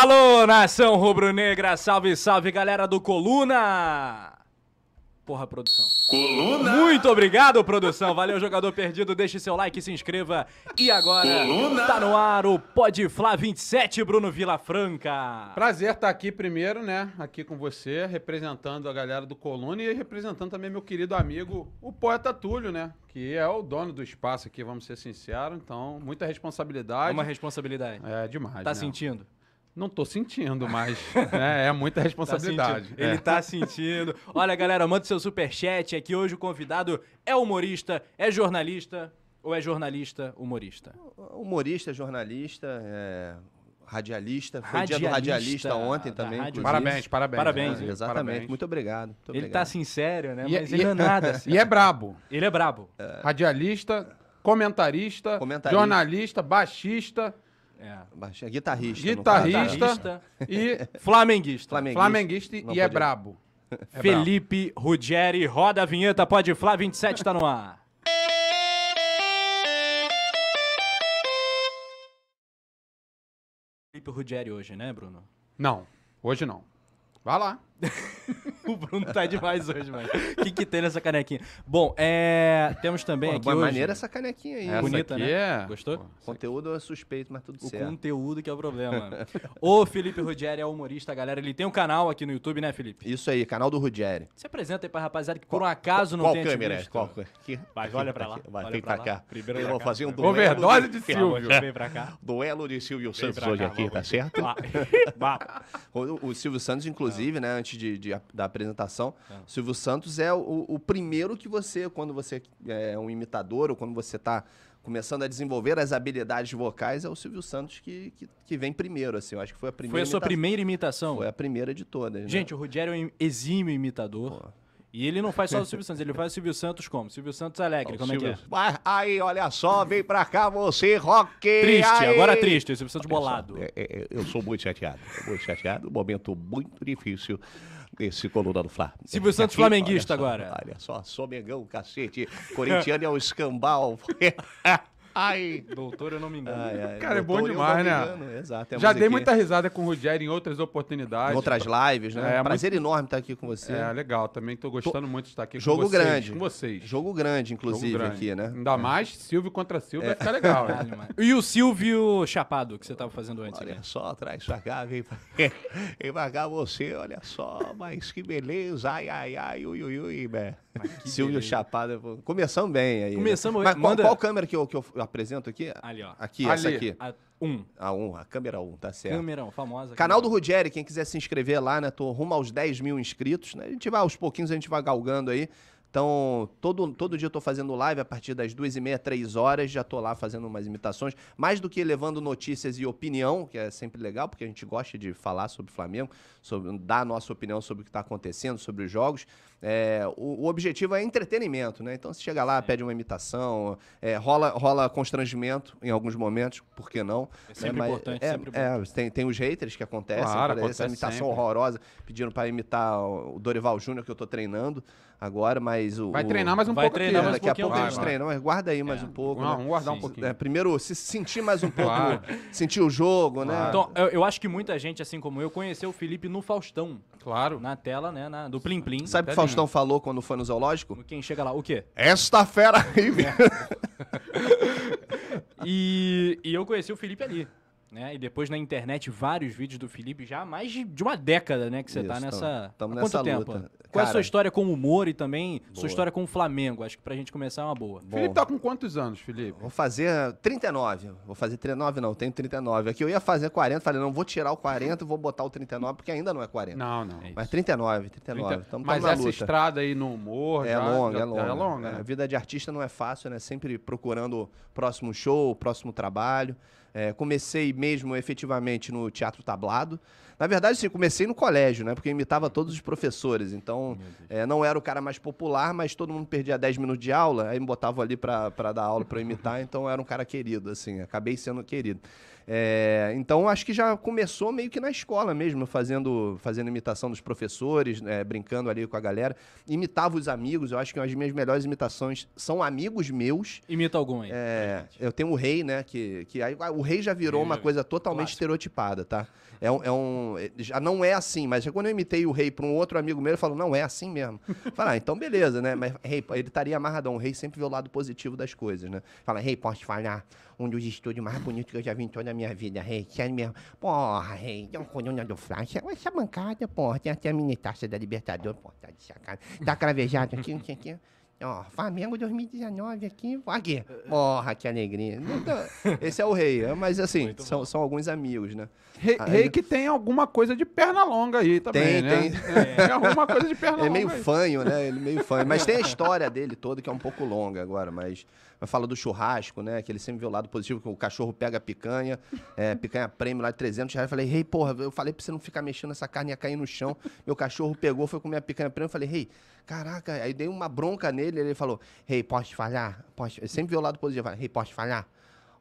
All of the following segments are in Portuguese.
Alô, nação rubro-negra, salve, salve, galera do Coluna! Porra, produção. Coluna. Muito obrigado, produção. Valeu, jogador perdido. Deixe seu like, se inscreva. E agora, Coluna. tá no ar o Pode Flá 27, Bruno Vilafranca. Prazer estar aqui primeiro, né? Aqui com você, representando a galera do Coluna e representando também meu querido amigo, o poeta Túlio, né? Que é o dono do espaço aqui, vamos ser sinceros. Então, muita É responsabilidade. uma responsabilidade. É demais. Tá né? sentindo? Não tô sentindo, mas né, é muita Tá responsabilidade. Ele É. tá sentindo. Olha, galera, manda seu superchat. Aqui hoje o convidado é humorista, é jornalista ou é jornalista humorista? Humorista, jornalista, é, radialista. Foi dia do Radialista radialista ontem também. Rádio. Parabéns, parabéns. Parabéns, né? É, exatamente. Parabéns. Muito obrigado. Muito Ele obrigado. tá assim sério, né? E é- Mas e ele não é nada. E é brabo. Ele é brabo. Radialista, comentarista, Comentarista. jornalista, baixista, É. Guitarrista. no Guitarrista. Guitarrista e Flamenguista. Flamenguista. flamenguista e é brabo. É brabo. Felipe Ruggeri, roda a vinheta, pode Flá 27 tá no ar. Felipe Ruggeri hoje, né, Bruno? Não, hoje não. Vai lá. O Bruno tá demais hoje, mano. O que, que tem nessa canequinha? Bom, é... temos também Pô, aqui boa hoje... maneira essa canequinha aí. Essa bonita, aqui né? é... Gostou? Pô, Conteúdo é suspeito, mas tudo O certo. conteúdo que é o problema. o Felipe Ruggeri é humorista, galera. Ele tem um canal aqui no YouTube, né, Felipe? Isso aí, canal do Ruggeri. Se apresenta aí pra rapaziada que por um acaso não Qual tem te câmera? visto. Qual aqui? Vai, olha pra lá. Vai, vem pra pra, cá. Primeiro Eu vou cá. fazer um duelo. Overdose de Silvio. Vem pra cá. Duelo de Silvio Vem Santos pra hoje aqui, tá certo? O, o Silvio Santos, inclusive, né, antes de, de- da apresentação, É. o Silvio Santos é o, o primeiro que você, quando você é um imitador ou quando você está começando a desenvolver as habilidades vocais, é o Silvio Santos que, que, que vem primeiro, assim. Eu acho que foi a primeira Foi a sua imitação. primeira imitação? Foi a primeira de todas. né? Gente, o Ruggeri é um exímio imitador. Pô. E ele não faz só o Silvio Santos, ele faz o Silvio Santos como? Silvio Santos Alegre, como é que é? Silvio- aí, olha só, vem pra cá você, rock! Triste, aí. agora triste, o Silvio Santos Olha só, bolado. é, é, eu sou muito chateado, muito chateado, um momento muito difícil desse coluna do Flá. Silvio Santos Aqui, flamenguista olha só, agora. Olha só, sou Mengão, cacete, corintiano é um escambau. Ai, Doutor, eu não me engano. Ai, ai, Cara, é bom doutor, demais, né? engano, Exato. é Já dei musiquinha. muita risada com o Ruggeri em outras oportunidades. Em outras lives, né? É, Prazer enorme estar aqui com você. É, legal. Também tô gostando muito de estar aqui Jogo com vocês. grande. Com vocês. Jogo grande, inclusive, Jogo grande. aqui, né? Ainda mais Silvio contra Silvio vai ficar legal. né? E o Silvio Chapado, que você tava fazendo antes aqui? Olha só, traz pra cá, vem pra, vem pra cá você, olha só, mas que beleza, ai, ai, ai, ui, ui, ui, bé. Silvio beleza. Chapado. Começamos bem aí. né? Começamos Mas bem. qual, Manda- qual câmera que eu, que eu apresento aqui? Ali, ó. Aqui, Ali. essa aqui. A um. A 1, a câmera 1, tá certo. Câmerão, famosa. Canal do câmera. Ruggeri, quem quiser se inscrever lá, né? Tô rumo aos 10 mil inscritos, né? A gente vai aos pouquinhos, a gente vai galgando aí. Então, todo, todo dia eu tô fazendo live a partir das duas e meia, três horas, já tô lá fazendo umas imitações. Mais do que levando notícias e opinião, que é sempre legal, porque a gente gosta de falar sobre o Flamengo, sobre, dar a nossa opinião sobre o que tá acontecendo, sobre os jogos. É, o, o objetivo é entretenimento, né? Então, você chega lá, pede uma imitação, é, rola, rola constrangimento em alguns momentos, por que não? É sempre Né? Mas importante, é, sempre é, tem, tem os haters que acontecem, Claro, por essa acontece imitação sempre. horrorosa, pedindo pra imitar o Dorival Júnior, que eu tô treinando agora, mas o... Vai treinar mais um Vai pouco treinar aqui. mais né? um Daqui a pouquinho, pouco a vai, gente vai. treina, mas guarda aí mais É. um pouco. Não, né? vamos guardar um Sim, pouquinho. É, primeiro, se sentir mais um pouco, Claro. sentir o jogo, né? Claro. Então, eu, eu acho que muita gente, assim como eu, conheceu o Felipe no Faustão. Claro. Na tela, né? na- do Plim Plim. Sabe o que o. Faustão falou quando foi no zoológico? Quem chega lá, o quê? Esta fera aí, E, e eu conheci o Felipe ali. Né? E depois na internet, vários vídeos do Felipe, já há mais de, uma década, né? Que você tá Isso, nessa. tamo- tamo há nessa quanto tempo? luta. Qual é a sua história com o humor e também sua Boa. história com o Flamengo? Acho que pra gente começar é uma boa. Felipe tá com quantos anos, Felipe? Vou fazer 39. Vou fazer 39, não, tenho 39. Aqui eu ia fazer 40, falei, não, vou tirar o 40 e vou botar o 39, porque ainda não é 40. Não, não. É Mas 39, 39. Trinta- Tamo, Mas essa luta. estrada aí no humor É já- longa, já- é longa. É longa, A né? vida de artista não é fácil, né? Sempre procurando o próximo show, o próximo trabalho. É, comecei mesmo efetivamente no teatro tablado. Na verdade, sim, comecei no colégio, né? Porque imitava todos os professores. Então, é, não era o cara mais popular, mas todo mundo perdia 10 minutos de aula, aí me botavam ali pra dar aula eu imitar, então era um cara querido, assim, acabei sendo querido. É, então acho que já começou meio que na escola mesmo, fazendo, fazendo imitação dos professores, é, brincando ali com a galera. Imitava os amigos, eu acho que as minhas melhores imitações são amigos meus. Imita algum aí. É, eu tenho o rei, né? Que, que aí, o rei já virou uma coisa totalmente estereotipada, tá? É um, é um- Já não é assim, mas quando eu imitei o rei para um outro amigo meu, ele falou: não, é assim mesmo. Fala, ah, então beleza, né? Mas rei, ele estaria amarradão. O rei sempre vê o lado positivo das coisas, né? Fala, rei, posso te falar? Um dos estúdios mais bonitos que eu já vi em toda a minha vida, rei. Sério mesmo. Porra, rei, é um coluna do Flash. Essa bancada, porra, tem até a mini taça da Libertadores, porra, tá de sacanagem. Tá cravejado aqui, não sei o quê. Ó, Flamengo 2019 aqui. Aqui. Porra, que alegria. Esse é o rei. é, Mas assim, são, são alguns amigos, né? Rei, Aí- rei que tem alguma coisa de perna longa aí também, Tem, né? tem. É, tem alguma coisa de perna É longa meio aí. fanho, né? Ele meio fanho. Mas tem a história dele toda, que é um pouco longa agora, mas... Fala do churrasco, né? Que ele sempre vê o lado positivo, que o cachorro pega a picanha, é, picanha prêmio lá de 300 reais. Eu falei, rei, porra, eu falei pra você não ficar mexendo essa carne, ia cair no chão. Meu cachorro pegou, foi comer a picanha prêmio. Eu falei, rei, caraca. Aí dei uma bronca nele, ele falou, rei, posso te falhar? Posso... Sempre vê o lado positivo. Eu falei, rei, posso te falhar?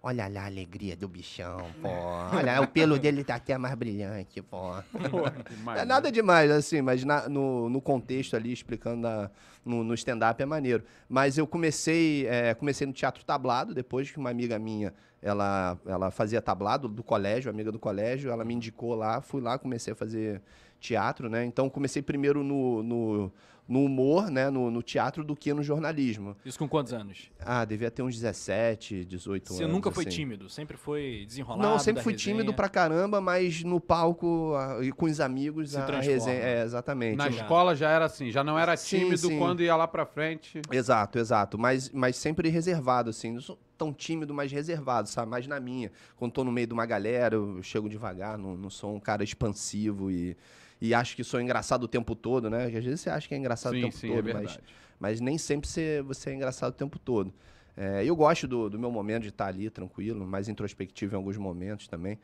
Olha lá a alegria do bichão, pô. Olha, o pelo dele tá até mais brilhante, pô. É nada demais, assim, mas na- no, no contexto ali, explicando na- no, no stand-up é maneiro. Mas eu comecei, é, comecei no teatro tablado, depois que uma amiga minha, ela, ela fazia tablado do colégio, amiga do colégio, ela me indicou lá, fui lá, comecei a fazer teatro, né? Então comecei primeiro no, no, no humor, né? No, no teatro do que no jornalismo. Isso com quantos anos? Ah, devia ter uns 17, 18 Você anos. nunca foi assim. tímido, sempre foi desenrolado. Não, sempre da fui resenha. tímido pra caramba, mas no palco a- e com os amigos Se a, transforma. resenha. É, exatamente. Na escola já era assim, já não era Sim, tímido sim. quando ia lá pra frente. Exato, exato. Mas, mas sempre reservado, assim. Não sou tão tímido, mas reservado, sabe? Mais na minha. Quando tô no meio de uma galera, eu chego devagar, não, não sou um cara expansivo e, e acho que sou engraçado o tempo todo, né? Às vezes você acha que é engraçado o Sim, tempo sim, é todo, mas, verdade. mas nem sempre você, você é engraçado o tempo todo. É, eu gosto do, do meu momento de estar ali tranquilo, mais introspectivo em alguns momentos também.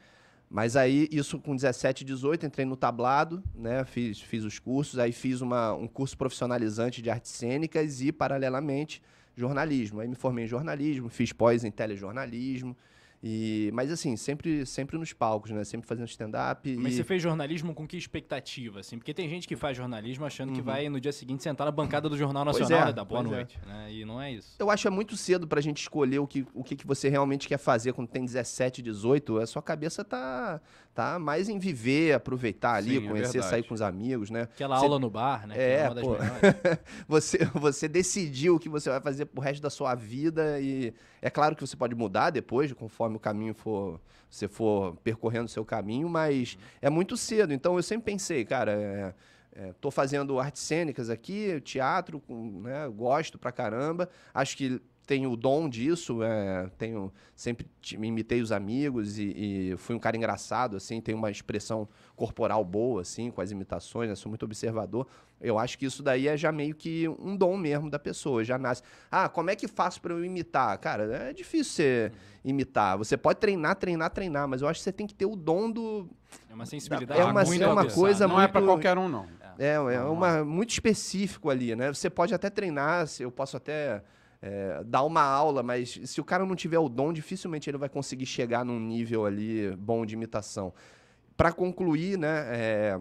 Mas aí, isso com 17, 18, entrei no tablado, né? Fiz, fiz os cursos, aí fiz uma, um curso profissionalizante de artes cênicas e, paralelamente, jornalismo. Aí me formei em jornalismo, fiz pós em telejornalismo. E, mas assim, sempre, sempre nos palcos, né? Sempre fazendo stand-up. Mas e... você fez jornalismo com que expectativa, assim? Porque tem gente que faz jornalismo achando que vai no dia seguinte sentar na bancada do Jornal Uhum. Nacional é, e dar boa é. noite, né? E não é isso. Eu acho é muito cedo pra gente escolher o que, o que, que você realmente quer fazer quando tem 17, 18. A sua cabeça tá, tá mais em viver, aproveitar ali, Sim, é conhecer, verdade. sair com os amigos, né? Aquela Você- aula no bar, né? que É, uma das pô. melhores. você, você decidiu o que você vai fazer pro resto da sua vida e é claro que você pode mudar depois, conforme o caminho for, você for percorrendo o seu caminho, mas é muito cedo. Então eu sempre pensei, cara, é, é, tô fazendo artes cênicas aqui, teatro, com, né, gosto pra caramba, acho que tenho o dom disso, é, tenho sempre imitei os amigos e, e fui um cara engraçado, assim, tenho uma expressão corporal boa, assim, com as imitações, né, sou muito observador. Eu acho que isso daí é já meio que um dom mesmo da pessoa, já nasce. Ah, como é que faço pra eu imitar? Cara, é difícil você imitar. Você pode treinar, treinar, treinar, mas eu acho que você tem que ter o dom do. É uma sensibilidade É uma- muito é uma coisa não é pra muito- qualquer um, não. É, é uma, muito específico ali, né? Você pode até treinar, se- eu posso até é, dar uma aula, mas se o cara não tiver o dom, dificilmente ele vai conseguir chegar num nível ali bom de imitação. Para concluir, né? é,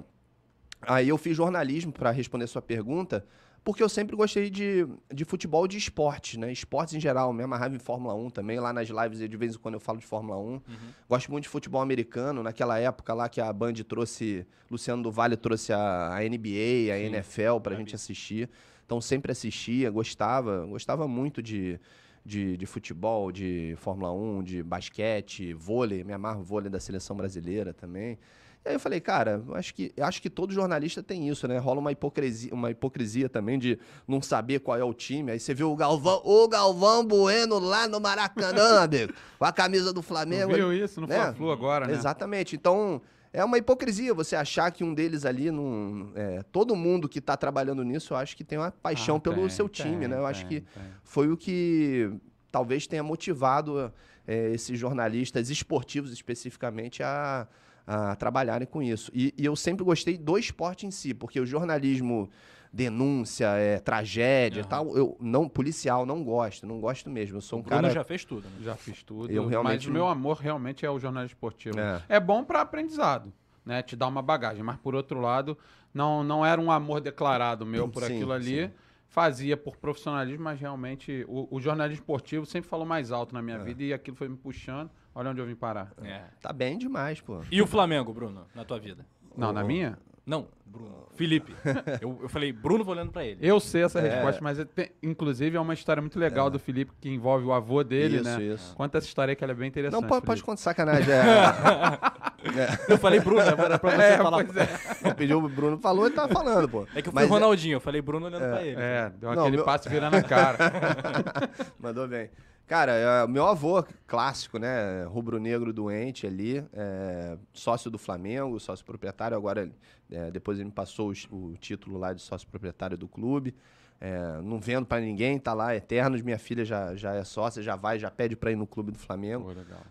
aí eu fiz jornalismo para responder sua pergunta, porque eu sempre gostei de, de futebol de esportes, né? Esportes em geral, me amarrava em Fórmula 1 também. Lá nas lives, de vez em quando eu falo de Fórmula 1. Gosto muito de futebol americano. Naquela época lá que a Band trouxe, Luciano do Vale trouxe a, a NBA, a NFL pra gente assistir. Então sempre assistia, gostava, gostava muito de, de, de futebol, de Fórmula 1, de basquete, vôlei, me amarro vôlei da seleção brasileira também. E aí eu falei, cara, acho que, acho que todo jornalista tem isso, né? Rola uma hipocrisia, uma hipocrisia também de não saber qual é o time. Aí você vê o Galvão, o Galvão Bueno lá no Maracanã, amigo, com a camisa do Tu Flamengo. viu isso no né? Fla-Flu agora, né? Exatamente. Então, é uma hipocrisia você achar que um deles ali não. é, todo mundo que está trabalhando nisso, eu acho que tem uma paixão Ah, pelo tem, seu time, tem, né? Eu acho tem, que tem. foi o que talvez tenha motivado é, esses jornalistas esportivos especificamente a, a trabalharem com isso. E, e eu sempre gostei do esporte em si, porque o jornalismo denúncia, é, tragédia e Aham. tal. Eu não, policial, não gosto, não gosto mesmo. Eu sou um O Bruno cara. já fez tudo. Né? Já fiz tudo. Eu realmente mas o meu amor realmente é o jornalismo esportivo. É. É, bom para aprendizado, né? Te dá uma bagagem. Mas por outro lado, não, não era um amor declarado meu por Sim, aquilo ali. sim. Fazia por profissionalismo, mas realmente o, o jornalismo esportivo sempre falou mais alto na É. minha vida e aquilo foi me puxando. Olha onde eu vim parar. É. Tá bem demais, pô. E o Flamengo, Bruno, na tua vida? Não, na minha? Não, Bruno. Felipe. Eu, eu falei, Bruno, vou olhando pra ele. Eu sei essa É. resposta, mas é- tem- inclusive é uma história muito legal do Felipe que envolve o avô dele, Isso, né? isso. Conta essa história que ela é bem interessante. Não, pode, pode Felipe. contar sacanagem. É, Eu falei, Bruno, era pra você É, falar. pois é. não pediu o Bruno falou e tá falando, pô. É que eu fui Mas o Ronaldinho, eu falei Bruno olhando pra ele. É, deu Não, aquele meu- passe virando a cara. Mandou bem. Cara, é, meu avô, clássico, né? Rubro-negro doente ali, é, sócio do Flamengo, sócio proprietário. Agora, é, depois ele me passou os- o, título lá de sócio proprietário do clube. É, não vendo pra ninguém, tá lá eternos. Minha filha já, já é sócia, já vai, já pede pra ir no clube do Flamengo. Pô.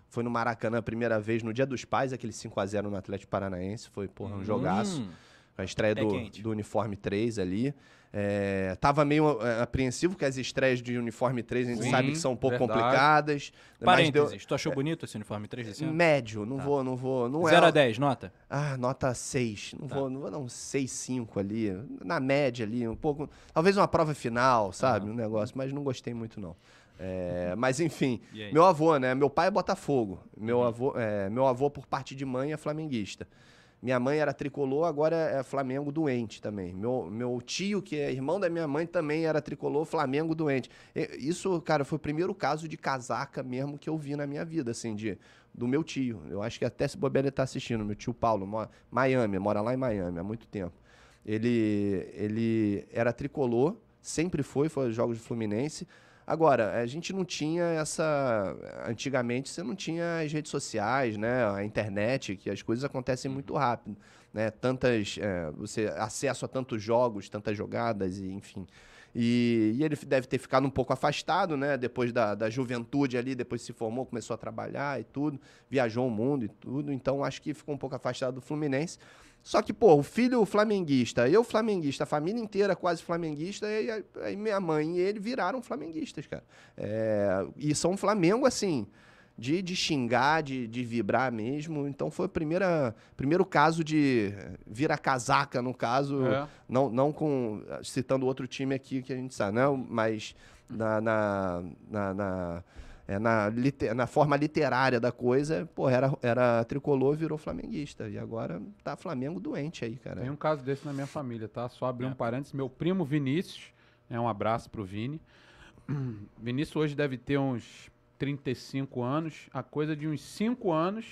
Foi no Maracanã a primeira vez, no Dia dos Pais, aquele 5x0 no Atlético Paranaense. Foi, porra, um jogaço. Hum, A estreia do, do uniforme 3 ali. É, tava meio é, apreensivo, que as estreias de uniforme 3 a gente Sim, sabe que são um pouco verdade. complicadas. mas Parênteses, deu- tu achou bonito esse uniforme 3 desse ano? Médio, não vou, não vou. Não 0 é, a 10, nota? Ah, nota 6. Não Tá. vou, não vou dar um 6,5 ali. Na média ali, um pouco. Talvez uma prova final, sabe? Um negócio, mas não gostei muito, não. É, mas enfim, meu avô, né? Meu pai é Botafogo. Meu, Uhum. avô, é, meu avô, por parte de mãe, é flamenguista. Minha mãe era tricolor, agora é Flamengo doente também. Meu, meu tio, que é irmão da minha mãe, também era tricolor, Flamengo doente. Isso, cara, foi o primeiro caso de casaca mesmo que eu vi na minha vida, assim, de, do meu tio. Eu acho que até se bobear ele tá assistindo, meu tio Paulo, mora, Miami, mora lá em Miami há muito tempo. Ele, ele era tricolor, sempre foi, foi jogos do Fluminense. Agora, a gente não tinha essa. Antigamente você não tinha as redes sociais, né? A internet, que as coisas acontecem muito rápido. Né? Tantas. é, você acesso a tantos jogos, tantas jogadas, e enfim. E, e ele deve ter ficado um pouco afastado, né? Depois da, da juventude ali, depois se formou, começou a trabalhar e tudo, viajou o mundo e tudo. Então acho que ficou um pouco afastado do Fluminense. Só que, pô, o filho flamenguista, eu flamenguista, a família inteira quase flamenguista, e aí- minha mãe e ele viraram flamenguistas, cara. É, e são Flamengo, assim, de, de xingar, de, de vibrar mesmo. Então foi o primeiro caso de vira casaca, no caso, É. não, não com. citando outro time aqui que a gente sabe, não, mas na. na, na, na é, na, na forma literária da coisa, pô, era, era tricolor, virou flamenguista. E agora tá Flamengo doente aí, cara. Tem um caso desse na minha família, tá? Só abrir É. um parênteses. Meu primo Vinícius, né, um abraço pro Vini. Vinícius hoje deve ter uns 35 anos. A coisa de uns 5 anos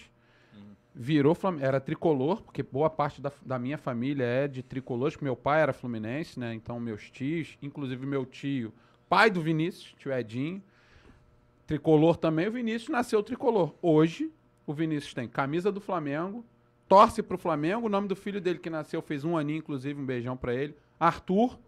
virou Flam- era tricolor, porque boa parte da, da minha família é de tricolores, porque meu pai era fluminense, né? Então meus tios, inclusive meu tio, pai do Vinícius, tio Edinho, tricolor também, o Vinícius nasceu tricolor. Hoje, o Vinícius tem camisa do Flamengo, torce pro Flamengo, o nome do filho dele que nasceu fez um aninho, inclusive, um beijão pra ele, Arthur.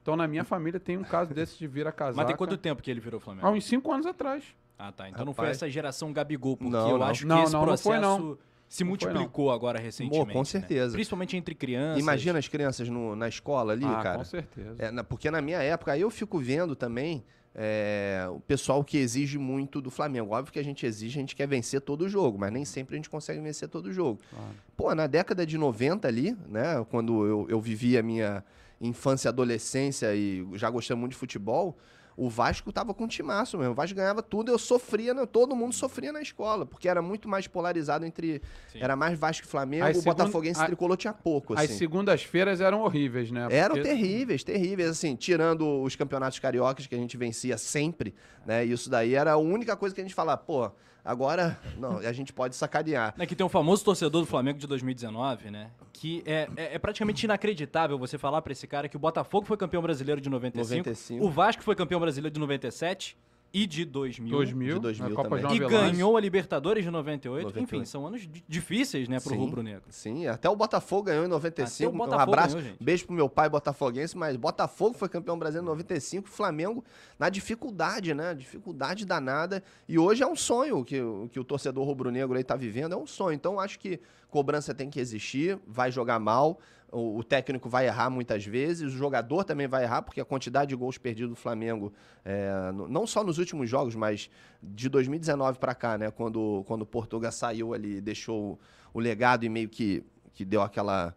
Então na minha família tem um caso desse de vira casaca. Mas tem quanto tempo que ele virou Flamengo? Há uns 5 anos atrás. Ah, tá. Então não foi Rapaz. essa geração Gabigol, porque Não, eu não. acho que Não, esse não, não processo foi, não. se Não foi, não. multiplicou agora recentemente. com né? certeza. Principalmente entre crianças. Imagina as crianças no- na escola ali, ah, cara. com certeza. É, na- porque na minha época, aí eu fico vendo também é, o pessoal que exige muito do Flamengo. Óbvio que a gente exige, a gente quer vencer todo jogo, mas nem sempre a gente consegue vencer todo jogo. Claro. Pô, na década de 90 ali, né, quando eu, eu vivi a minha infância e adolescência e já gostava muito de futebol, o Vasco tava com um timaço mesmo. O Vasco ganhava tudo, eu sofria, né, todo mundo sofria na escola, porque era muito mais polarizado entre... Sim. Era mais Vasco e Flamengo, As o segun- Botafoguense a- tricolor tinha pouco, As assim. segundas-feiras eram horríveis, né? Eram Porque- terríveis, terríveis, assim, tirando os campeonatos cariocas que a gente vencia sempre, né? Isso daí era a única coisa que a gente falava, pô, agora não, a gente pode sacanear. É que tem um famoso torcedor do Flamengo de 2019, né? Que é, é, é praticamente inacreditável você falar pra esse cara que o Botafogo foi campeão brasileiro de 95, 95. o Vasco foi campeão brasileiro de 97 e de 2000. 2000, De 2000 na Copa também. João E ganhou a Libertadores de 98. 98. Enfim, são anos di- difíceis, né, pro Sim. rubro-negro. Sim, até o Botafogo ganhou em 95. Até o um abraço, ganhou, gente. beijo pro meu pai botafoguense, mas Botafogo foi campeão brasileiro em 95, Flamengo na dificuldade, né? Dificuldade danada. E hoje é um sonho que, o- que o torcedor rubro-negro aí tá vivendo, é um sonho. Então acho que cobrança tem que existir, vai jogar mal, o, o técnico vai errar muitas vezes, o jogador também vai errar, porque a quantidade de gols perdidos do Flamengo, é, não só nos últimos jogos, mas de 2019 para cá, né? Quando, quando o Portuga saiu ali e deixou o, o legado e meio que, que deu aquela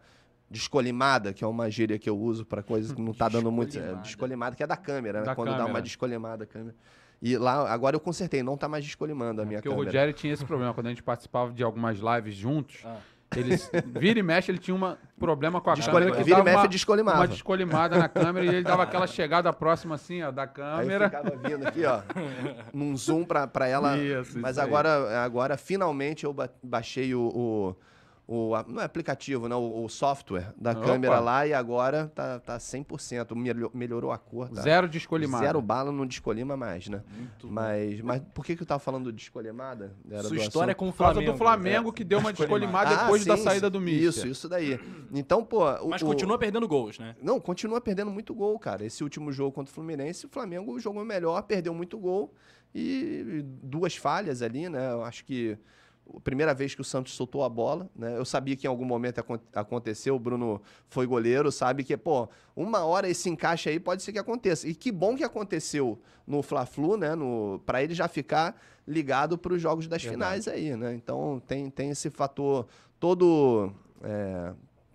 descolimada, que é uma gíria que eu uso para coisas que não tá dando muito. É, Descolimada. que é da câmera, né? Da quando dá uma câmera. descolimada a câmera. E lá, agora eu consertei, não tá mais descolimando a minha Porque o câmera. Rogério tinha esse problema. Quando a gente participava de algumas lives juntos, Ah. Eles, vira e mexe, ele tinha um problema com a Descolima- câmera. que vira e mexe, uma- descolimava. Uma descolimada na câmera e ele dava aquela chegada próxima assim, ó, da Aí câmera. ficava vindo aqui, ó, num zoom pra, pra ela. Isso, Mas isso aí. agora, agora, finalmente, eu ba- baixei o. o, o- não é aplicativo, não, o, o software da Opa. câmera lá e agora tá, tá 100%. Melhor, melhorou a cor. Tá? Zero descolimada. Zero bala não descolima mais, né? Muito bom. Mas, mas por que, que eu tava falando de descolimada? Era Sua história assunto? com o Por causa Flamengo. do Flamengo que deu uma descolimada depois Ah, da sim, saída sim. do Mister. Isso, isso daí. Então, pô. o- Mas o- continua perdendo gols, né? Não, continua perdendo muito gol, cara. Esse último jogo contra o Fluminense, o Flamengo jogou melhor, perdeu muito gol e duas falhas ali, né? Eu acho que a primeira vez que o Santos soltou a bola, né? Eu sabia que em algum momento acon- aconteceu, o Bruno foi goleiro, sabe que, pô, uma hora esse encaixe aí pode ser que aconteça. E que bom que aconteceu no Fla-Flu, né? No, para ele já ficar ligado para os jogos das Verdade. finais aí, né? Então tem, tem esse fator todo. é,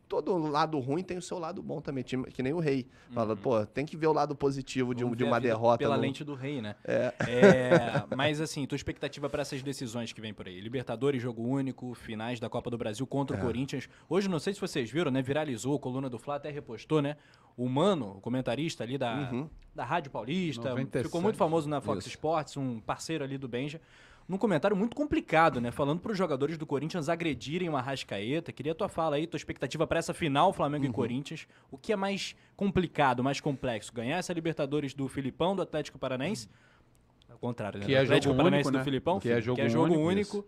todo lado ruim tem o seu lado bom também, que nem o rei. Fala, pô, tem que ver o lado positivo de, um- Vamos de uma derrota. Pela no- lente do rei, né? É. É, mas assim, tua expectativa para essas decisões que vem por aí? Libertadores, jogo único, finais da Copa do Brasil contra É. o Corinthians. Hoje, não sei se vocês viram, né? Viralizou, a coluna do Fla até repostou, né? O Mano, o comentarista ali da, Uhum. da Rádio Paulista, 97. ficou muito famoso na Fox Isso. Sports, um parceiro ali do Benja. Num comentário muito complicado, né? Falando para os jogadores do Corinthians agredirem o Arrascaeta. Queria tua fala aí, tua expectativa para essa final Flamengo Uhum. e Corinthians. O que é mais complicado, mais complexo? Ganhar essa Libertadores do Filipão, do Atlético Paranaense? Ao contrário, né? Que Do é Atlético jogo Paranaense único, do né? Filipão, Que é jogo único, único.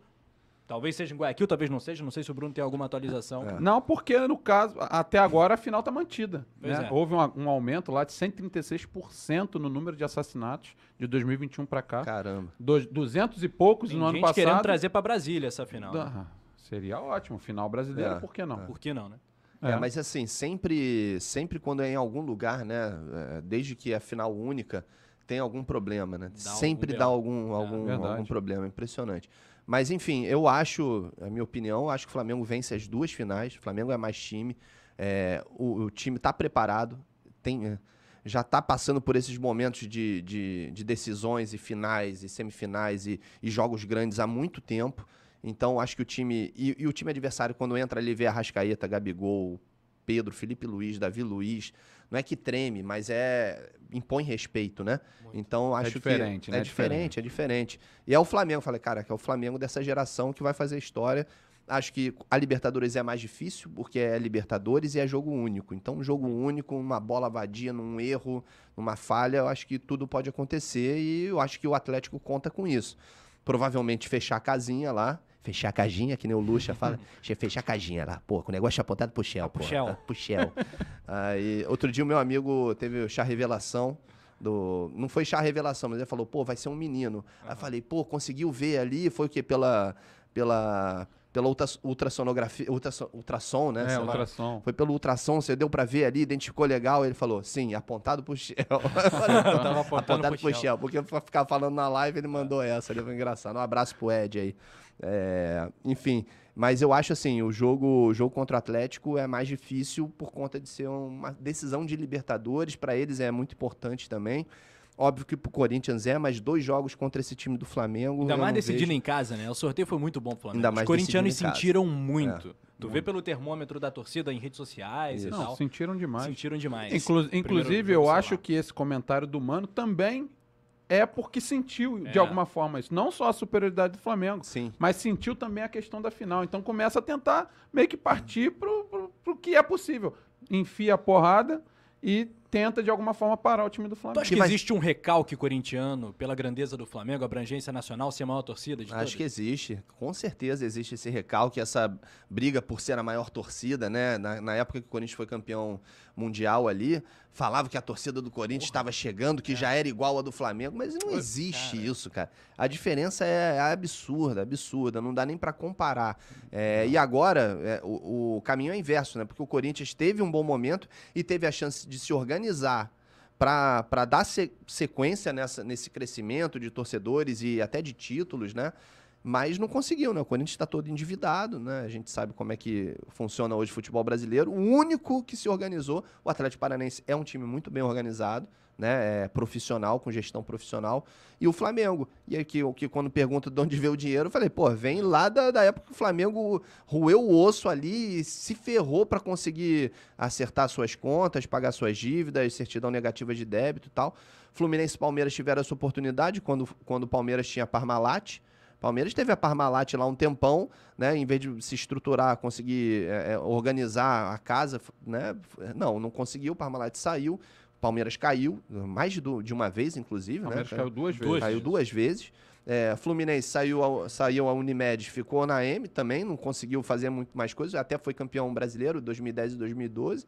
Talvez seja em Guayaquil, talvez não seja. Não sei se o Bruno tem alguma atualização. É. Não, porque no caso, até agora a final tá mantida. Né? é. Houve um, um aumento lá de 136% no número de assassinatos de 2021 para cá. Caramba. Do, 200 e poucos Tem no ano gente passado. querendo trazer para Brasília essa final. né? Ah, seria ótimo. Final brasileiro, É, por que não? Por que não, né? É, mas assim, sempre, sempre quando é em algum lugar, né? é, Desde que é final única, tem algum problema, né? Dá sempre algum dá algum, algum, algum problema. Impressionante. Mas enfim, eu acho, a minha opinião, acho que o Flamengo vence as duas finais. O Flamengo é mais time. é, o, o time está preparado. Tem, é, já está passando por esses momentos de, de, de decisões e finais e semifinais e, e jogos grandes há muito tempo. Então, acho que o time. E, e o time adversário, quando entra ali, vê Arrascaeta, Gabigol, Pedro, Felipe Luiz, Davi Luiz, não é que treme, mas é. Impõe respeito, né? Então, acho diferente, que. né? É diferente, é diferente. E é o Flamengo. Falei, cara, que é o Flamengo dessa geração que vai fazer história. Acho que a Libertadores é mais difícil, porque é Libertadores e é jogo único. Então, um jogo único, uma bola vadia, num erro, numa falha, eu acho que tudo pode acontecer e eu acho que o Atlético conta com isso. Provavelmente fechar a casinha lá. Fechar a casinha, que nem o Lucha fala. Fechar a casinha lá, pô, com o negócio apontado pro Shell, pô. Shell. tá? Pro Shell. Aí, outro dia o meu amigo teve o chá revelação. Do... Não foi chá revelação, mas ele falou, pô, vai ser um menino. Aí eu falei, pô, conseguiu ver ali? Foi o quê? Pela. Pela. Pela ultra- ultrassonografia. Ultrassom, ultrassom, né? É, ultrassom. Foi pelo ultrassom, você deu pra ver ali, identificou legal. Ele falou, sim, apontado pro Shell. Eu falei, "Pô, Tava apontando pro pro Shell. Porque pra ficar falando na live, ele mandou essa. Ele foi engraçado. Um abraço pro Ed aí. É, enfim, mas eu acho assim, o jogo, o jogo contra o Atlético é mais difícil por conta de ser uma decisão de Libertadores. Pra eles é muito importante também. Óbvio que pro Corinthians é, mas dois jogos contra esse time do Flamengo. Ainda mais decidindo vejo. em casa, né? O sorteio foi muito bom pro Flamengo. Ainda Os mais corintianos em casa. sentiram muito. É, tu vê pelo termômetro da torcida em redes sociais e Não, tal. sentiram demais. Sentiram demais. Inclu- inclusive, eu acho que esse comentário do Mano também é porque sentiu, de É. alguma forma, isso. Não só a superioridade do Flamengo, Sim. mas sentiu também a questão da final. Então começa a tentar meio que partir pro, pro, pro que é possível. Enfia a porrada e tenta de alguma forma parar o time do Tu Flamengo. acha que vai- existe um recalque corintiano pela grandeza do Flamengo, abrangência nacional, ser a maior torcida de Acho todas? que existe, com certeza existe esse recalque, essa briga por ser a maior torcida, né? Na, na época que o Corinthians foi campeão mundial ali, falava que a torcida do Corinthians estava chegando, que já era igual a do Flamengo, mas não existe isso, cara. A diferença é, é absurda, absurda, não dá nem pra comparar. É, e agora, é, o, o caminho é inverso, né? Porque o Corinthians teve um bom momento e teve a chance de se organizar para dar se- sequência nessa, nesse crescimento de torcedores e até de títulos, né? Mas não conseguiu, né? O Corinthians está todo endividado, né? A gente sabe como é que funciona hoje o futebol brasileiro. O único que se organizou, o Atlético Paranaense é um time muito bem organizado, né? É profissional, com gestão profissional. E o Flamengo. E aqui, o que quando pergunta de onde veio o dinheiro, eu falei, pô, vem lá da, da época que o Flamengo roeu o osso ali e se ferrou para conseguir acertar suas contas, pagar suas dívidas, certidão negativa de débito e tal. Fluminense e Palmeiras tiveram essa oportunidade quando, quando o Palmeiras tinha Parmalat. Palmeiras teve a Parmalat lá um tempão, né? Em vez de se estruturar, conseguir é, é, organizar a casa, né? Não, não conseguiu. O Parmalat saiu, o Palmeiras caiu, mais de, de uma vez, inclusive, né? Palmeiras caiu duas vezes. Caiu duas vezes. É, Fluminense saiu a, saiu a Unimed, ficou na M também, não conseguiu fazer muito mais coisas, até foi campeão brasileiro 2010 e 2012.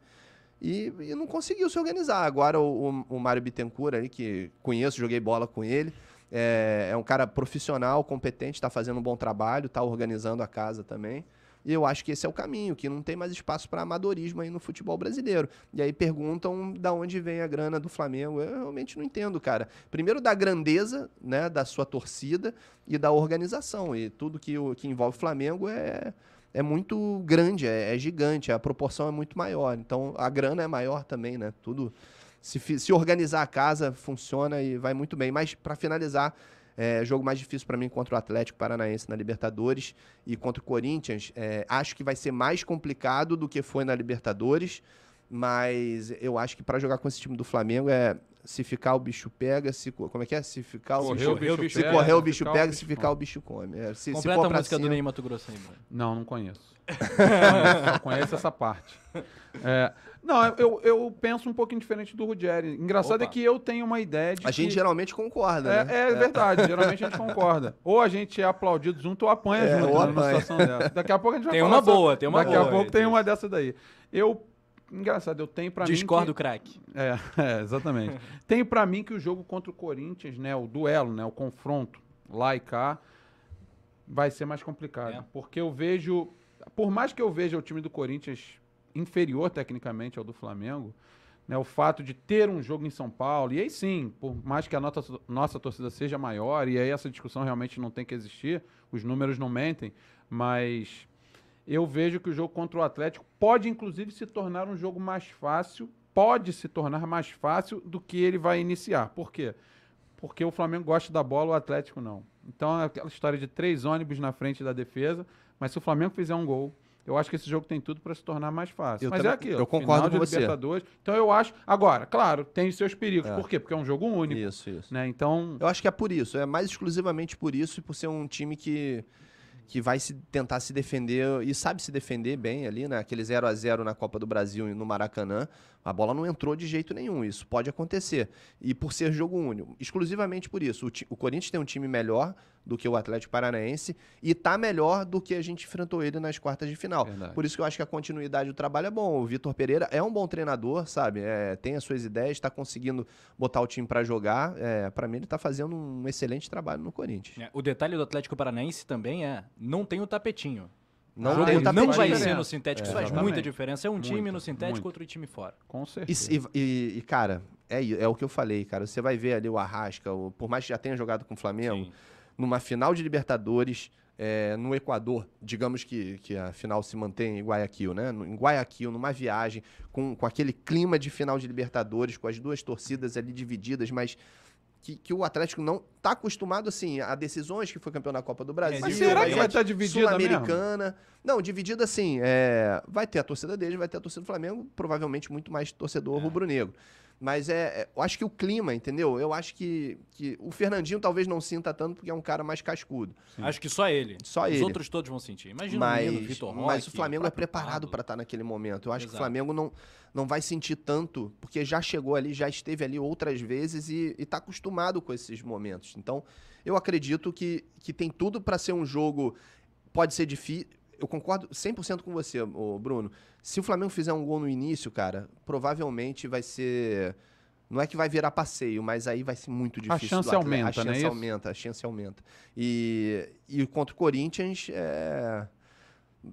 E, e não conseguiu se organizar. Agora o, o, o Mário Bittencourt aí, que conheço, joguei bola com ele, é, é um cara profissional, competente, está fazendo um bom trabalho, está organizando a casa também. E eu acho que esse é o caminho, que não tem mais espaço para amadorismo aí no futebol brasileiro. E aí perguntam da onde vem a grana do Flamengo. Eu realmente não entendo, cara. Primeiro da grandeza, né, da sua torcida e da organização. E tudo que, que envolve o Flamengo é, é muito grande, é, é gigante, a proporção é muito maior. Então a grana é maior também, né? Tudo se, se organizar a casa funciona e vai muito bem. Mas para finalizar, é, jogo mais difícil para mim contra o Atlético Paranaense na Libertadores e contra o Corinthians. é, acho que vai ser mais complicado do que foi na Libertadores, mas eu acho que para jogar com esse time do Flamengo é se ficar o bicho pega, se co- como é que é? Se ficar o Correr o correr o bicho bicho se pega, correr o se bicho ficar pega, bicho se ficar come. o bicho come. É, se, se Completa for a música do cima- Ney Mato Grosso aí, Bruno. Não, não conheço. Conheço, Só conheço essa parte. É, não, eu, eu penso um pouquinho diferente do Ruggeri. Engraçado Opa. é que eu tenho uma ideia de A gente que... geralmente concorda, É, né? é verdade, geralmente a gente concorda. Ou a gente é aplaudido junto ou apanha É, junto ou né, numa apanha. situação dessa. Daqui a pouco a gente vai Tem uma boa, tem uma Daqui boa a pouco aí, tem. uma dessa daí. Eu, engraçado, eu tenho pra Discordo, mim que... craque. É, é, exatamente. tenho pra mim que o jogo contra o Corinthians, né, o duelo, né, o confronto lá e cá, vai ser mais complicado. É. Porque eu vejo, por mais que eu veja o time do Corinthians inferior tecnicamente ao do Flamengo, né, o fato de ter um jogo em São Paulo, e aí sim, por mais que a nossa, nossa torcida seja maior, e aí essa discussão realmente não tem que existir, os números não mentem, mas eu vejo que o jogo contra o Atlético pode, inclusive, se tornar um jogo mais fácil, pode se tornar mais fácil do que ele vai iniciar. Por quê? Porque o Flamengo gosta da bola, o Atlético não. Então é aquela história de três ônibus na frente da defesa, mas se o Flamengo fizer um gol, eu acho que esse jogo tem tudo para se tornar mais fácil. Eu mas também- é aquilo. eu concordo com você. Libertadores. Então eu acho. Agora, claro, tem os seus perigos. É. Por quê? Porque é um jogo único. Isso, isso. Né? Então. Eu acho que é por isso, é mais exclusivamente por isso e por ser um time que, que vai se tentar se defender e sabe se defender bem ali, né? Aquele 0 a 0 na Copa do Brasil e no Maracanã, a bola não entrou de jeito nenhum, isso pode acontecer. E por ser jogo único, exclusivamente por isso. O, o Corinthians tem um time melhor do que o Atlético Paranaense e tá melhor do que a gente enfrentou ele nas quartas de final. Verdade. Por isso que eu acho que a continuidade do trabalho é bom. O Vitor Pereira é um bom treinador, sabe? É, tem as suas ideias, está conseguindo botar o time para jogar. É, para mim, ele tá fazendo um excelente trabalho no Corinthians. É, O detalhe do Atlético Paranaense também é, não tem o tapetinho. Não Ah, tapetinho. não vai ser no sintético, É, isso faz exatamente. muita diferença. É um time Muita, no sintético, muito. outro time fora. Com certeza. e- e- e, cara, é, é o que eu falei, cara. Você vai ver ali o Arrasca, o- por mais que já tenha jogado com o Flamengo, Sim. numa final de Libertadores é, no Equador, digamos que, que a final se mantém em Guayaquil, né? No- Em Guayaquil, numa viagem, com, com aquele clima de final de Libertadores, com as duas torcidas ali divididas, mas que, que o Atlético não tá acostumado, assim, a decisões que foi campeão da Copa do Brasil. Mas será que vai estar dividida Sul-Americana. Não, dividida assim, é, vai ter a torcida deles, vai ter a torcida do Flamengo, provavelmente muito mais torcedor rubro-negro. Mas é, é- eu acho que o clima, entendeu? Eu acho que, que o Fernandinho talvez não sinta tanto porque é um cara mais cascudo. Acho que só ele. Só Os ele. outros todos vão sentir. Imagina o Mas, menino, Vitor Roque. mas o Flamengo é preparado para estar naquele momento. Eu acho que o Exato. Flamengo não, não vai sentir tanto, porque já chegou ali, já esteve ali outras vezes e está acostumado com esses momentos. Então, eu acredito que, que tem tudo para ser um jogo. Pode ser difícil. Eu concordo 100% com você, Bruno. Se o Flamengo fizer um gol no início, cara, provavelmente vai ser. Não é que vai virar passeio, mas aí vai ser muito difícil. do chance Atlético. aumenta, a não é chance aumenta, a chance aumenta. E, e contra o Corinthians, é,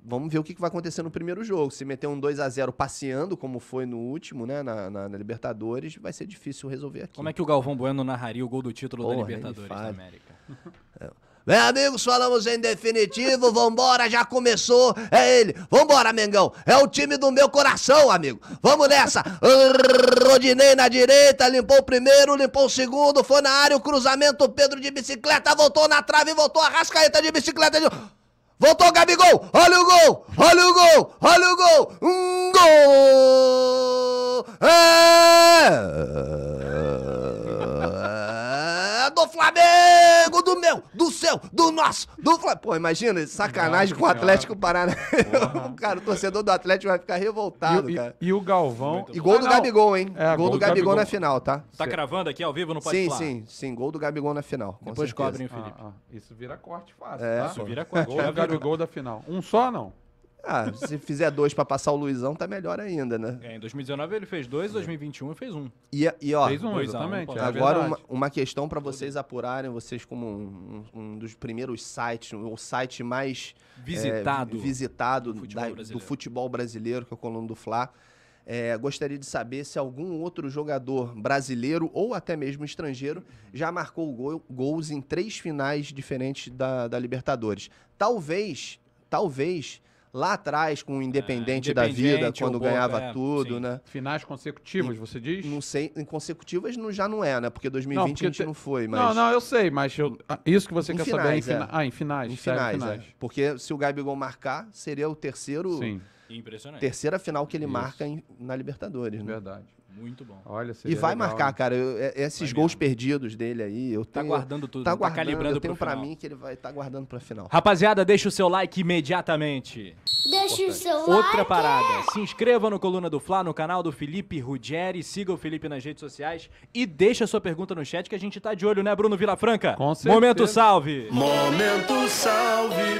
Vamos ver o que vai acontecer no primeiro jogo. Se meter um 2 a 0 passeando, como foi no último, né? Na, na- na Libertadores, vai ser difícil resolver aqui. Como é que o Galvão Bueno narraria o gol do título Porra, da Libertadores da. América? Bem, amigos, falamos em definitivo. Vambora, já começou. É ele. Vambora, Mengão. É o time do meu coração, amigo. Vamos nessa. Rodinei na direita, limpou o primeiro, limpou o segundo. Foi na área o cruzamento. Pedro de bicicleta, voltou na trave, voltou a rascaeta de bicicleta. De... Voltou Gabigol. Olha o gol. Olha o gol. Olha o gol. Um gol. É do Flamengo, do meu, do seu, do nosso, do Flamengo. Pô, imagina, sacanagem com o Atlético Paranaense. cara, o torcedor do Atlético vai ficar revoltado, E, o- cara. e- e o Galvão. E gol do Ah, não. Gabigol, hein? É, gol, do Gabigol, na final, tá? Tá cravando aqui ao vivo? Não pode Sim, falar? sim, sim. Gol do Gabigol na final. com Depois certeza. cobrem o Felipe. Ah, ah, isso vira corte fácil. É, tá? Isso vira corte. Gol do. Gabigol da final. Um só, não? Ah, se fizer dois pra passar o Luizão, tá melhor ainda, né? É, em 2019 ele fez dois, em 2021 ele fez um. E, e ó, Fez um, um, exatamente. pô. é Agora, uma, uma questão pra vocês apurarem, vocês como um, um- dos primeiros sites, o site mais Visitado. é, visitado do futebol da- do brasileiro. futebol brasileiro, que é o Coluna do Fla. É, gostaria de saber se algum outro jogador brasileiro ou até mesmo estrangeiro já marcou gol- gols em três finais diferentes da, da Libertadores. Talvez, talvez, lá atrás, com o Independente, da Vida, É, quando Boca, ganhava é, tudo, sim. né? Finais consecutivas, você diz? Não sei, em consecutivas não, já não é, né? Porque 2020 porque a gente te- não foi, mas... Não, não, eu sei, mas eu- ah, isso que você Em quer finais, saber é em, é. fina... ah, em finais. Em finais, é. Porque se o Gabigol marcar, seria o terceiro, Sim, Impressionante. terceira final que ele Isso. marca em- na Libertadores, né? verdade. Muito bom. Olha, E vai legal, marcar, cara. Eu- é- esses Vai gols mesmo. perdidos dele aí, eu Tá tenho... guardando tudo, tá tá, guardando, calibrando eu tenho pro pra final. mim que ele vai estar guardando pra final. Rapaziada, deixa o seu like imediatamente. Deixa o seu Outra like. parada, se inscreva no Coluna do Fla, no canal do Felipe Ruggeri, siga o Felipe nas redes sociais e deixa sua pergunta no chat que a gente tá de olho, né, Bruno Vilafranca? Com certeza. Momento salve!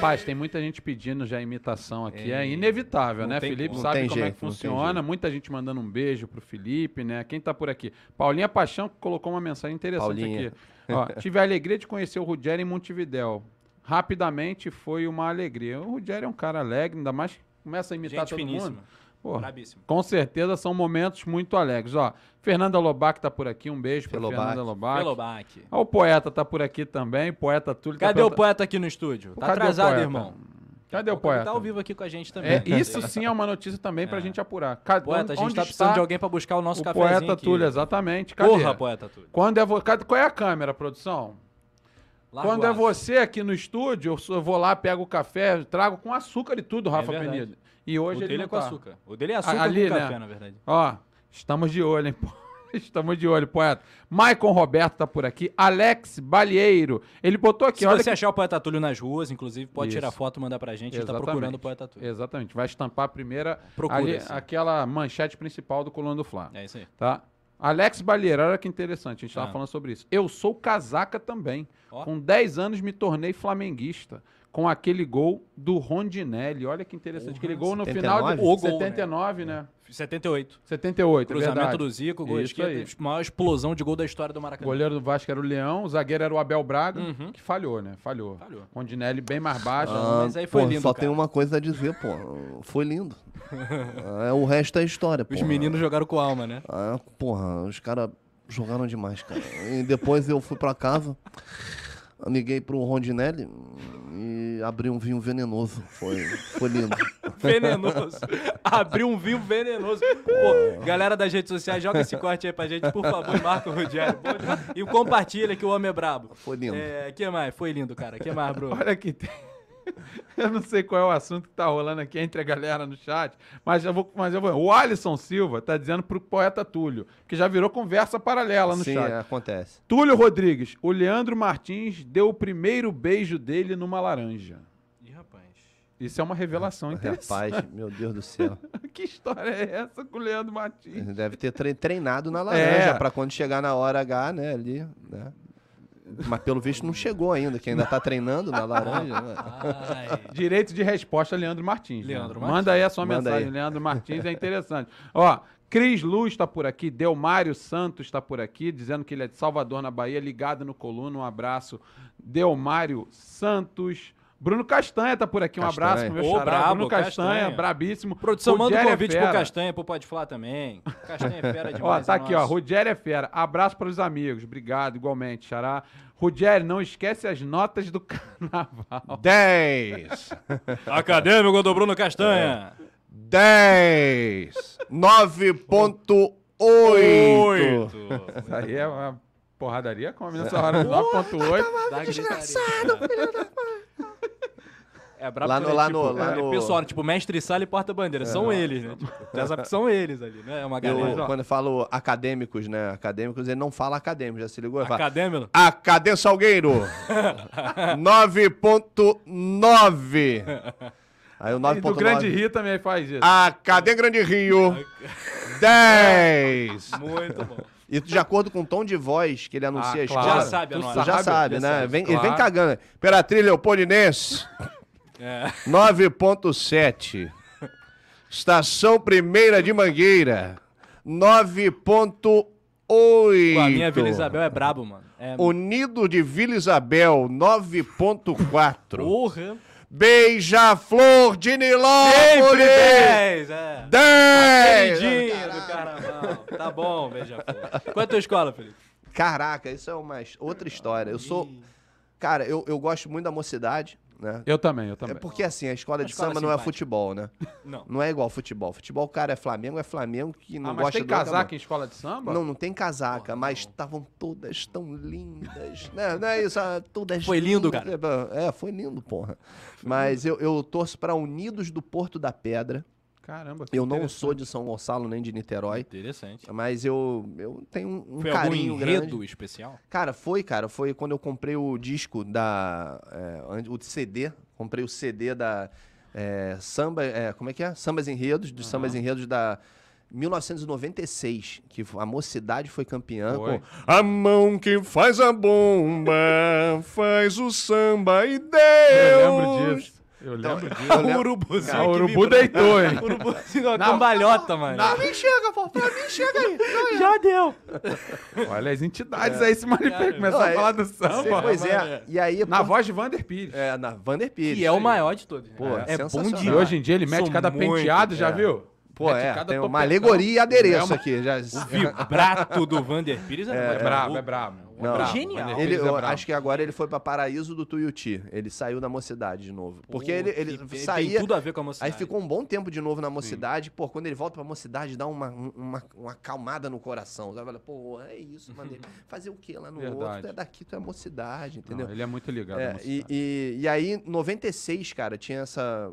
Paz, tem muita gente pedindo já imitação aqui. É, inevitável, não né? tem Felipe como. sabe como é jeito, que não tem funciona. Muita gente mandando um beijo pro Felipe, né? Quem tá por aqui? Paulinha Paixão colocou uma mensagem interessante Paulinha. aqui. Ó, tive a alegria de conhecer o Ruggeri em Montevidéu. Rapidamente foi uma alegria. O Ruggeri é um cara alegre, ainda mais que começa a imitar Gente todo finíssima. mundo. Pô, Brabíssimo. com certeza são momentos muito alegres. Ó, Fernanda Lobac tá por aqui, um beijo Felobac. Fernanda Lobac. Felobac. Ó, o poeta tá por aqui também, poeta Túlio. tá Cadê o perguntando- poeta aqui no estúdio? Tá Cadê o atrasado, irmão. Cadê o poeta? Tá ao vivo aqui com a gente também. É, isso sim é uma notícia também pra É. gente apurar. Cadê, Poeta, a gente tá está precisando de alguém pra buscar o nosso o cafezinho poeta aqui. Túlio, exatamente. Cadê? Porra, poeta Túlio. Quando é vo... Qual é a câmera, produção? Quando é você aqui no estúdio, eu vou lá, pego o café, trago com açúcar e tudo, Rafa. Penido. E hoje o ele dele é com tá. açúcar. O dele é açúcar ali, com né? café, na verdade. Ó, estamos de olho, hein? pô. Estamos de olho, poeta. Maicon Roberto tá por aqui. Alex Balieiro. Ele botou aqui, Se olha você que... achar o Poeta Túlio nas ruas, inclusive, pode Isso. tirar foto e mandar pra gente. A gente tá procurando o Poeta Túlio. Exatamente. Vai estampar a primeira... Procura, ali, aquela manchete principal do Coluna do Fla. É isso aí. Tá? Alex Balieiro, olha que interessante, a gente tava Ah. falando sobre isso. Eu sou casaca também. Ó. Com 10 anos me tornei flamenguista. Com aquele gol do Rondinelli. Olha que interessante. aquele gol no final de 79? O gol, né? 79, né? 78. 78, é Cruzamento verdade. do Zico, gol Isso esquerdo. aí. Maior explosão de gol da história do O Maracanã. goleiro do Vasco era o Leão, o zagueiro era o Abel Braga, Uhum. que falhou, né? Falhou. Falhou. Rondinelli bem mais baixo. Ah, mas aí foi pô, lindo, Só cara. tem uma coisa a dizer, pô. Foi lindo. Ah, o resto é história, pô. Os meninos jogaram com alma, né? Ah, porra, os caras jogaram demais, cara. E depois eu fui pra casa, liguei pro Rondinelli e abri um vinho venenoso. Foi, foi lindo. Venenoso. Abriu um vinho venenoso. Pô, galera das redes sociais, joga esse corte aí pra gente, por favor, e marca o Rogério. E compartilha que o homem é brabo. Foi lindo. É, que mais? Foi lindo, cara. que mais, Bruno? Olha aqui, tem, Eu não sei qual é o assunto que tá rolando aqui entre a galera no chat, mas eu vou. Mas eu vou. O Alisson Silva tá dizendo pro poeta Túlio, que já virou conversa paralela no Sim, chat. é, acontece. Túlio Rodrigues, o Leandro Martins deu o primeiro beijo dele numa laranja. Ih, rapaz. Isso é uma revelação interessante. Rapaz, meu Deus do céu. que história é essa com o Leandro Martins? Ele deve ter tre- treinado na laranja É. pra quando chegar na hora H, né, ali, né? Mas pelo visto não chegou ainda, que ainda tá treinando na laranja. né? Ai. Direito de resposta, Leandro Martins. né? Leandro Manda Martins. aí a sua Manda mensagem, aí. Leandro Martins, é interessante. Ó, Cris Luz está por aqui, Delmário Santos está por aqui, dizendo que ele é de Salvador, na Bahia, ligado no Coluna. Um abraço, Delmário Santos. Bruno Castanha tá por aqui, um Castanha. abraço pro meu Ô, xará. brabo, Bruno Castanha, Castanha. brabíssimo. Produção, manda um Rogério é convite pro fera. Castanha, pro Pode Falar também. Castanha é fera Ó, demais. tá é aqui, ó. Rogério é fera. Abraço para os amigos. Obrigado, igualmente, Xará. Rogério, não esquece as notas do carnaval. 10, Acadêmico do Bruno Castanha. 10, 9.8. Oito. Isso aí é uma porradaria, como nessa hora, 9.8. Dá gritaria. É brabo Lá no- é, lá tipo, no- lá é, no- Pessoal, tipo, mestre sala e porta-bandeira. São eles, né? Tipo, já sabe que são eles ali, né? É uma Eu, galera. quando eu falo acadêmicos, né? Acadêmicos, ele não fala acadêmico, já se ligou? Acadêmico. A Cadê Salgueiro? 9.9. Aí o E do 9.9. Grande Rio também faz isso. A Cadê Grande Rio? 10. Muito bom. E de acordo com o tom de voz que ele anuncia Ah, a claro. escola. Já sabe a já sabe, já né? sabe, Vem- Ele vem claro. cagando. Imperatriz Leopoldinense. É. 9.7. Estação Primeira de Mangueira. 9.8. Pô, a minha Vila Isabel é brabo, mano. É... Unido de Vila Isabel, 9.4. Porra. Beija-Flor de Sempre Nilópolis, 10, é. 10. Queridinha do carnaval. Tá bom, beija-flor. Qual é a tua escola, Felipe? Caraca, isso é uma outra história. Eu sou. Cara, eu, eu gosto muito da mocidade, né? Eu também, eu É também. porque assim, a escola de escola samba não é simpática. futebol, né? Não. Não é igual futebol. Futebol, cara, é Flamengo, é Flamengo que não ah, mas gosta tem do outro, casaca em escola de samba? Não, não tem casaca, mas estavam todas tão lindas. né? Não é isso, ah, todas Foi lindo, lindas. É, foi lindo, porra. Mas eu, eu torço pra Unidos do Porto da Pedra. Caramba, que Eu não sou de São Gonçalo nem de Niterói. Interessante. Mas eu, eu tenho um, um Foi algum carinho enredo grande. especial? Cara, foi, cara. Foi quando eu comprei o disco da. é, o CD. Comprei o CD da. é, samba. é, como é que é? Sambas Enredos, dos Sambas Enredos da. 1996, que a mocidade foi campeã. Foi. com- A mão que faz a bomba faz o samba e Eu Deus. lembro disso. Eu Então, lembro disso. eu O urubuzinho. Ah, o urubu deitou, hein? O urubuzinho, uma cambalhota, mano. Me chega, pô, pra mim chega aí. Já deu. Olha, as entidades aí se manifestam. Começou a é- falar do samba. pois é. E aí, Na pô, voz de Vander Pires. é, na Vander Pires. Que é o maior de todos. né? Pô, é bom. E demais. hoje em dia ele mete Sou cada muito- penteado, já é. viu? Pô, é, tem uma alegoria e adereço É uma- aqui. Já, O vibrato do Vander Pires é, É brabo, é brabo. É Não, genial. Ele, é eu acho que agora ele foi pra Paraíso do Tuiuti. Ele saiu da mocidade de novo. Porque Pô, ele, ele que- Tem saía. tudo a ver com a mocidade. Aí ficou um bom tempo de novo na mocidade. Pô, quando ele volta pra mocidade, dá uma, um- uma, uma acalmada no coração. Sabe? Fala, Pô, é isso, mano. Fazer o que lá no Verdade. outro? Tu é daqui, tu é mocidade, entendeu? Não, ele é muito ligado. É, à e, mocidade. e, e aí, em 96, cara, tinha essa,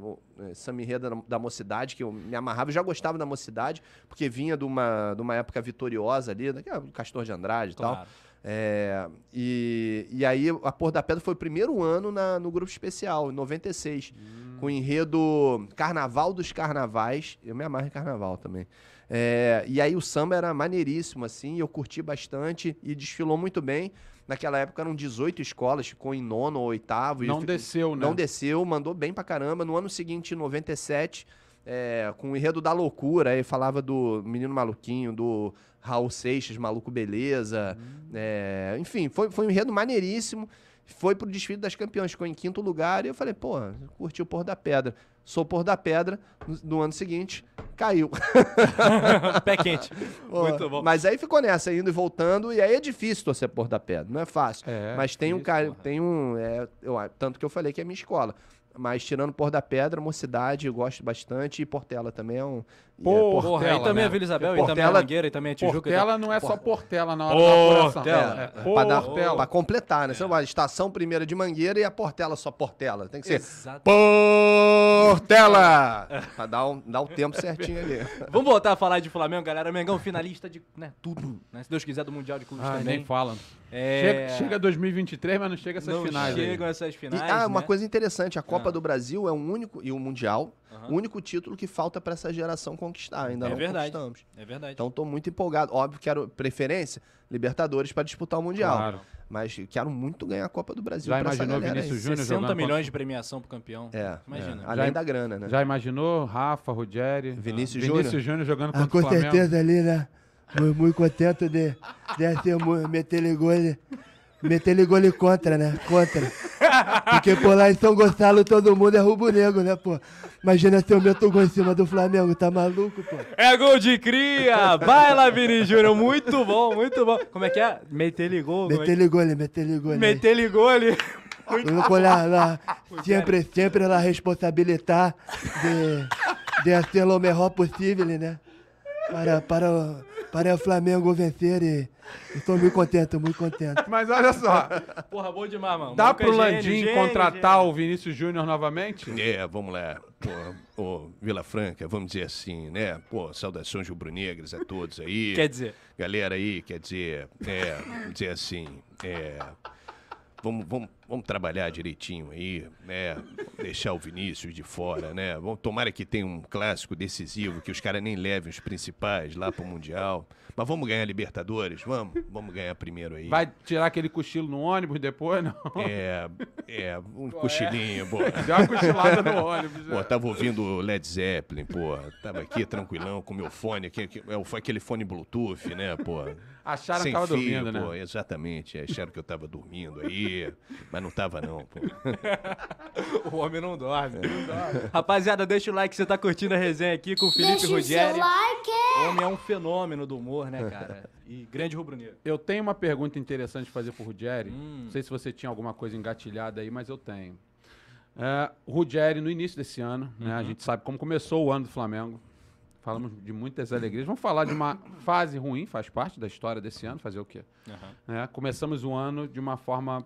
essa mirreda da, da mocidade, que eu me amarrava. Eu já gostava da mocidade, porque vinha de uma, de uma época vitoriosa ali, daquela do Castor de Andrade e tal. É, e, e aí, a Porra da Pedra foi o primeiro ano na- no grupo especial, em 96, com o enredo Carnaval dos Carnavais. Eu me amarro em carnaval também. É, e aí, o samba era maneiríssimo, assim, eu curti bastante e desfilou muito bem. Naquela época eram 18 escolas, ficou em nono ou oitavo. Não desceu, né? não desceu, mandou bem pra caramba. No ano seguinte, em 97, é, com o enredo da loucura, aí falava do Menino Maluquinho, do Raul Seixas, Maluco Beleza. é, enfim, foi, foi um enredo maneiríssimo. Foi pro desfile das campeãs, ficou em quinto lugar. E eu falei, pô, curti o Pôr da Pedra. Sou Pôr da Pedra, no, no ano seguinte, caiu. Pé quente. Pô, Muito bom. Mas aí ficou nessa, indo e voltando, e aí é difícil torcer Pôr da Pedra, não é fácil. É, mas tem um difícil, cara, tem um. é, eu, tanto que eu falei que é minha escola. Mas tirando Pôr da Pedra, Mocidade, eu gosto bastante. E Portela também é um. E é Pô, Porra, aí Portela, também né? é Vila Isabel, e também é Portela- Mangueira, e também é Tijuca. e Portela não é só Portela na hora Portela. da apuração. É, Pra, dar, Portela. pra completar, né? Você não vai estação primeira de Mangueira e a Portela só Portela. Tem que ser Exato. Portela! pra dar um, dar o tempo certinho ali. Vamos voltar a falar de Flamengo, galera. Mengão, finalista de né, tudo, né? Se Deus quiser, do Mundial de Clubes Ai, também. nem fala. É... Chega, chega 2023, mas não chega essas não finais. aí. chegam essas E, finais, ah, uma né? coisa interessante, a Copa Ah. do Brasil é o único, e o Mundial, Aham. o único título que falta pra essa geração conquistar. Ainda É não verdade. conquistamos. É verdade. Então tô muito empolgado. Óbvio, quero preferência, Libertadores pra disputar o Mundial. Claro. Mas quero muito ganhar a Copa do Brasil. Já imaginou. Vinícius Júnior 60 jogando milhões de premiação pro campeão. É, Imagina. é. além Já- da grana, né? Já imaginou Rafa, Ruggeri, Vinícius Vinícius Júnior jogando Ah, contra com o Flamengo? certeza ali, né? Muito, muito contente de, de mu- meter gol, meter gol contra, né? Contra. Porque por lá em São Gonçalo todo mundo é rubro-negro, né, pô? Imagina se eu meto gol em cima do Flamengo, tá maluco, pô? É gol de cria! Vai lá, Vini Júnior. Muito bom, muito bom. Como é que é? Meter gol. como é que- Meter gol, meter gol. Meter gol lá, lá, sempre, sempre la responsabilidade de, de hacer lo mejor possível, né? Para, para, o- para o Flamengo vencer e estou muito contente, muito contente. Mas olha só, Porra, bom demais, mano. dá é pro Landim gênio, contratar gênio. o Vinícius Júnior novamente? É, vamos lá. Pô, ô, Vila Franca, vamos dizer assim, né? Pô, saudações rubro-negras a todos aí. Quer dizer, Galera aí, quer dizer, é, vamos dizer assim, é. Vamos, vamos, vamos trabalhar direitinho aí, né? Deixar o Vinícius de fora, né? Vamos, tomara que tenha um clássico decisivo, que os caras nem levem os principais lá pro Mundial. Mas vamos ganhar Libertadores? Vamos, vamos ganhar primeiro aí. Vai tirar aquele cochilo no ônibus depois? Não. É, é, um cochilinho, pô. Dá uma cochilada no ônibus. Pô, tava ouvindo Led Zeppelin, pô. Tava aqui tranquilão com meu fone, aqui, aqui, é, foi aquele fone Bluetooth, né, pô. Acharam que Sem tava fio, dormindo, né? pô, exatamente. Acharam que eu tava dormindo aí, mas não tava não, pô. o homem não dorme. Rapaziada, deixa o like se você tá curtindo a resenha aqui com o Felipe Deixa o seu Ruggeri. like. O homem é um fenômeno do humor, né, cara? E grande rubro-negro. Eu tenho uma pergunta interessante de fazer pro Ruggeri. Hum. Não sei se você tinha alguma coisa engatilhada aí, mas eu tenho. É, o Ruggeri, no início desse ano, né, Uhum. a gente sabe como começou o ano do Flamengo. Falamos de muitas alegrias. Vamos falar de uma fase ruim, faz parte da história desse ano, fazer o quê? né? Começamos o ano de uma forma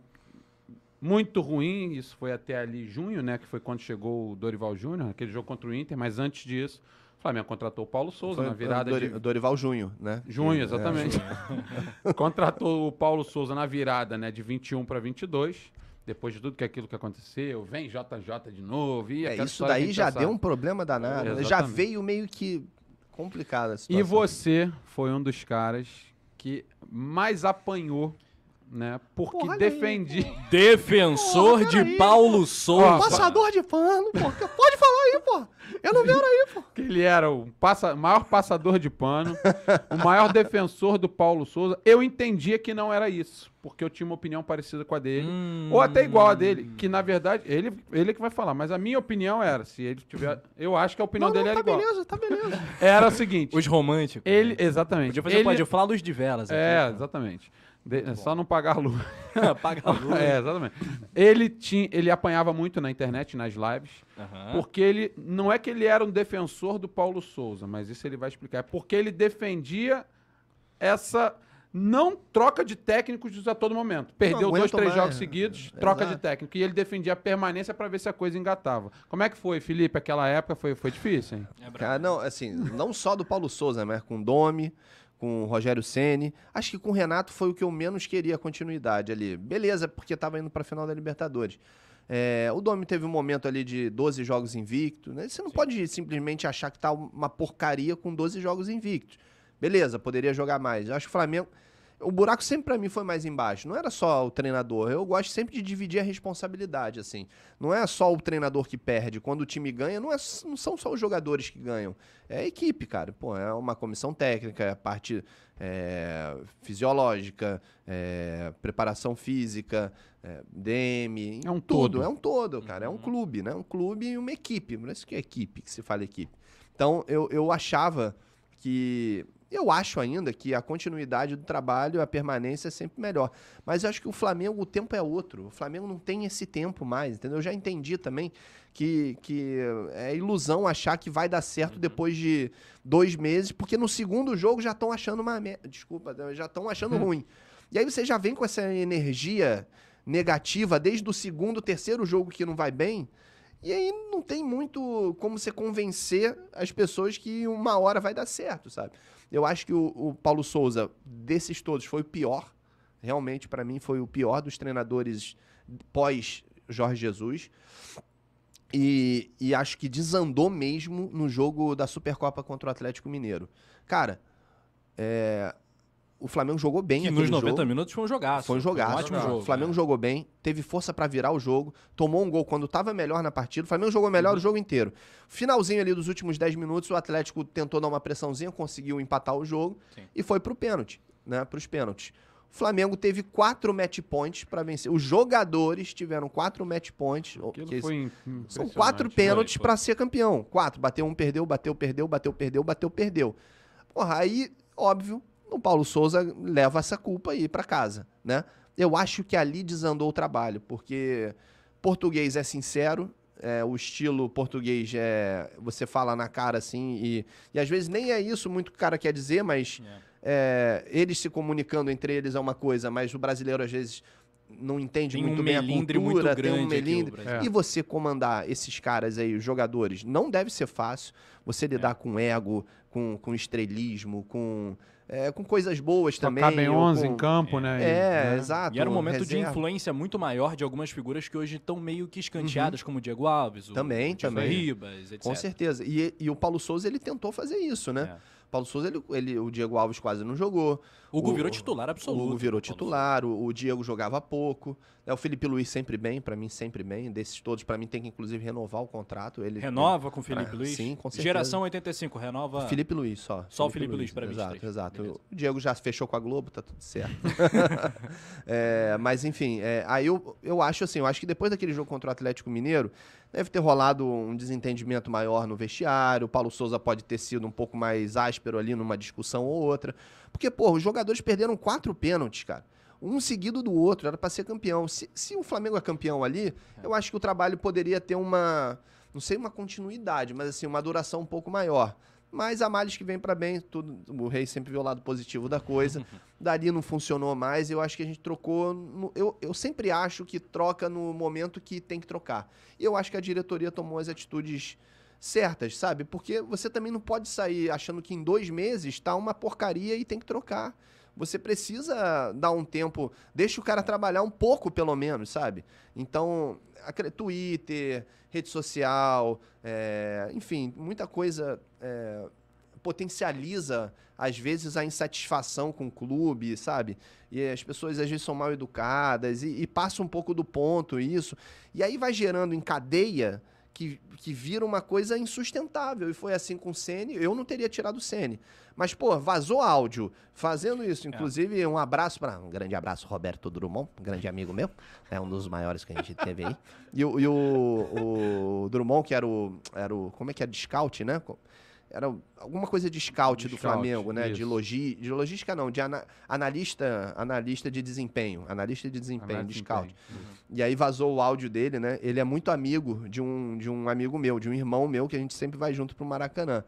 muito ruim, isso foi até ali junho, né, que foi quando chegou o Dorival Júnior, aquele jogo contra o Inter, mas antes disso, o Flamengo contratou o Paulo Souza Foi na virada Dori- de Dorival Junho, né? junho, É, exatamente. contratou o Paulo Souza na virada, né, de 21 para 22. Depois de tudo que aquilo que aconteceu, vem JJ de novo, e É, isso daí já deu um problema danado. É, já veio meio que complicada a situação. E você foi um dos caras que mais apanhou, né? Porque Porra, olha aí, defendia. Defensor de Paulo Souza. Passador de pano, pô. Pode falar aí, pô. Eu não vejo aí, pô. que ele era o passa, maior passador de pano, o maior defensor do Paulo Souza. Eu entendia que não era isso, porque eu tinha uma opinião parecida com a dele, Hum. ou até igual a dele, que na verdade ele ele que vai falar, mas a minha opinião era, se ele tiver, eu acho que a opinião Não, dele não, era tá igual. beleza, tá beleza. Era o seguinte, Os românticos. ele exatamente. Podia fazer ele, pode falar luz de velas aqui. É, exatamente. De- é só não pagar luz. Apaga a luz. É, exatamente. Ele tinha, ele apanhava muito na internet, nas lives, Aham. porque ele não é que ele era um defensor do Paulo Souza, mas isso ele vai explicar. É porque ele defendia essa não troca de técnicos a todo momento. Perdeu dois, três mais. jogos seguidos, troca de Exato. técnico. E ele defendia a permanência para ver se a coisa engatava. Como é que foi, Felipe? Aquela época foi, foi difícil, hein? É. Cara, não, assim, não só do Paulo Souza, mas com o Domi, com o Rogério Ceni. Acho que com o Renato foi o que eu menos queria continuidade ali. Beleza, porque tava indo pra final da Libertadores. É, o Domi teve um momento ali de 12 jogos invictos. Né? Você não pode simplesmente achar que tá uma porcaria com 12 jogos invictos. Beleza, poderia jogar mais. Eu acho que o Flamengo. O buraco sempre pra mim foi mais embaixo. Não era só o treinador. Eu gosto sempre de dividir a responsabilidade, assim. Não é só o treinador que perde. Quando o time ganha, não, é, não são só os jogadores que ganham. É a equipe, cara. Pô, é uma comissão técnica, é a parte é, fisiológica, é, preparação física, é, DM. É um tudo. todo. É um todo, cara. É um clube, né? Um clube e uma equipe. Por isso que é equipe, que se fala equipe. Então, eu, eu achava que Eu acho ainda que a continuidade do trabalho, a permanência é sempre melhor. Mas eu acho que o Flamengo, o tempo é outro. O Flamengo não tem esse tempo mais, entendeu? Eu já entendi também que, que é ilusão achar que vai dar certo depois de dois meses, porque no segundo jogo já estão achando uma. me- Desculpa, já estão achando ruim. E aí você já vem com essa energia negativa desde o segundo, terceiro jogo que não vai bem. E aí não tem muito como você convencer as pessoas que uma hora vai dar certo, sabe? Eu acho que o, o Paulo Souza, desses todos, foi o pior. Realmente, para mim, foi o pior dos treinadores pós Jorge Jesus. E, e acho que desandou mesmo no jogo da Supercopa contra o Atlético Mineiro. Cara, é, o Flamengo jogou bem Que nos 90 jogo. minutos foi um jogaço. Foi um jogaço. ótimo jogo. O Flamengo né? jogou bem, teve força pra virar o jogo, tomou um gol quando tava melhor na partida. O Flamengo jogou melhor o jogo inteiro. Finalzinho ali dos últimos 10 minutos, o Atlético tentou dar uma pressãozinha, conseguiu empatar o jogo Sim. e foi pro pênalti, né? Pros pênaltis. O Flamengo teve quatro match points pra vencer. Os jogadores tiveram quatro match points. Que foi são quatro Foi, pênaltis foi. pra ser campeão. Quatro. Bateu um, perdeu, bateu, perdeu, bateu, perdeu, bateu, perdeu. Porra, aí, óbvio, o Paulo Souza leva essa culpa aí pra casa, né? Eu acho que ali desandou o trabalho, porque português é sincero, é, o estilo português é. Você fala na cara assim, e, e às vezes nem é isso muito que o cara quer dizer, mas é, eles se comunicando entre eles é uma coisa, mas o brasileiro às vezes não entende Tem muito um bem a cultura, muito tem um aqui, melindre. É. E você comandar esses caras aí, os jogadores, não deve ser fácil. Você lidar com ego, com, com estrelismo, com, é, com coisas boas Só também. cabem ou 11 com- em campo, né? É, né? exato. E era um momento de reserva. influência muito maior de algumas figuras que hoje estão meio que escanteadas, como o Diego Alves, o, Também, o Diego também. Ribas, etc. Com certeza. E, e o Paulo Souza, ele tentou fazer isso, né? É. Paulo Souza, ele, ele- o Diego Alves quase não jogou. O Hugo O- virou titular absoluto. O Hugo virou titular, o, o Diego jogava pouco. né? O Felipe Luiz sempre bem, pra mim sempre bem. Desses todos, pra mim tem que inclusive renovar o contrato. Ele Renova com o Felipe Ah, Luiz? sim, com certeza. Geração 85, renova. Felipe Luiz só. Só o Felipe Luiz pra Exato, 23. exato. Beleza. O Diego já fechou com a Globo, tá tudo certo. É, mas enfim, é, aí eu, eu acho assim, eu acho que depois daquele jogo contra o Atlético Mineiro, deve ter rolado um desentendimento maior no vestiário, o Paulo Souza pode ter sido um pouco mais áspero ali numa discussão ou outra. Porque, pô, os jogadores perderam quatro pênaltis, cara. Um seguido do outro, era pra ser campeão. Se, se o Flamengo é campeão ali, eu acho que o trabalho poderia ter uma, não sei uma continuidade, mas assim, uma duração um pouco maior. Mas a males que vem pra bem, tudo, o Rei sempre vê o lado positivo da coisa. Dali não funcionou mais, eu acho que a gente trocou. no- eu, eu sempre acho que troca no momento que tem que trocar. E eu acho que a diretoria tomou as atitudes certas, sabe? Porque você também não pode sair achando que em dois meses tá uma porcaria e tem que trocar. Você precisa dar um tempo, deixa o cara trabalhar um pouco, pelo menos, sabe? Então, Twitter, rede social, é, enfim, muita coisa é, potencializa, às vezes, a insatisfação com o clube, sabe? E as pessoas, às vezes, são mal educadas e, e passa um pouco do ponto isso. E aí vai gerando em cadeia que, que vira uma coisa insustentável. E foi assim com o Sene. Eu não teria tirado o Sene. Mas, pô, vazou áudio fazendo isso. Inclusive, um abraço para Um grande abraço, Roberto Drummond, um grande amigo meu. É um dos maiores que a gente teve aí. E, o, e o, o Drummond, que era o, era o. Como é que é? De scout, né? Era alguma coisa de scout De do scout, Flamengo, né? De, isso. logi, de logística, não, de ana- analista, analista de desempenho. Analista de desempenho, Análise de de scout. desempenho. E aí vazou o áudio dele, né? Ele é muito amigo de um, de um amigo meu, de um irmão meu, que a gente sempre vai junto pro Maracanã.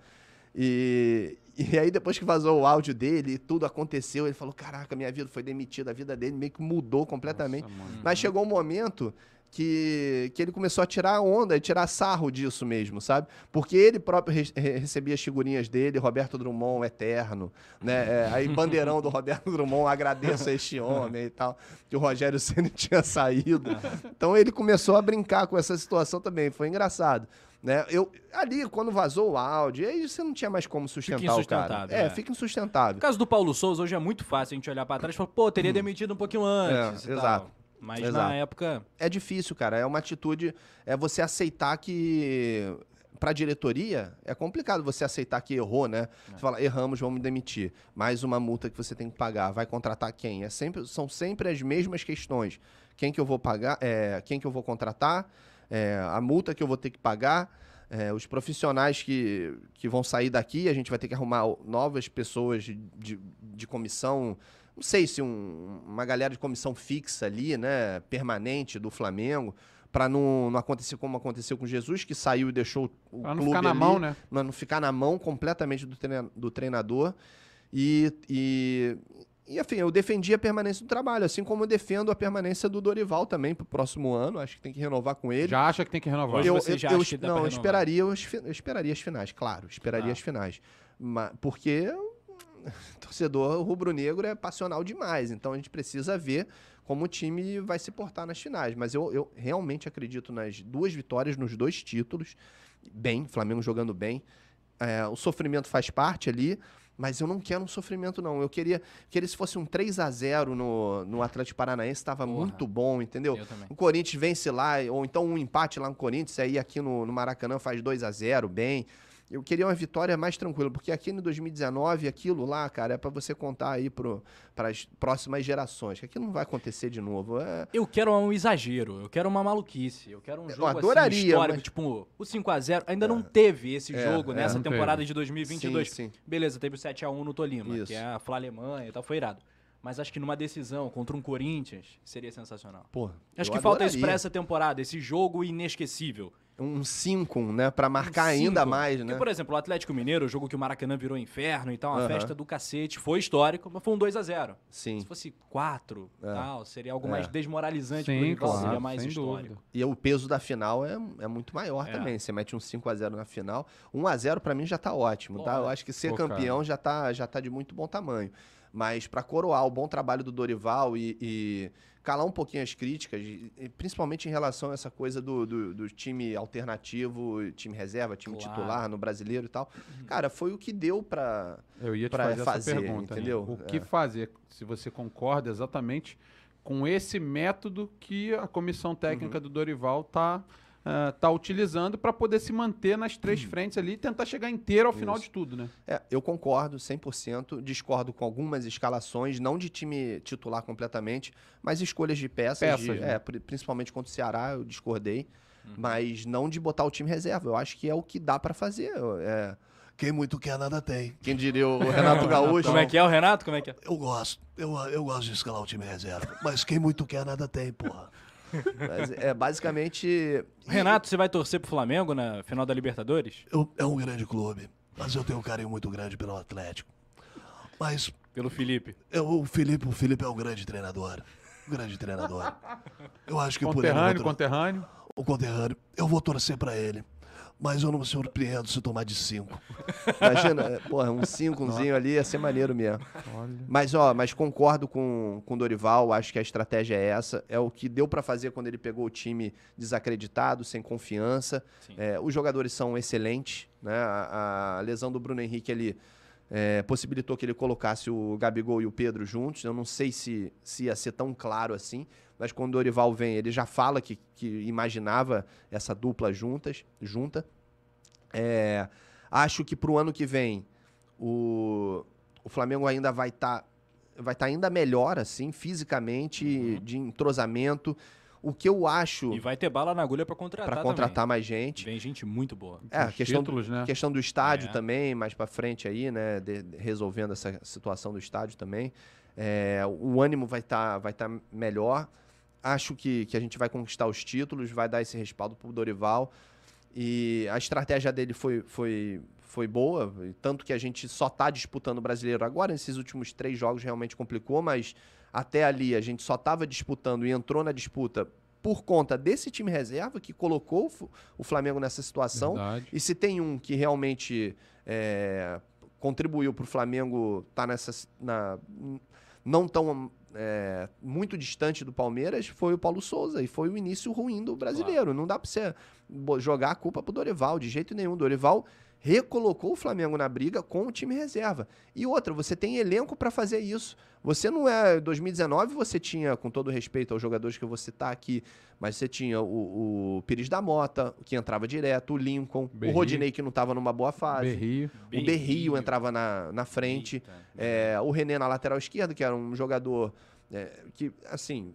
E, e aí, depois que vazou o áudio dele, tudo aconteceu, ele falou: Caraca, minha vida foi demitida, a vida dele meio que mudou completamente. Nossa. Mas chegou um momento que, que ele começou a tirar onda, a tirar sarro disso mesmo, sabe? Porque ele próprio re- re- recebia as figurinhas dele, Roberto Drummond eterno, né? É, aí bandeirão do Roberto Drummond, agradeço a este homem e tal, que o Rogério Ceni tinha saído. Então ele começou a brincar com essa situação também, foi engraçado. Né? Eu, ali, quando vazou o áudio, aí você não tinha mais como sustentar o cara. É, é. fica No insustentável. caso do Paulo Souza, hoje é muito fácil a gente olhar pra trás e falar, pô, teria demitido um pouquinho antes. É, e tal. Mas Exato. na época. é difícil, cara. É uma atitude. É você aceitar que. Pra diretoria, é complicado você aceitar que errou, né? Você fala, erramos, vamos demitir. Mais uma multa que você tem que pagar. Vai contratar quem? É sempre, são sempre as mesmas questões. Quem que eu vou pagar? É, quem que eu vou contratar? É, a multa que eu vou ter que pagar. É, os profissionais que, que vão sair daqui, a gente vai ter que arrumar novas pessoas de, de, de comissão. Não sei se um- uma galera de comissão fixa ali, né? Permanente do Flamengo, para não, não acontecer como aconteceu com Jesus, que saiu e deixou o Pra não clube ficar na ali, mão, né? Não, não ficar na mão completamente do, treina- do treinador. E, e, e, enfim, eu defendi a permanência do trabalho, assim como eu defendo a permanência do Dorival também pro próximo ano. Acho que tem que renovar com ele. Já acha que tem que renovar. Eu, você eu- já eu não, eu esperaria, eu esperaria as finais, claro, esperaria Ah. as finais. Ma- porque o torcedor rubro-negro é passional demais, então a gente precisa ver como o time vai se portar nas finais. Mas eu, eu realmente acredito nas duas vitórias, nos dois títulos. Bem, Flamengo jogando bem. É, o sofrimento faz parte ali, mas eu não quero um sofrimento, não. Eu queria, queria se fosse um 3 a 0 no, no Atlético Paranaense, estava muito bom, entendeu? O Corinthians vence lá, ou então um empate lá no Corinthians, aí aqui no, no Maracanã faz 2 a 0 bem. Eu queria uma vitória mais tranquila, porque aqui no 2019, aquilo lá, cara, é pra você contar aí para as próximas gerações, que aquilo não vai acontecer de novo. É, Eu quero um exagero, eu quero uma maluquice, eu quero um Eu jogo adoraria, assim, histórico, mas- tipo, o 5x0. Ainda não teve esse É, jogo é, nessa não teve. temporada de 2022. Sim, sim. Beleza, teve o 7x1 no Tolima, Isso. que é a Fla Alemanha e tal, foi irado. Mas acho que numa decisão contra um Corinthians seria sensacional. Pô, Acho que falta isso adoraria. pra essa temporada, esse jogo inesquecível. Um 5, né? Pra marcar Um ainda mais, Porque, né? por exemplo, o Atlético Mineiro, o jogo que o Maracanã virou inferno e tal, uma Aham. festa do cacete, foi histórico, mas foi um 2x0. Sim. Se fosse 4, É. tal, seria algo É. mais desmoralizante Sim, pro rival, claro, seria mais histórico. dúvida. E o peso da final é, é muito maior É. também. Você mete um 5 a 0 na final. 1 a 0 pra mim já tá ótimo, tá? Porra. Eu acho que ser Pô, campeão já tá, já tá de muito bom tamanho. Mas pra coroar o bom trabalho do Dorival e, e calar um pouquinho as críticas, principalmente em relação a essa coisa do, do, do time alternativo, time reserva, time Claro. titular no brasileiro e tal. Cara, foi o que deu pra. Eu ia te pra fazer, fazer, essa pergunta. né? entendeu? O que É. fazer, se você concorda exatamente com esse método que a comissão técnica Uhum. do Dorival está tá utilizando para poder se manter nas três Uhum. frentes ali e tentar chegar inteiro ao final Isso. de tudo, né? É, eu concordo 100%, discordo com algumas escalações, não de time titular completamente, mas escolhas de peças, de- Peças, né? é, pri- principalmente contra o Ceará, eu discordei, Uhum. mas não de botar o time reserva. Eu acho que é o que dá pra fazer. é, Quem muito quer, nada tem. quem diria o Renato Gaúcho. Como é que é o Renato? Como é que é? Eu gosto. Eu, eu gosto de escalar o time reserva. Mas quem muito quer, nada tem, porra. Mas é basicamente. Renato, você vai torcer pro Flamengo na final da Libertadores? Eu- é um grande clube, mas eu tenho um carinho muito grande pelo Atlético. Mas Pelo Felipe. eu- o Felipe, o Felipe é um grande treinador. Um grande treinador. Eu acho que por ele vou Conterrâneo, conterrâneo. o conterrâneo. Eu vou torcer pra ele. Mas eu não me surpreendo se tomar de cinco. Imagina, é, porra, um cincozinho ali ia ser maneiro mesmo. Olha. Mas, ó, mas concordo com, com o Dorival, acho que a estratégia é essa. É o que deu pra fazer quando ele pegou o time desacreditado, sem confiança. É, os jogadores são excelentes, né? A, a lesão do Bruno Henrique ali é, possibilitou que ele colocasse o Gabigol e o Pedro juntos. Eu não sei se, se ia ser tão claro assim, mas quando o Dorival vem, ele já fala que, que imaginava essa dupla juntas, junta. É, acho que pro ano que vem o, o Flamengo ainda vai estar vai tá ainda melhor assim fisicamente de entrosamento o que eu acho E vai ter bala na agulha pra contratar para contratar também. mais gente Vem gente muito boa. é a questão títulos, né? questão do estádio É. também mais para frente aí né de- de- resolvendo essa situação do estádio também É, o ânimo vai estar vai tá melhor acho que, que a gente vai conquistar os títulos vai dar esse respaldo pro Dorival e a estratégia dele foi, foi, foi boa, tanto que a gente só tá disputando o brasileiro agora. Nesses últimos três jogos realmente complicou, mas até ali a gente só tava disputando e entrou na disputa por conta desse time reserva que colocou o Flamengo nessa situação. Verdade. E se tem um que realmente é, contribuiu para o Flamengo estar nessa si- na não tão é, muito distante do Palmeiras, foi o Paulo Souza e foi o início ruim do brasileiro. Não dá para você jogar a culpa pro Dorival de jeito nenhum. Dorival recolocou o Flamengo na briga com o time reserva. E outra, você tem elenco para fazer isso. Você não é 2019, você tinha, com todo respeito aos jogadores que eu vou citar aqui, mas você tinha o, o Pires da Mota, que entrava direto, o Lincoln, Berrio. o Rodinei, que não estava numa boa fase. Berrio. O Berrio entrava na, na frente. Eita. É, o René na lateral esquerda, que era um jogador é, que, assim,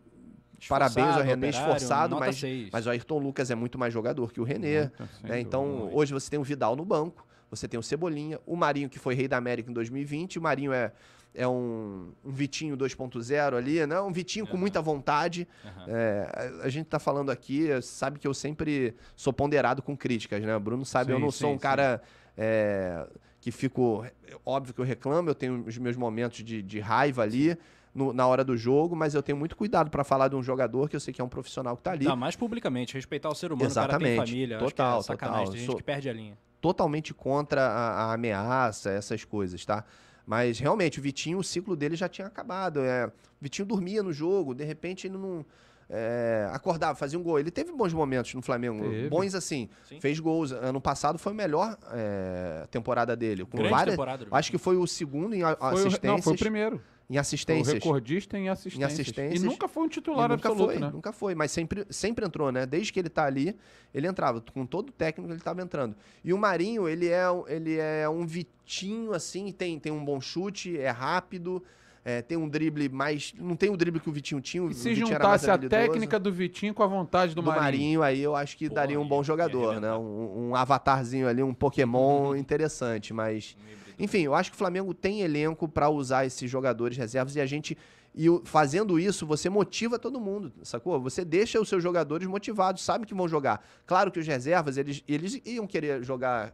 parabéns ao Esforçado, René, operário, esforçado, mas, seis. mas o Ayrton Lucas é muito mais jogador que o René. Muito, né? Então, dúvida. hoje você tem o Vidal no banco, você tem o Cebolinha, o Marinho, que foi rei da América em 2020. O Marinho é, é um, um Vitinho 2.0 ali, né? Um Vitinho com muita vontade. Aham. É, a, a gente tá falando aqui, sabe que eu sempre sou ponderado com críticas, né? O Bruno sabe, eu Sim, não sou sim, um cara é, que fico. Óbvio que eu reclamo, eu tenho os meus momentos de, de raiva ali. No- na hora do jogo, mas eu tenho muito cuidado para falar de um jogador que eu sei que é um profissional que tá ali. Ainda mais publicamente, respeitar o ser humano, o cara tem Exatamente. família. acho que Total, é sacanagem, total. tem gente Sou- que perde a linha. totalmente contra a, a ameaça, essas coisas, tá? Mas realmente, o Vitinho, o ciclo dele já tinha acabado. É, o Vitinho dormia no jogo, de repente ele não. é, acordava, fazia um gol. Ele teve bons momentos no Flamengo. Teve. Bons assim. Sim. Fez gols. Ano passado foi a melhor é, temporada dele. Com Grande várias, temporada acho que foi o segundo em Foi o- assistências. não, foi o primeiro. Em Foi o assistências. recordista em assistências. assistências. E nunca foi um titular nunca absoluto, foi, né? nunca foi, mas sempre, sempre entrou, né? Desde que ele tá ali, ele entrava. Com todo o técnico, ele tava entrando. E o Marinho, ele é, um- ele é um Vitinho, assim, tem, tem um bom chute, é rápido, é, tem um drible mais... Não tem o drible que o Vitinho tinha, o E se Vitinho era mais juntasse a técnica do Vitinho com a vontade do, do Marinho. Marinho. aí eu acho que Pô, daria um bom ia jogador, né? Um, um avatarzinho ali, um Pokémon interessante, mas... Enfim, eu acho que o Flamengo tem elenco pra usar esses jogadores reservas e a gente. E fazendo isso, você motiva todo mundo, sacou? Você deixa os seus jogadores motivados, sabem que vão jogar. Claro que os reservas, eles, eles iam querer jogar.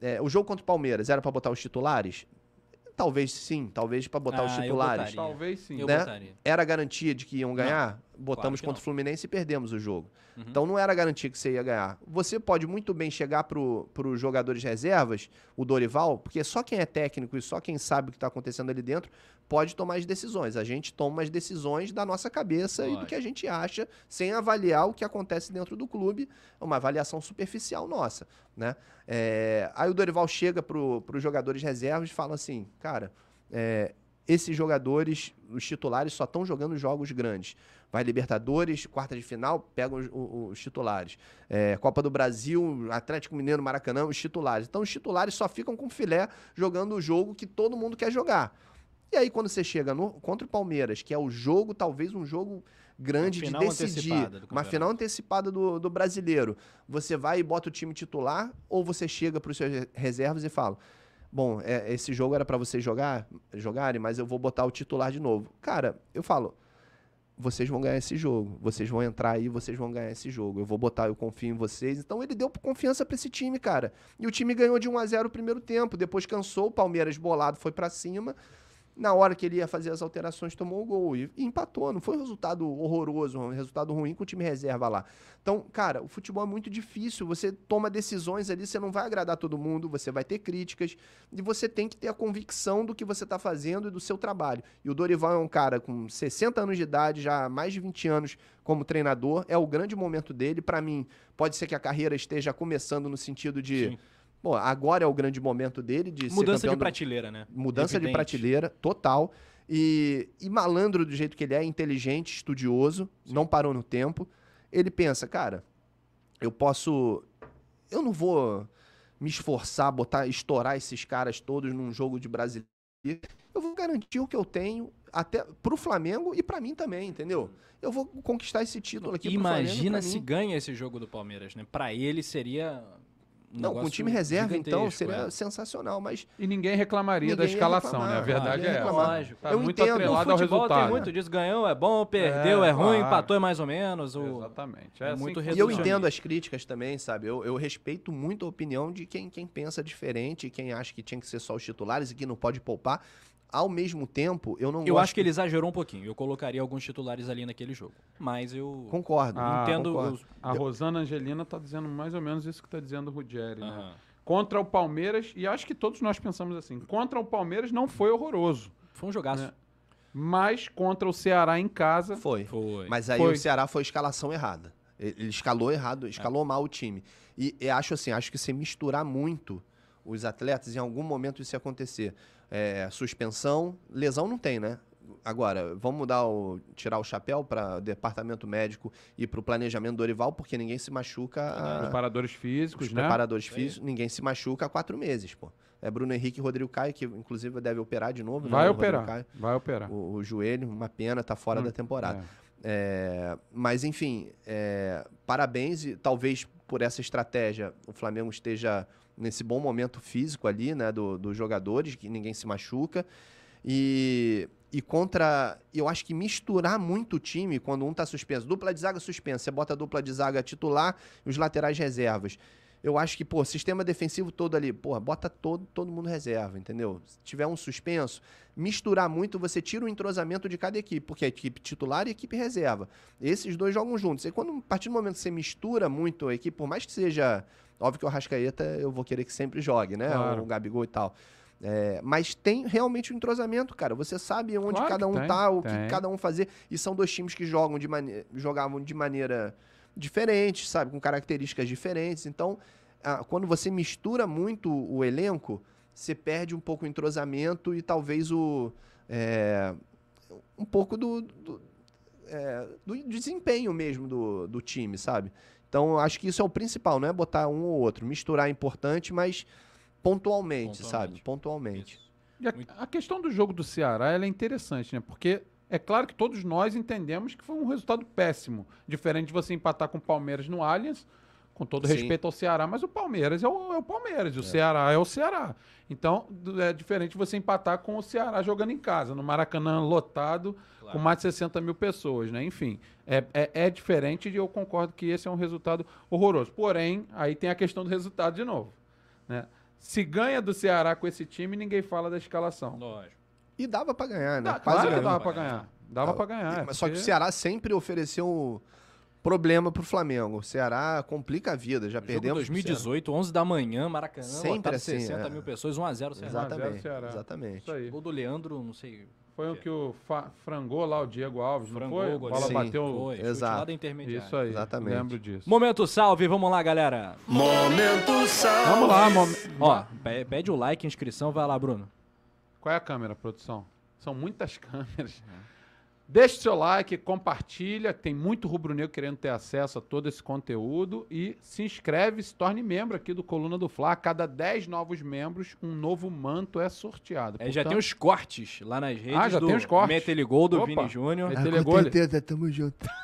é, o jogo contra o Palmeiras era pra botar os titulares? Talvez sim, talvez pra botar os Ah, eu titulares. Talvez sim. Eu né? botaria. Era garantia de que iam ganhar? Botamos que contra não. o Fluminense e perdemos o jogo. Uhum. Então não era garantia que você ia ganhar. Você pode muito bem chegar pro, os jogadores reservas, o Dorival, porque só quem é técnico e só quem sabe o que está acontecendo ali dentro pode tomar as decisões. A gente toma as decisões da nossa cabeça e do que a gente acha, sem avaliar o que acontece dentro do clube, uma avaliação superficial nossa, né? É, aí o Dorival chega pro, os jogadores reservas e fala assim, cara, é, esses jogadores, os titulares, só estão jogando jogos grandes. Vai Libertadores, quarta de final, pegam os, os- titulares. É, Copa do Brasil, Atlético Mineiro, Maracanã, os titulares. Então os titulares só ficam com filé jogando o jogo que todo mundo quer jogar. E aí quando você chega no, contra o Palmeiras, que é o jogo, talvez um jogo grande de decidir, uma final antecipada do, do brasileiro, você vai e bota o time titular ou você chega para os seus re- reservas e fala: Bom, é, esse jogo era para vocês jogar, jogarem, mas eu vou botar o titular de novo. Cara, eu falo, vocês vão ganhar esse jogo, vocês vão entrar aí, vocês vão ganhar esse jogo. Eu vou botar, eu confio em vocês. Então ele deu confiança para esse time, cara. E o time ganhou de 1 a 0 o primeiro tempo, depois cansou, o Palmeiras bolado foi para cima. Na hora que ele ia fazer as alterações, tomou o gol e, empatou. Não foi um resultado horroroso, um resultado ruim com o time reserva lá. Então, cara, o futebol é muito difícil. Você toma decisões ali, você não vai agradar todo mundo, você vai ter críticas e você tem que ter a convicção do que você está fazendo e do seu trabalho. E o Dorival é um cara com 60 anos de idade, já há mais de 20 anos como treinador. É o grande momento dele. Para mim, pode ser que a carreira esteja começando no sentido de. Sim. Bom, agora é o grande momento dele de ser Mudança de do- prateleira, né? Mudança de Evidente. prateleira, total. E, e malandro do jeito que ele é, inteligente, estudioso, não parou no tempo. Ele pensa, cara, eu posso. Eu não vou me esforçar, botar, estourar esses caras todos num jogo de brasileiro. Eu vou garantir o que eu tenho até pro Flamengo e pra mim também, entendeu? Eu vou conquistar esse título aqui pro Flamengo Imagina se mim. ganha esse jogo do Palmeiras, né? Pra ele seria. Um Não, com time reserva, então, gigantesco, seria é. sensacional, mas E ninguém reclamaria da Ninguém ia escalação, né? A reclamar, verdade é essa. reclamar. Lógico. Tá Eu muito entendo. Atrelado ao resultado. tem muito disso. Ganhou é bom, perdeu é, É, ruim, claro. empatou é mais ou menos. O... Exatamente. é É, assim muito que E eu entendo as críticas também, sabe? Eu, eu respeito muito a opinião de quem, quem pensa diferente, quem acha que tinha que ser só os titulares e que não pode poupar. Ao mesmo tempo, eu não Eu gosto... acho que ele exagerou um pouquinho. Eu colocaria alguns titulares ali naquele jogo. Mas eu. Concordo. Ah, entendo concordo. os- A Rosana Angelina tá dizendo mais ou menos isso que tá dizendo o Ruggeri, né? Contra o Palmeiras, e acho que todos nós pensamos assim, contra o Palmeiras não foi horroroso, Foi um jogaço. né? mas contra o Ceará em casa, Foi. Foi. Mas aí Foi. o Ceará foi a escalação errada. Ele escalou errado, escalou mal o time. E, e acho assim, acho que se misturar muito os atletas, em algum momento isso ia acontecer. É, suspensão, lesão não tem, né? Agora, vamos dar o, tirar o chapéu para o departamento médico e para o planejamento do Dorival, porque ninguém se machuca. a- preparadores físicos, os né? preparadores físicos, ninguém se machuca há quatro meses, pô. É Bruno Henrique e Rodrigo Caio, que inclusive deve operar de novo. né, Vai Rodrigo operar, Caio. vai operar. O, o joelho, uma pena, tá fora Hum, da temporada. É. É, mas, enfim, é, parabéns e talvez por essa estratégia o Flamengo esteja nesse bom momento físico ali, né, do- dos jogadores, que ninguém se machuca. E, e contra. Eu acho que misturar muito o time quando um tá suspenso. Dupla de zaga suspensa. Você bota a dupla de zaga titular e os laterais reservas. Eu acho que, pô, sistema defensivo todo ali, pô, bota todo, todo mundo reserva, entendeu? Se tiver um suspenso, misturar muito, você tira o entrosamento de cada equipe, porque é equipe titular e equipe reserva. Esses dois jogam juntos. E quando, a partir do momento que você mistura muito a equipe, por mais que seja. Óbvio que o Rascaeta eu vou querer que sempre jogue, né? Claro. O Gabigol e tal. É, mas tem realmente o entrosamento, cara. Você sabe onde Claro cada um tem, tá, o tem. que cada um fazer. E são dois times que jogam de jogavam de maneira diferente, sabe? Com características diferentes. Então, ah, quando você mistura muito o elenco, você perde um pouco o entrosamento e talvez o. é, um pouco do. do, é, do desempenho mesmo do, do time, sabe? Então, acho que isso é o principal, não é botar um ou outro. Misturar é importante, mas pontualmente, Pontualmente. sabe? Pontualmente. E a, a questão do jogo do Ceará ela é interessante, né? Porque é claro que todos nós entendemos que foi um resultado péssimo. Diferente de você empatar com o Palmeiras no Allianz, com todo Sim. respeito ao Ceará, mas o Palmeiras é o, é o Palmeiras, e o Ceará é o Ceará. Então, é diferente você empatar com o Ceará jogando em casa, no Maracanã lotado, com mais de 60 mil pessoas, né? Enfim, é, é, é diferente e eu concordo que esse é um resultado horroroso. Porém, aí tem a questão do resultado de novo, né? Se ganha do Ceará com esse time, ninguém fala da escalação. Lógico. E dava pra ganhar, né? Dá, Quase claro que dava pra ganhar. Dava pra ganhar. é Mas só que o porque- Ceará sempre ofereceu problema pro Flamengo. O Ceará complica a vida. Já Jogo perdemos. pro 2018, 11 da manhã, Maracanã, Sempre assim, 60 é. mil pessoas, 1x0 Ceará. Exatamente. Ceará. Exatamente. Isso aí. Gol do Leandro, não sei. Foi o que o fa- frangou lá o Diego Alves, não Frangou, foi? A goleiro. bola Sim. bateu. Foi, exato. Isso aí. Exatamente. Lembro disso. Momento salve, vamos lá, galera. Momento salve. Vamos lá, mom... Ó, pe- pede o like, inscrição, vai lá, Bruno. Qual é a câmera, produção? São muitas câmeras. Deixe seu like, compartilha, tem muito rubro-negro querendo ter acesso a todo esse conteúdo e se inscreve, se torne membro aqui do Coluna do Fla. A cada 10 novos membros, um novo manto é sorteado. É, já tem Portanto, os cortes lá nas redes Ah, já do tem os cortes? Meteligol do Opa. Vini Júnior. Ah, com certeza, tamo junto.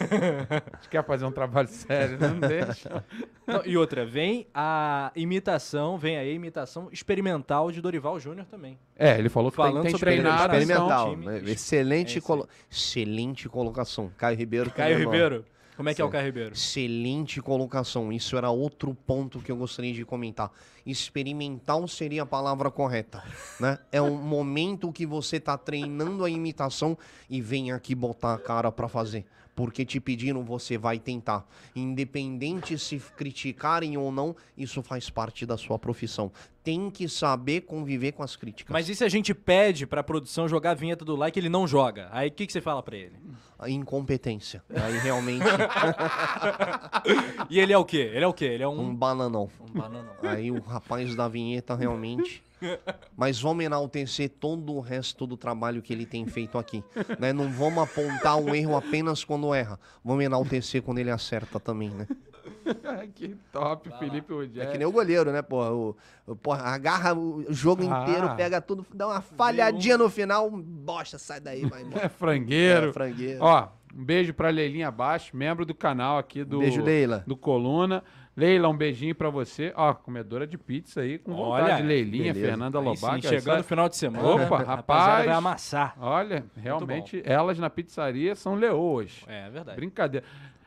a gente quer fazer um trabalho sério, né? não deixa. Não, e outra, vem a imitação, vem aí a imitação experimental de Dorival Júnior também. É, ele falou que tem, Falando tem sobre treinado. Experimental. time. né? É Excelente, aí. Colo... Excelente colocação. Caio Ribeiro. Caio Ribeiro. Como é que é o Sim. Caio Ribeiro? Excelente colocação. Isso era outro ponto que eu gostaria de comentar. Experimental seria a palavra correta, né? É um momento que você tá treinando a imitação e vem aqui botar a cara pra fazer. Porque te pediram, você vai tentar. Independente se criticarem ou não, isso faz parte da sua profissão. Tem que saber conviver com as críticas. Mas e se a gente pede pra produção jogar a vinheta do like ele não joga? Aí o que, que você fala pra ele? A incompetência. Aí realmente E ele é o quê? Ele é o quê? Ele é um... um bananão. um bananão. Aí o rapaz da vinheta realmente. Mas vamos enaltecer todo o resto do trabalho que ele tem feito aqui. Né? Não vamos apontar um erro apenas quando erra. Vamos enaltecer quando ele acerta também, né? que top, Felipe É Rogério. que nem o goleiro, né, pô? O, o- porra, agarra o jogo Ah. inteiro, pega tudo, dá uma falhadinha no final, bosta, sai daí, vai embora. É frangueiro. É, frangueiro. Ó, um beijo pra Leilinha Abaixo, membro do canal aqui do, Beijo, Leila. do Coluna. Leila, um beijinho pra você. Ó, comedora de pizza aí, com vontade. Olha, Leilinha, beleza. Fernanda sim, Lobac. chegando no final de semana. Opa, rapaz. vai amassar. Olha, realmente, elas na pizzaria são leoas. É, é verdade. Brincadeira.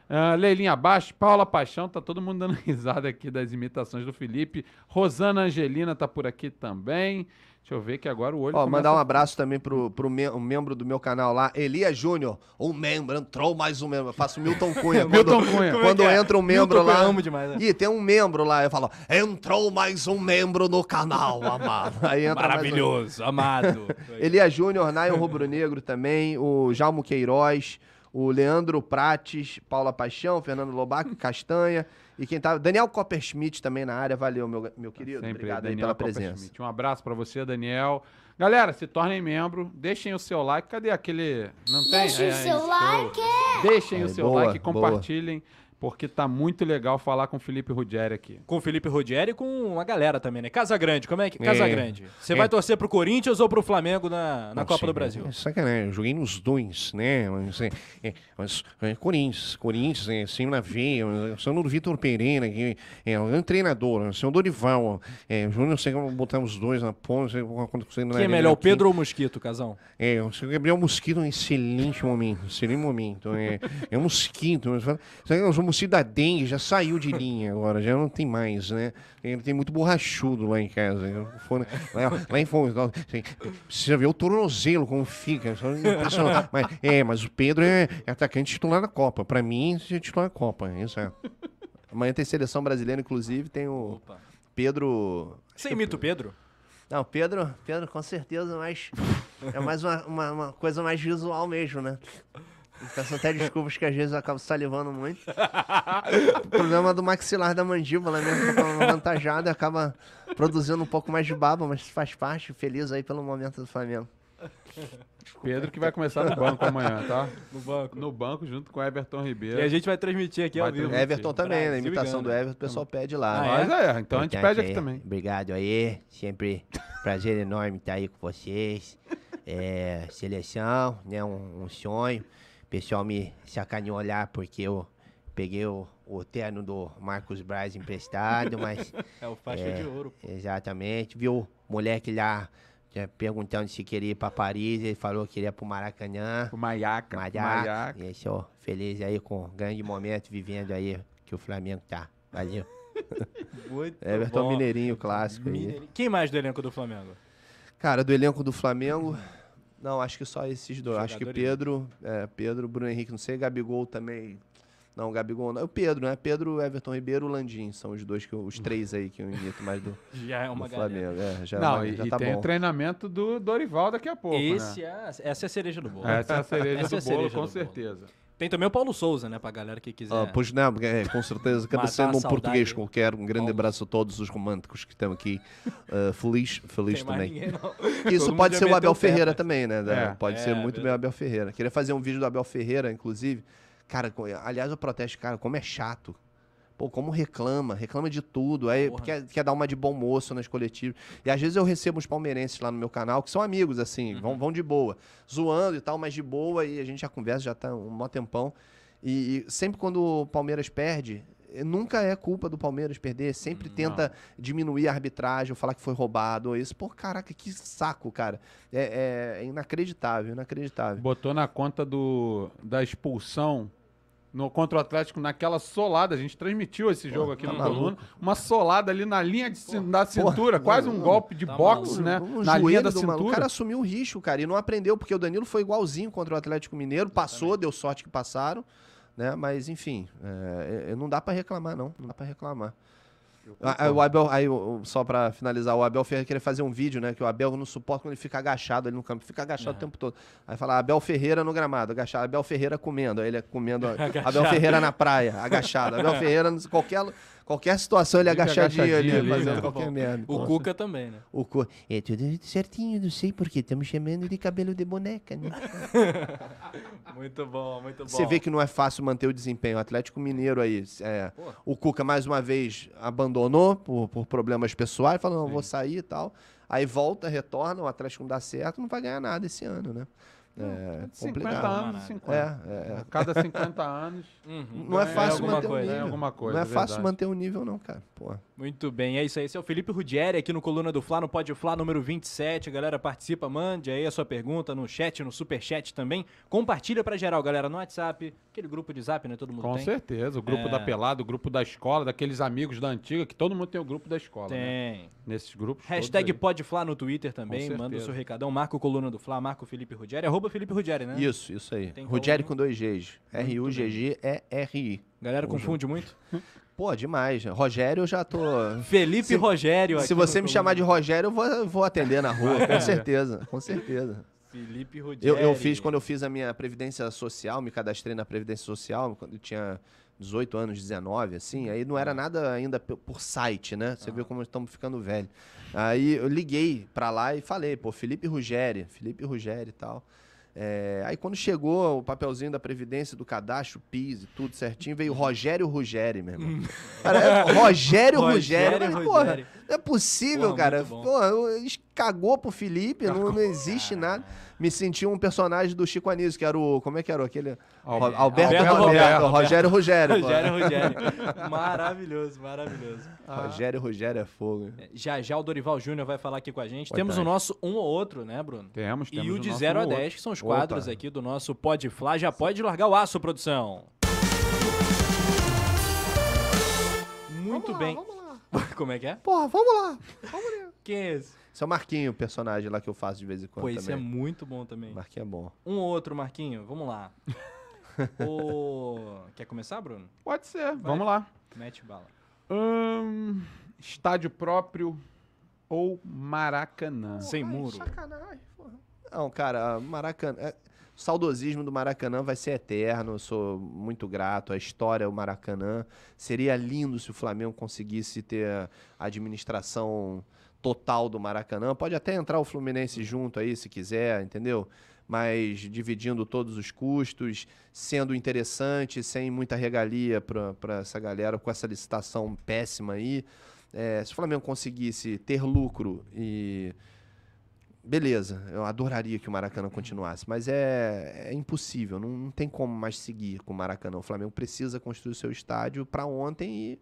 Ah, Leilinha abaixo, Paula Paixão, tá todo mundo dando risada aqui das imitações do Felipe. Rosana Angelina tá por aqui também. Deixa eu ver que agora o olho. Ó, começa mandar um abraço também pro, pro me- um membro do meu canal lá, Elias Júnior. Um membro, entrou mais um membro. Eu faço Milton Cunha. Milton quando, Cunha. Quando Como é que é? entra um membro Milton Cunha, lá. eu amo demais, né? Ih, tem um membro lá. Eu falo, entrou mais um membro no canal, amado. Aí entra mais um. Maravilhoso, amado. Elias Júnior, Naio Rubro Negro também, o Jalmo Queiroz, o Leandro Prates, Paula Paixão, Fernando Lobac, Castanha. E quem tá. Daniel Copperschmidt também na área. Valeu, meu, meu querido. Sempre, Obrigado aí Daniel pela presença. Um abraço pra você, Daniel. Galera, se tornem membro, deixem o seu like. Cadê aquele. Não tem? Deixem o seu isso. like. Deixem o Aí, seu boa, like, boa. Porque tá muito legal falar com o Felipe Ruggeri aqui. Com o Felipe Ruggeri e com a galera também, né? Casa Grande, como é que... Casa É. Grande. Você É. vai torcer pro Corinthians ou pro Flamengo na, na Não Copa sei, do Brasil? É sacanagem, eu joguei nos dois, né? Mas, é, é, mas, é, Corinthians, Corinthians, é, assim na veia, eu sou do Vitor Pereira, que é um treinador, o Dorival, é, o Júnior, sei que eu vou botar os dois na ponta, acontecendo Quem é melhor, o Pedro ou o Mosquito, Casão? É, o seu Gabriel Mosquito é um excelente momento, excelente momento. É, é um mosquito. mas sabe, O mosquito da dengue já saiu de linha agora, já não tem mais, né? Ele tem muito borrachudo lá em casa. Fui- Lá, lá em Foz, assim, precisa ver o tornozelo como fica. Mas, é, mas o Pedro é, é atacante titular da Copa. Pra mim, é titular da Copa, exato. Amanhã tem seleção brasileira, inclusive, tem o Opa. Pedro. Você imita o Pedro? Não, Pedro, Pedro com certeza, mas é mais uma, uma, uma coisa mais visual mesmo, né? Peço até desculpas que às vezes eu acabo salivando muito. O problema do maxilar da mandíbula mesmo, fica avantajado e acaba produzindo um pouco mais de baba, mas faz parte, feliz aí pelo momento do Flamengo. Pedro que vai começar no banco amanhã, tá? No banco. No banco junto com o Everton Ribeiro. E a gente vai transmitir aqui Vai ao vivo. Everton também, né? Brasil e Imitação do. Everton, o pessoal pede lá. Ah, né? Mas é, então a gente pede aqui aí. também. Obrigado aí. Sempre prazer enorme estar aí com vocês. É, seleção, né? Um, um sonho. O pessoal me sacaneou lá porque eu peguei o, o terno do Marcos Braz emprestado, mas É o faixa É. de ouro. exatamente. Viu o moleque lá já perguntando se queria ir pra Paris, ele falou que queria pro Maracanã. O Maiaca. Maiaca. E sou feliz aí com o grande momento vivendo aí que o Flamengo tá. Valeu. Muito Everton bom. Mineirinho clássico aí. Mineirinho. Quem mais do elenco do Flamengo? Cara, do elenco do Flamengo, não, acho que só esses dois. Acho que Pedro, é, Pedro, Bruno Henrique, não sei, Gabigol também. Não, Gabigol não. É o Pedro, né? Pedro, Everton Ribeiro, Landim. São os dois, que eu- os três aí que eu imito mais do, Já é uma do galera. Flamengo. É, já, Não, vai- e, já e tá tem bom. o treinamento do Dorival daqui a pouco, Esse né? é, essa é a cereja do bolo. Essa é a cereja Essa é do bolo, cereja com do bolo. Tem também o Paulo Souza, né? Pra galera que quiser. Ah, pois não, é, com certeza. Cada sendo um português qualquer. Um grande Paulo. abraço a todos os românticos que estão aqui. Ah, feliz, feliz Tem também. ninguém. Isso Todo pode ser o Abel Ferreira mas- também, né? É. Pode É, ser muito bem verdade. o Abel Ferreira. Queria fazer um vídeo do Abel Ferreira, inclusive. Cara, aliás, eu protesto, cara, como é chato. Pô, como reclama, reclama de tudo. Aí Porra. quer, quer dar uma de bom moço nas coletivas. E às vezes eu recebo uns palmeirenses lá no meu canal, que são amigos, assim, Uhum. vão, vão de boa. Zoando e tal, mas de boa, e a gente já conversa, já tá um mó tempão. E, e sempre quando o Palmeiras perde, eh, nunca é culpa do Palmeiras perder, sempre tenta diminuir a arbitragem, ou falar que foi roubado, ou isso. Pô, caraca, que saco, cara. É, é inacreditável, inacreditável. Botou na conta do, da expulsão no, contra o Atlético naquela solada. A gente transmitiu esse jogo aqui tá no. Coluna. Uma solada ali na linha de da cintura, quase um não, golpe de tá boxe, maluco. né? Um na linha da do maluco. O cintura. cara assumiu o risco, cara, e não aprendeu, porque o Danilo foi igualzinho contra o Atlético Mineiro, passou, deu sorte que passaram, né? Mas, enfim, é, é, não dá pra reclamar, não. Não dá pra reclamar. Ah, Aí, o Abel, aí, só pra finalizar, o Abel Ferreira queria fazer um vídeo, né? Que o Abel não suporta quando ele fica agachado ali no campo, fica agachado o tempo todo. Aí fala, Abel Ferreira no gramado, agachado, Abel Ferreira comendo, aí ele é comendo, Abel Ferreira na praia, agachado, Abel Ferreira, em qualquer, qualquer situação ele Fica agachadinho ali, agachadinho ali, fazendo né? qualquer merda. O Cuca também, né? O cu- É tudo certinho, não sei porque estamos chamando de cabelo de boneca, né? Muito bom, muito bom. Você vê que não é fácil manter o desempenho. O Atlético Mineiro aí, é, o Cuca mais uma vez abandonou por, por problemas pessoais, falou, não, vou sair e tal. Aí volta, retorna, o Atlético não dá certo, não vai ganhar nada esse ano, né? É 50 complicado. anos, 50. É, é, é. A cada 50 anos. Uhum. Não é ganha fácil alguma manter o coisa, nível. alguma coisa, não é fácil verdade. manter o nível, não, cara. Pô. Muito bem, é isso aí. Esse é o Felipe Rudieri aqui no Coluna do Fla, no Pode Fla número 27. A galera participa, mande aí a sua pergunta no chat, no super chat também. Compartilha pra geral, galera, no WhatsApp. Aquele grupo de zap, né? Todo mundo Com tem. certeza. O grupo É. da pelada, o grupo da escola, daqueles amigos da antiga, que todo mundo tem o grupo da escola. Né? Tem. Nesses grupos. Hashtag Pode Fla no Twitter também. Com Manda o seu recadão. Marca o Coluna do Fla, marca o Felipe Rudieri. Arroba Felipe Rudieri, né? Isso, isso aí. Tem coluna. com dois Gs. R-U-G-G-E-R-I. Galera confunde muito. Pô, demais. Rogério, eu já tô. Felipe Se- Rogério Se você me chamar de. Rogério, eu vou, eu vou atender na rua, com certeza. Com certeza. Felipe Eu, Rudieri. eu fiz, quando eu fiz a minha Previdência Social, me cadastrei na Previdência Social, quando eu tinha 18 anos, 19, assim, aí não era nada ainda por site, né? Você vê como estamos ficando velho. Aí eu liguei pra lá e falei, pô, Felipe Ruggeri, Felipe Ruggeri e tal. É, aí quando chegou o papelzinho da Previdência, do cadastro, PIS e tudo certinho, veio Rogério Ruggeri, meu irmão. Cara, é Rogério Ruggeri. Rogério Mas, porra, não é possível, Porra, cara. Porra, eles cagou pro Felipe, não, não existe nada. Me senti um personagem do Chico Anísio, que era o. Como é que era aquele? Alberto Alberto, Alberto Roberto, Roberto. Rogério pô. Rogério Rogério. maravilhoso, maravilhoso. Rogério Ruggeri é fogo. Já já o Dorival Júnior vai falar aqui com a gente. Boa Temos o tarde. nosso um ou outro, né, Bruno? Temos, temos E o de nosso 0 a um outro. 10, que são os Opa. quadros aqui do nosso Pode Flá. Já pode largar o aço, produção. Muito bem. Vamos lá. Como é que é? Porra, vamos lá. Quem é esse? Esse é o Marquinho, o personagem lá que eu faço de vez em quando Pô, esse é muito bom também. Marquinho é bom. Um ou outro, Marquinho. Vamos lá. o... Quer começar, Bruno? Pode ser, vamos lá. Mete bala. Hum, estádio próprio ou Maracanã? Sem muro. Sacanagem, porra. Não, cara, Maracanã. é, o saudosismo do Maracanã vai ser eterno. Eu sou muito grato. A história é o Maracanã. Seria lindo se o Flamengo conseguisse ter a administração total do Maracanã. Pode até entrar o Fluminense junto aí, se quiser, entendeu? Mas dividindo todos os custos, sendo interessante, sem muita regalia para essa galera, com essa licitação péssima aí. É, se o Flamengo conseguisse ter lucro e beleza, eu adoraria que o Maracanã continuasse, mas é, é impossível, não, não tem como mais seguir com o Maracanã. O Flamengo precisa construir o seu estádio para ontem e,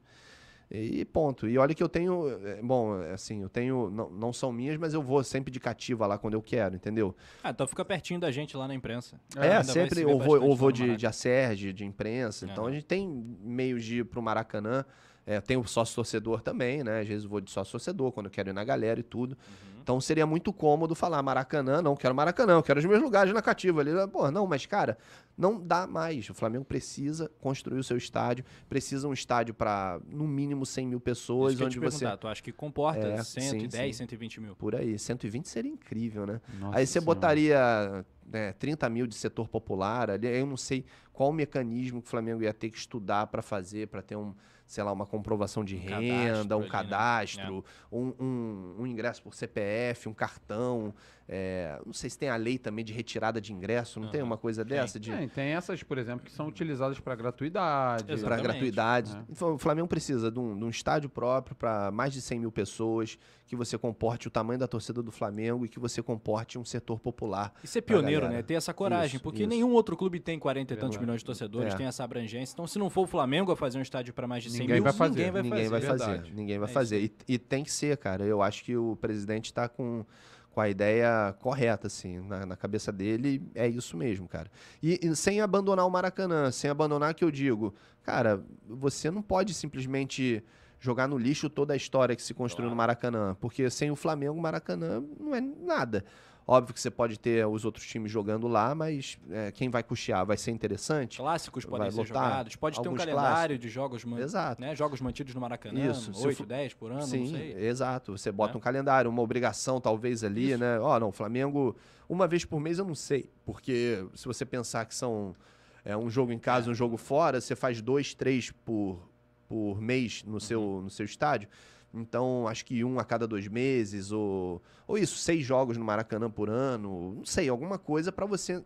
e ponto. E olha que eu tenho, é, bom, assim, eu tenho, não, não são minhas, mas eu vou sempre de cativa lá quando eu quero, entendeu? Ah, então fica pertinho da gente lá na imprensa. É, se sempre, ou vou, ou vou de, de Acerge, de imprensa, então Aham. a gente tem meios de ir pro Maracanã. É, tem o sócio-torcedor também, né? Às vezes eu vou de sócio-torcedor, quando eu quero ir na galera e tudo. Uhum. Então seria muito cômodo falar Maracanã, não quero Maracanã, eu quero os meus lugares na cativa ali. Pô, não, mas cara, não dá mais. O Flamengo precisa construir o seu estádio, precisa um estádio para no mínimo 100 mil pessoas, Isso que eu ia onde te você... tu acha que comporta É, 110, sim, sim. 120 mil? Por aí, 120 seria incrível, né? Nossa Aí você Senhora. botaria né, 30 mil de setor popular ali, aí eu não sei qual o mecanismo que o Flamengo ia ter que estudar para fazer, para ter um, sei lá, uma comprovação de cadastro renda, um ali, né? cadastro, um, um- um ingresso por CPF, um cartão. É, não sei se tem a lei também de retirada de ingresso, não tem uma coisa Tem. dessa? De, Tem, tem essas, por exemplo, que são utilizadas para gratuidade. para gratuidade. É. Então, o Flamengo precisa de um, de um estádio próprio para mais de 100 mil pessoas, que você comporte o tamanho da torcida do Flamengo e que você comporte um setor popular. E ser pioneiro, né? Ter essa coragem, Isso, porque isso. nenhum outro clube tem 40 e tantos milhões de torcedores, É. tem essa abrangência. Então, se não for o Flamengo a fazer um estádio para mais de 100 Ninguém mil, vai fazer. ninguém vai ninguém fazer. vai fazer. Ninguém vai É fazer. E, e tem que ser, cara. Eu acho que o presidente está com, com a ideia correta, assim, na, na cabeça dele. É isso mesmo, cara. E, e sem abandonar o Maracanã, sem abandonar que eu digo, cara, você não pode simplesmente jogar no lixo toda a história que se construiu no Maracanã, porque sem o Flamengo, o Maracanã não é nada. Óbvio que você pode ter os outros times jogando lá, mas é, quem vai custear vai ser interessante. Clássicos podem Vai ser lotar jogados, pode ter um calendário de jogos, Exato. né? jogos mantidos no Maracanã, Isso, se 8, for- 10 por ano, Sim, não sei. exato. Você bota Né? um calendário, uma obrigação talvez ali, Isso. né? Ó, não, Flamengo, uma vez por mês eu não sei. Porque se você pensar que são é, um jogo em casa e um jogo fora, você faz dois, três por, por mês no, seu, no seu estádio. Então, acho que um a cada dois meses, ou, ou isso, seis jogos no Maracanã por ano, não sei, alguma coisa para você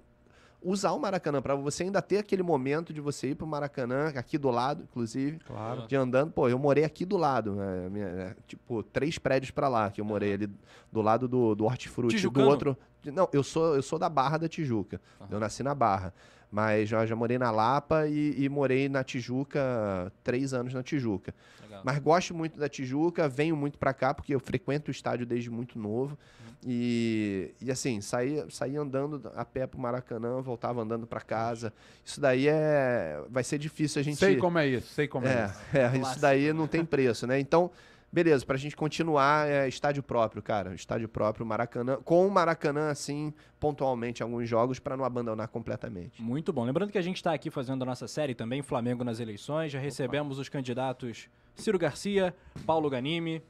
usar o Maracanã, para você ainda ter aquele momento de você ir pro Maracanã, aqui do lado, inclusive, Claro. de andando, pô, eu morei aqui do lado, né? Minha- é, tipo, três prédios pra lá, que eu morei ali do lado do, do Hortifruti. Do Tijucano? outro. Não, eu sou, eu sou da Barra da Tijuca. Aham. Eu nasci na Barra. Mas já, já morei na Lapa e, e morei na Tijuca, três anos na Tijuca. Legal. Mas gosto muito da Tijuca, venho muito pra cá, porque eu frequento o estádio desde muito novo. E, e assim, saí, saí andando a pé pro Maracanã, voltava andando pra casa. Isso daí é. Vai ser difícil a gente. Sei como é isso, sei como é, É, isso. é, isso daí não tem preço, né? Então, beleza, pra gente continuar, é estádio próprio, cara. Estádio próprio, Maracanã. Com o Maracanã, assim, pontualmente, em alguns jogos, pra não abandonar completamente. Muito bom. Lembrando que a gente está aqui fazendo a nossa série também, Flamengo nas eleições. Já recebemos os candidatos Ciro Garcia, Paulo Ganimi,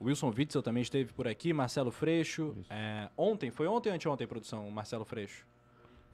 Wilson Witzel também esteve por aqui, Marcelo Freixo. É, ontem, foi ontem ou anteontem, produção, o Marcelo Freixo?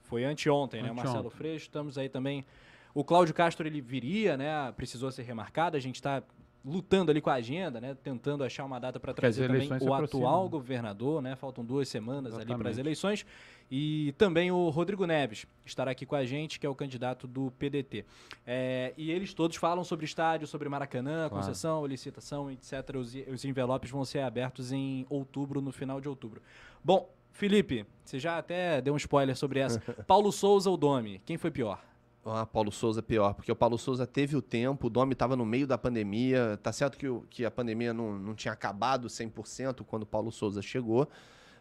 Foi anteontem, né? O Anteontem. Marcelo Freixo. Estamos aí também. O Cláudio Castro, ele viria, né? Precisou ser remarcado. A gente está lutando ali com a agenda, né? Tentando achar uma data para trazer também o atual né? governador, né? Faltam duas semanas ali para as Exatamente. eleições. E também o Rodrigo Neves estará aqui com a gente, que é o candidato do PDT. É, e eles todos falam sobre estádio, sobre Maracanã, Claro. concessão, licitação, etc. Os, os envelopes vão ser abertos em outubro, no final de outubro. Bom, Felipe, você já até deu um spoiler sobre essa. Paulo Souza ou Domi? Quem foi pior? Ah, Paulo Souza pior, porque o Paulo Souza teve o tempo, o Domi estava no meio da pandemia. Tá certo que, que a pandemia não, não tinha acabado 100% quando o Paulo Souza chegou,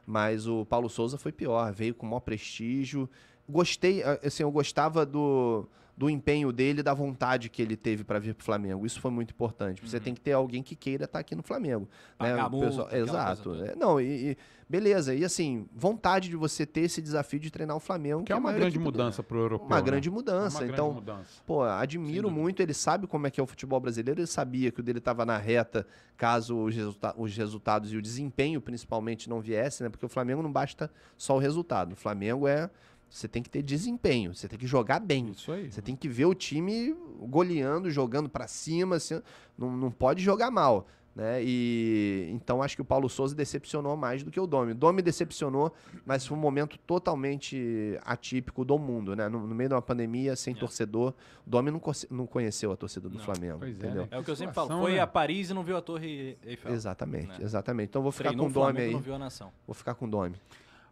mas o Paulo Souza foi pior, veio com maior prestígio. Gostei, ah, assim, eu gostava do, do empenho dele, da vontade que ele teve para vir pro Flamengo. Isso foi muito importante. Você tem que ter alguém que queira estar aqui no Flamengo. né? Pagar O multa, pessoal- coisa Exato. É, não, e, e- beleza. E assim, vontade de você ter esse desafio de treinar o Flamengo. Que é uma grande mudança pro europeu. Uma né? grande É uma mudança. grande então, mudança. Pô, admiro muito, ele sabe como é que é o futebol brasileiro, ele sabia que o dele estava na reta caso os, resulta- os resultados e o desempenho principalmente não viessem, né? Porque o Flamengo não basta só o resultado. O Flamengo é. Você tem que ter desempenho, você tem que jogar bem. Isso aí. Você tem que ver o time goleando, jogando pra cima, assim, não, não pode jogar mal. Né? E então acho que o Paulo Souza decepcionou mais do que o Domi. O Domi decepcionou, mas foi um momento totalmente atípico do mundo, né? No, no meio de uma pandemia, sem torcedor, o Domi não, não conheceu a torcida do Não. Flamengo, Pois é, entendeu? né? É o que eu sempre falo. Foi né? a Paris e não viu a Torre Eiffel. Exatamente, né? exatamente. Então vou ficar Treinou com o o Domi aí. não viu a nação. Vou ficar com o Domi.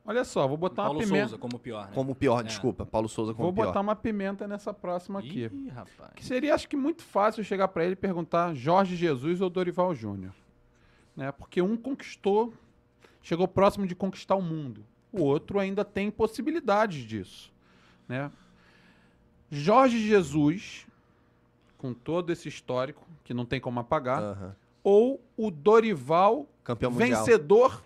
Olha só, vou botar Paulo uma pimenta. Souza como pior, né? Como pior, É. desculpa. Paulo Souza como Vou pior. botar uma pimenta nessa próxima aqui. Ih, rapaz. Que seria, acho que, muito fácil chegar pra ele e perguntar Jorge Jesus ou Dorival Júnior. Né? Porque um conquistou, chegou próximo de conquistar o mundo. O outro ainda tem possibilidades disso. Né? Jorge Jesus, com todo esse histórico, que não tem como apagar, ou o Dorival, Campeão mundial. vencedor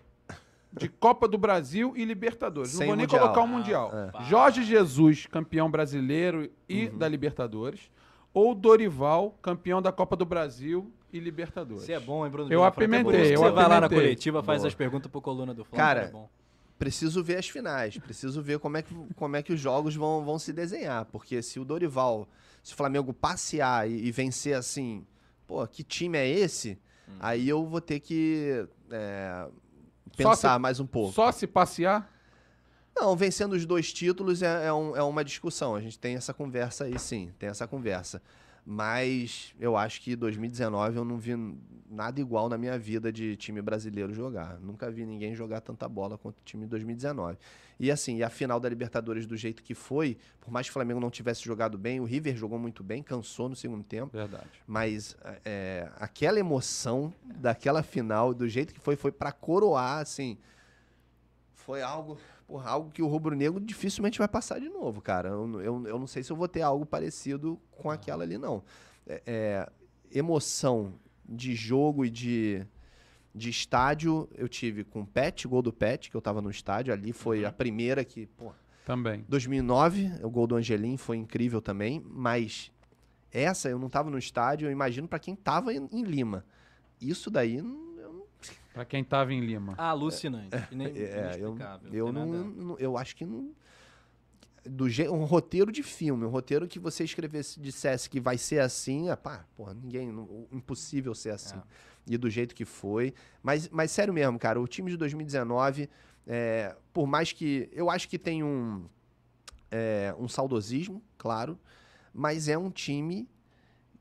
de Copa do Brasil e Libertadores. Sem não vou nem Mundial. colocar o Mundial. Ah, Jorge Jesus, campeão brasileiro e Uhum. da Libertadores. Ou Dorival, campeão da Copa do Brasil e Libertadores. Você é bom, hein, Bruno? Eu? É apimentei, eu Você vai lá na coletiva, faz Boa. as perguntas pro coluna do Flamengo. Cara, é bom. preciso ver as finais, preciso ver como é que, como é que os jogos vão, vão se desenhar, porque se o Dorival, se o Flamengo passear e, e vencer assim, pô, que time é esse? Hum. Aí eu vou ter que é, pensar se- mais um pouco. Só se passear? Não, vencendo os dois títulos é, é um- é uma discussão, a gente tem essa conversa aí sim, tem essa conversa. Mas eu acho que 2019 eu não vi nada igual na minha vida de time brasileiro jogar. Nunca vi ninguém jogar tanta bola quanto o time de 2019. E assim, e a final da Libertadores do jeito que foi, por mais que o Flamengo não tivesse jogado bem, o River jogou muito bem, cansou no segundo tempo. Verdade. Mas é, aquela emoção daquela final, do jeito que foi, foi pra coroar, assim. Foi algo, porra, algo que o rubro-negro dificilmente vai passar de novo, cara. Eu, eu, eu não sei se eu vou ter algo parecido com aquela ali, não. É, é, emoção de jogo e de, de estádio, eu tive com o Pet, gol do Pet, que eu tava no estádio. Ali foi a primeira que, pô, Também. 2009, o gol do Angelim foi incrível também, mas essa eu não tava no estádio, eu imagino pra quem tava em, em Lima. Isso daí não- eu Pra quem tava em Lima. é, Alucinante. eu, Inexplicável. eu tem não, eu acho que não do je, um roteiro de filme, um roteiro que você escrevesse, dissesse que vai ser assim, ah, pá, porra, ninguém, não- impossível ser assim. E do jeito que foi. Mas, mas sério mesmo, cara, o time de 2019, é, por mais que. Eu acho que tem um, é, um saudosismo, claro, mas é um time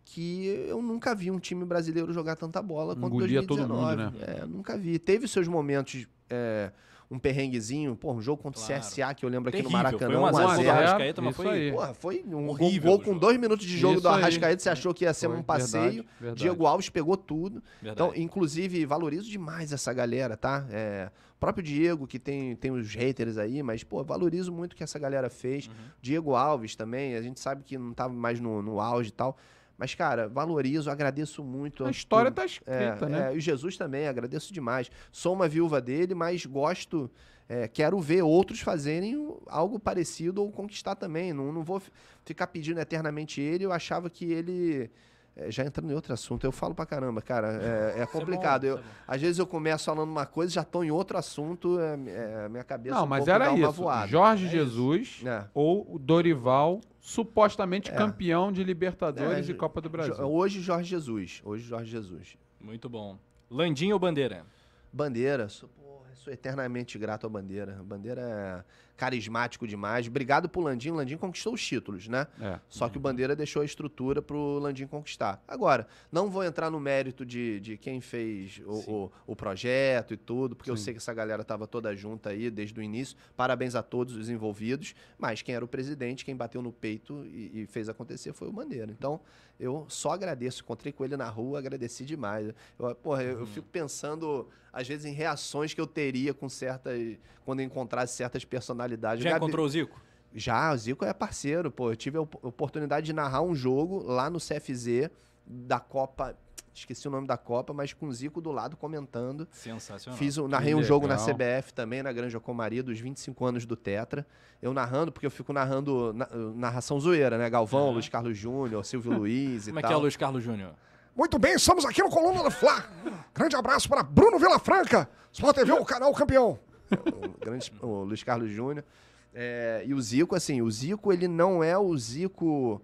que eu nunca vi um time brasileiro jogar tanta bola quanto Engolia todo 2019. mundo, né? É, nunca vi. Teve seus momentos, é, um perrenguezinho, pô, um jogo contra o Claro. CSA que eu lembro aqui no Terrível, Maracanã, foi um a 1 zero a do 0. Arrascaeta, mas foi- aí. Porra, foi um Horrível gol com dois minutos de jogo Isso do aí. Arrascaeta, você achou que ia ser Foi, um passeio. verdade, verdade. Diego Alves pegou tudo. Verdade. Então, inclusive, valorizo demais essa galera, tá? É, o próprio Diego, que tem, tem os haters aí, mas, pô, valorizo muito o que essa galera fez. Uhum. Diego Alves também, a gente sabe que não tava mais no, no auge e tal. Mas, cara, valorizo, agradeço muito. A história por- tá é, escrita, né? é, e o Jesus também, agradeço demais. Sou uma viúva dele, mas gosto, é, quero ver outros fazerem algo parecido ou conquistar também. Não, não vou fi- ficar pedindo eternamente ele. Eu achava que ele é, já entrando em outro assunto, eu falo pra caramba, cara, é, é complicado. bom, eu, isso é às vezes eu começo falando uma coisa, já tô em outro assunto, é, é, minha cabeça Não, um mas pouco era dá uma isso. voada. Jorge Jesus É. ou o Dorival, supostamente campeão de Libertadores É, e Copa do Brasil. Hoje Jorge Jesus, hoje Jorge Jesus. Muito bom. Landim ou Bandeira? Bandeira, sou, porra, sou eternamente grato à Bandeira. Bandeira é carismático demais. Obrigado pro Landim. O Landim conquistou os títulos, né? É. Só que o Bandeira deixou a estrutura pro Landim conquistar. Agora, não vou entrar no mérito de, de quem fez o, o, o projeto e tudo, porque eu Sim. sei que essa galera tava toda junta aí desde o início. Parabéns a todos os envolvidos. Mas quem era o presidente, quem bateu no peito e, e fez acontecer foi o Bandeira. Então, eu só agradeço. Encontrei com ele na rua, agradeci demais. Eu, porra, eu, eu fico pensando, às vezes, em reações que eu teria com certas. Quando eu encontrasse certas personalidades. Já Gabi- encontrou o Zico? já, o Zico é parceiro, pô. Eu tive a op- oportunidade de narrar um jogo lá no CFZ da Copa. Esqueci o nome da Copa, mas com o Zico do lado comentando. Sensacional. Fiz, um- narrei um jogo na legal. CBF também, na Granja Comaria, dos 25 anos do Tetra. Eu narrando, porque eu fico narrando na- narração zoeira, né? Galvão, Aham. Luiz Carlos Júnior, Silvio Luiz e Como é tal. que é o Luiz Carlos Júnior? Muito bem, estamos aqui no Coluna do Fla. Grande abraço para Bruno Vilafranca, Sport TV, o canal campeão. o, grande, o Luiz Carlos Júnior. É, e o Zico, assim, o Zico, ele não é o Zico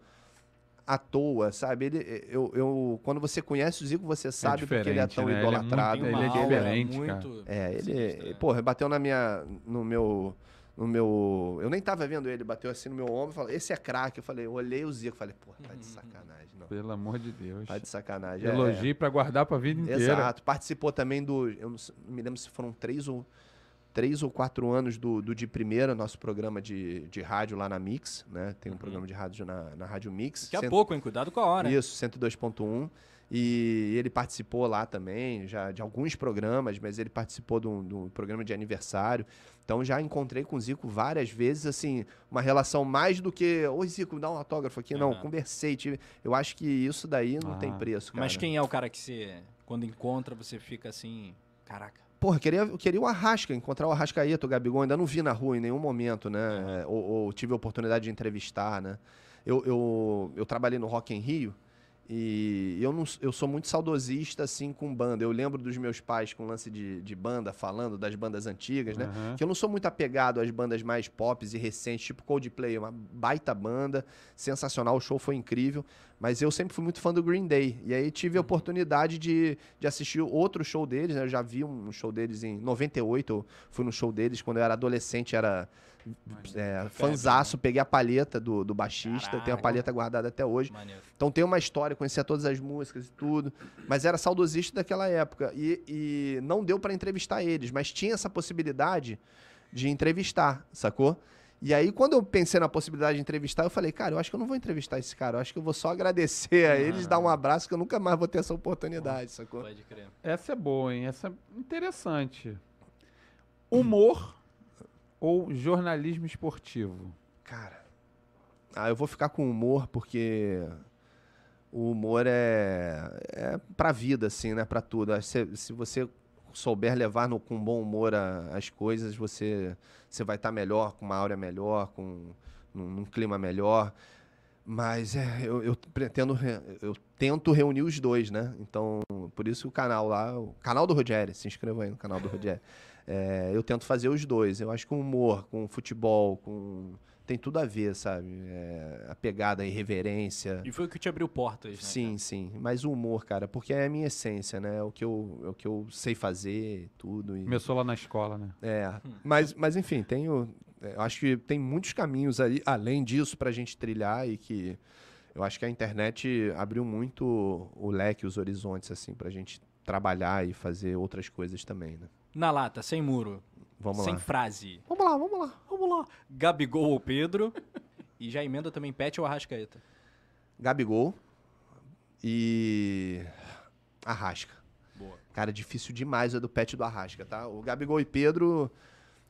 à toa, sabe? Ele, eu, eu, quando você conhece o Zico, você sabe porque ele é tão né? Ele é muito- idolatrado. ele é aura diferente, muito... É, ele, sinistra. porra, bateu na minha, no meu, no meu, eu nem tava vendo ele, bateu assim no meu ombro, e falou, esse é craque. Eu falei, eu olhei o Zico, falei, porra, tá de sacanagem, não. Pelo amor de Deus. Tá de sacanagem. É, Elogio pra guardar pra vida inteira. Exato. Participou também do. Eu não, sei- não me lembro se foram três ou, três ou quatro anos do, do De Primeira, nosso programa de, de rádio lá na Mix, né? Tem um programa de rádio na, na Rádio Mix. Daqui a Cento- pouco, hein? Cuidado com a hora. Isso, 102.1. E ele participou lá também, já de alguns programas, mas ele participou de um, de um programa de aniversário. Então já encontrei com o Zico várias vezes, assim, uma relação mais do que. Oi, Zico, dá um autógrafo aqui. Não, conversei. Tive... Eu acho que isso daí não tem Ah. preço, cara. Mas quem é o cara que você, quando encontra, você fica assim, caraca. Porra, eu queria, eu queria o Arrasca, encontrar o Arrascaeta, o Gabigol. Ainda não vi na rua em nenhum momento, né? É, Ou, ou tive a oportunidade de entrevistar, né? Eu, eu, eu trabalhei no Rock em Rio e eu, não, eu sou muito saudosista, assim, com banda. Eu lembro dos meus pais com lance de, de banda, falando das bandas antigas, né? Aham. Que eu não sou muito apegado às bandas mais pop e recentes, tipo Coldplay, uma baita banda, sensacional, o show foi incrível, mas eu sempre fui muito fã do Green Day. E aí tive a oportunidade de, de assistir outro show deles, né? Eu já vi um show deles em 98, eu fui no show deles quando eu era adolescente, era é, fanzaço, peguei a palheta do, do baixista, tenho a Caraca. palheta guardada até hoje. Maneiro. Então tem uma história, conhecia todas as músicas e tudo, mas era saudosista daquela época. E, e não deu pra entrevistar eles, mas tinha essa possibilidade de entrevistar, sacou? E aí, quando eu pensei na possibilidade de entrevistar, eu falei, cara, eu acho que eu não vou entrevistar esse cara, eu acho que eu vou só agradecer a eles, dar um abraço, que eu nunca mais vou ter essa oportunidade, sacou? Pode crer. Essa é boa, hein? Essa é interessante. Humor ou jornalismo esportivo? Cara, ah, eu vou ficar com humor porque o humor é, é pra vida, assim, né? Pra tudo. Se, se você souber levar no- com bom humor a- as coisas, você, você vai estar melhor, com uma áurea melhor, com num, num clima melhor. Mas é, eu, eu pretendo, re- eu tento reunir os dois, né? Então, por isso o canal lá, o canal do Rogério, se inscreva aí no canal do Rogério. É, eu tento fazer os dois. Eu acho que o humor, com o futebol, com tem tudo a ver, sabe? É, a pegada, a irreverência. E foi o que te abriu portas, né? Sim, sim. Mas o humor, cara, porque é a minha essência, né? É o que eu, é o que eu sei fazer, tudo. E... Começou lá na escola, né? É, mas, mas enfim, tenho, é, eu acho que tem muitos caminhos aí, além disso, pra gente trilhar e que eu acho que a internet abriu muito o leque, os horizontes, assim, pra gente trabalhar e fazer outras coisas também, né? Na lata, sem muro, Vamos sem lá. frase. Vamos lá, vamos lá. Vamos lá. Gabigol ou Pedro? e já emenda também Pet ou Arrascaeta? Gabigol e Arrasca. Boa. Cara, difícil demais é do pet do Arrasca, tá? O Gabigol e Pedro,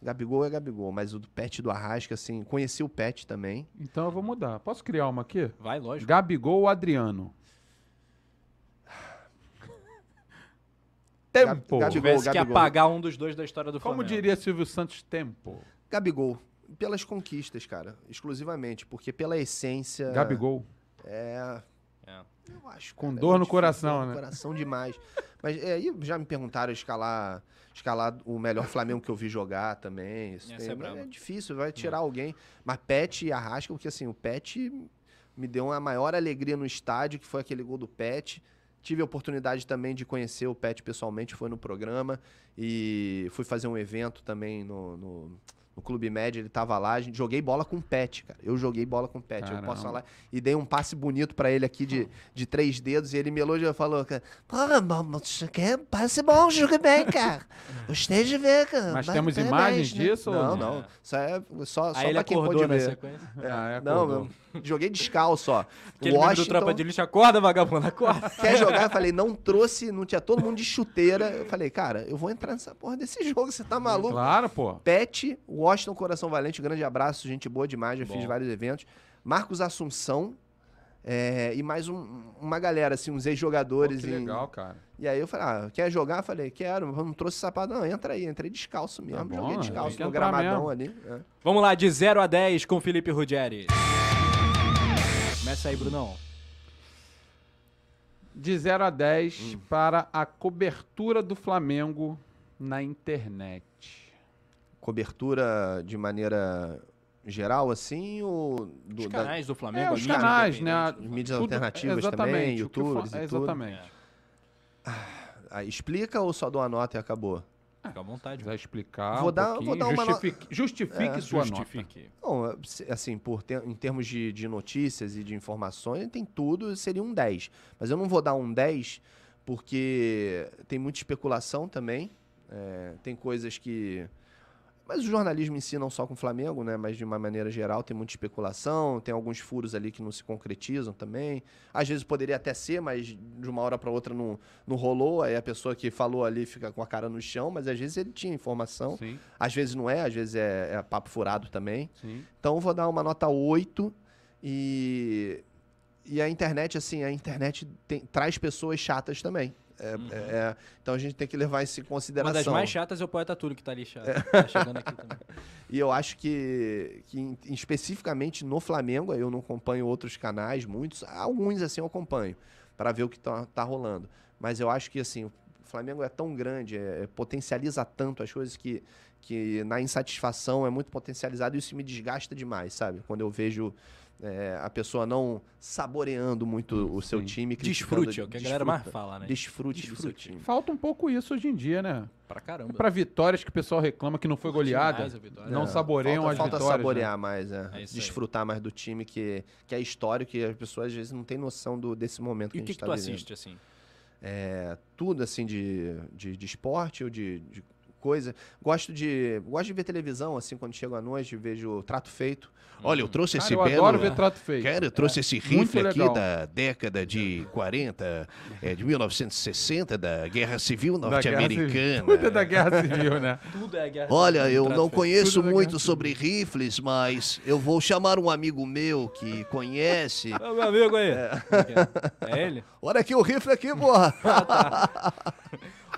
Gabigol é Gabigol, mas o do pet do Arrasca, assim, conheci o pet também. Então eu vou mudar. Posso criar uma aqui? Vai, lógico. Gabigol ou Adriano? Tempo. Gab- Tivesse que Gabigol. apagar um dos dois da história do Como Flamengo. diria Silvio Santos, tempo. Gabigol, pelas conquistas, cara, exclusivamente, porque pela essência... Gabigol. É, É. Eu acho. Com cara, dor no difícil, coração, no né? coração demais. Mas é, aí já me perguntaram escalar, escalar o melhor Flamengo que eu vi jogar também. Isso tem- é é difícil, vai tirar alguém. Mas Pet e Arrasca, porque assim, o Pet me deu uma maior alegria no estádio, que foi aquele gol do Pet. Tive a oportunidade também de conhecer o Pet pessoalmente, foi no programa. E fui fazer um evento também no, no, no Clube Médio, ele tava lá. Gente, joguei bola com o Pet, cara. Eu joguei bola com o Pet, eu posso Caramba. falar. E dei um passe bonito pra ele aqui de, de três dedos. E ele me elogiou e falou: cara, você quer passe bom, joga bem, cara. Gostei de ver, cara. Mas temos imagens né?" disso Não, não? é só, só Aí ele pra quem acordou pôde na ver. sequência. Ah, é, Não, acordou. não. Joguei descalço, ó. Aquele meme do Washington Tropa de Lixo, acorda, vagabundo, acorda. quer jogar? Eu falei, não trouxe, não tinha todo mundo de chuteira. Eu falei, cara, eu vou entrar nessa porra desse jogo, você tá maluco? Claro, pô. Pet, Washington Coração Valente, grande abraço, gente boa demais, já Bom. fiz vários eventos. Marcos Assunção é, e mais um- uma galera, assim, uns ex-jogadores. que em- legal, cara. E aí eu falei, ah, quer jogar? Eu falei, quero, mas não trouxe sapato. Não, entra aí, entrei descalço mesmo. Tá bom, joguei descalço no gramadão mesmo. ali. é. Vamos lá, de 0 a 10 com Felipe Ruggeri. Começa aí, Brunão. De 0 a 10 Hum. para a cobertura do Flamengo na internet. Cobertura de maneira geral, assim, ou do, Os da- canais do Flamengo. É, os canais, né? mídias Tudo- alternativas exatamente, também, o que o youtubers Fla- e tudo. Exatamente. Ah, explica ou só dou a nota e acabou? Fica à vontade. Vai explicar Vou um dar- pouquinho, vou dar uma no- justifique, justifique É, sua Justifique. Bom, se- assim, por ter- em termos de, de notícias e de informações, tem tudo, seria um 10. Mas eu não vou dar um 10 porque tem muita especulação também. é, tem coisas que. Mas o jornalismo em si, não só com o Flamengo, né? Mas de uma maneira geral, tem muita especulação, tem alguns furos ali que não se concretizam também. Às vezes poderia até ser, mas de uma hora para outra não, não rolou. Aí a pessoa que falou ali fica com a cara no chão, mas às vezes ele tinha informação. Sim, Às vezes não é, às vezes é, é papo furado também. sim. Então vou dar uma nota 8 e e a internet assim, a internet tem- traz pessoas chatas também. É- é- é- então a gente tem que levar isso em Uhum. Uma consideração. das mais chatas é o Poeta Túlio, que tá ali chato. Tá chegando aqui também. E eu acho que, que especificamente no Flamengo, eu não acompanho outros canais, muitos, alguns assim eu acompanho, para ver o que tá, tá rolando. Mas eu acho que assim, o Flamengo é tão grande, é- é- potencializa tanto as coisas que, que na insatisfação é muito potencializado e isso me desgasta demais, sabe? Quando eu vejo é, a pessoa não saboreando muito o seu Sim. time. Desfrute, é o que a galera mais fala, né? Desfrute, do seu Desfrute. time. Falta um pouco isso hoje em dia, né? Pra caramba. Para vitórias que o pessoal reclama que não foi goleada, a não É, saboreiam falta, as falta vitórias. saborear né? mais, é. É isso aí. Desfrutar mais do time que, que é histórico e as pessoas às vezes não têm noção do, desse momento que E a o que, gente que tá tu vivendo. assiste, assim? É, tudo assim de, de, de esporte ou de, de coisa. Gosto de, gosto de ver televisão, assim, quando chego à noite, vejo Trato Feito. Olha, eu trouxe Cara, esse eu belo... adoro ver trato feito. Cara, eu trouxe esse Muito rifle aqui legal. da década de 40, é, de 1960, da Guerra Civil Da Guerra Civil. Norte-Americana. Tudo é da Guerra Civil, né? Tudo é guerra. Olha, eu não conheço da muito sobre rifles, mas eu vou chamar um amigo meu que conhece. É o meu amigo aí. É ele? Olha aqui o rifle aqui, porra!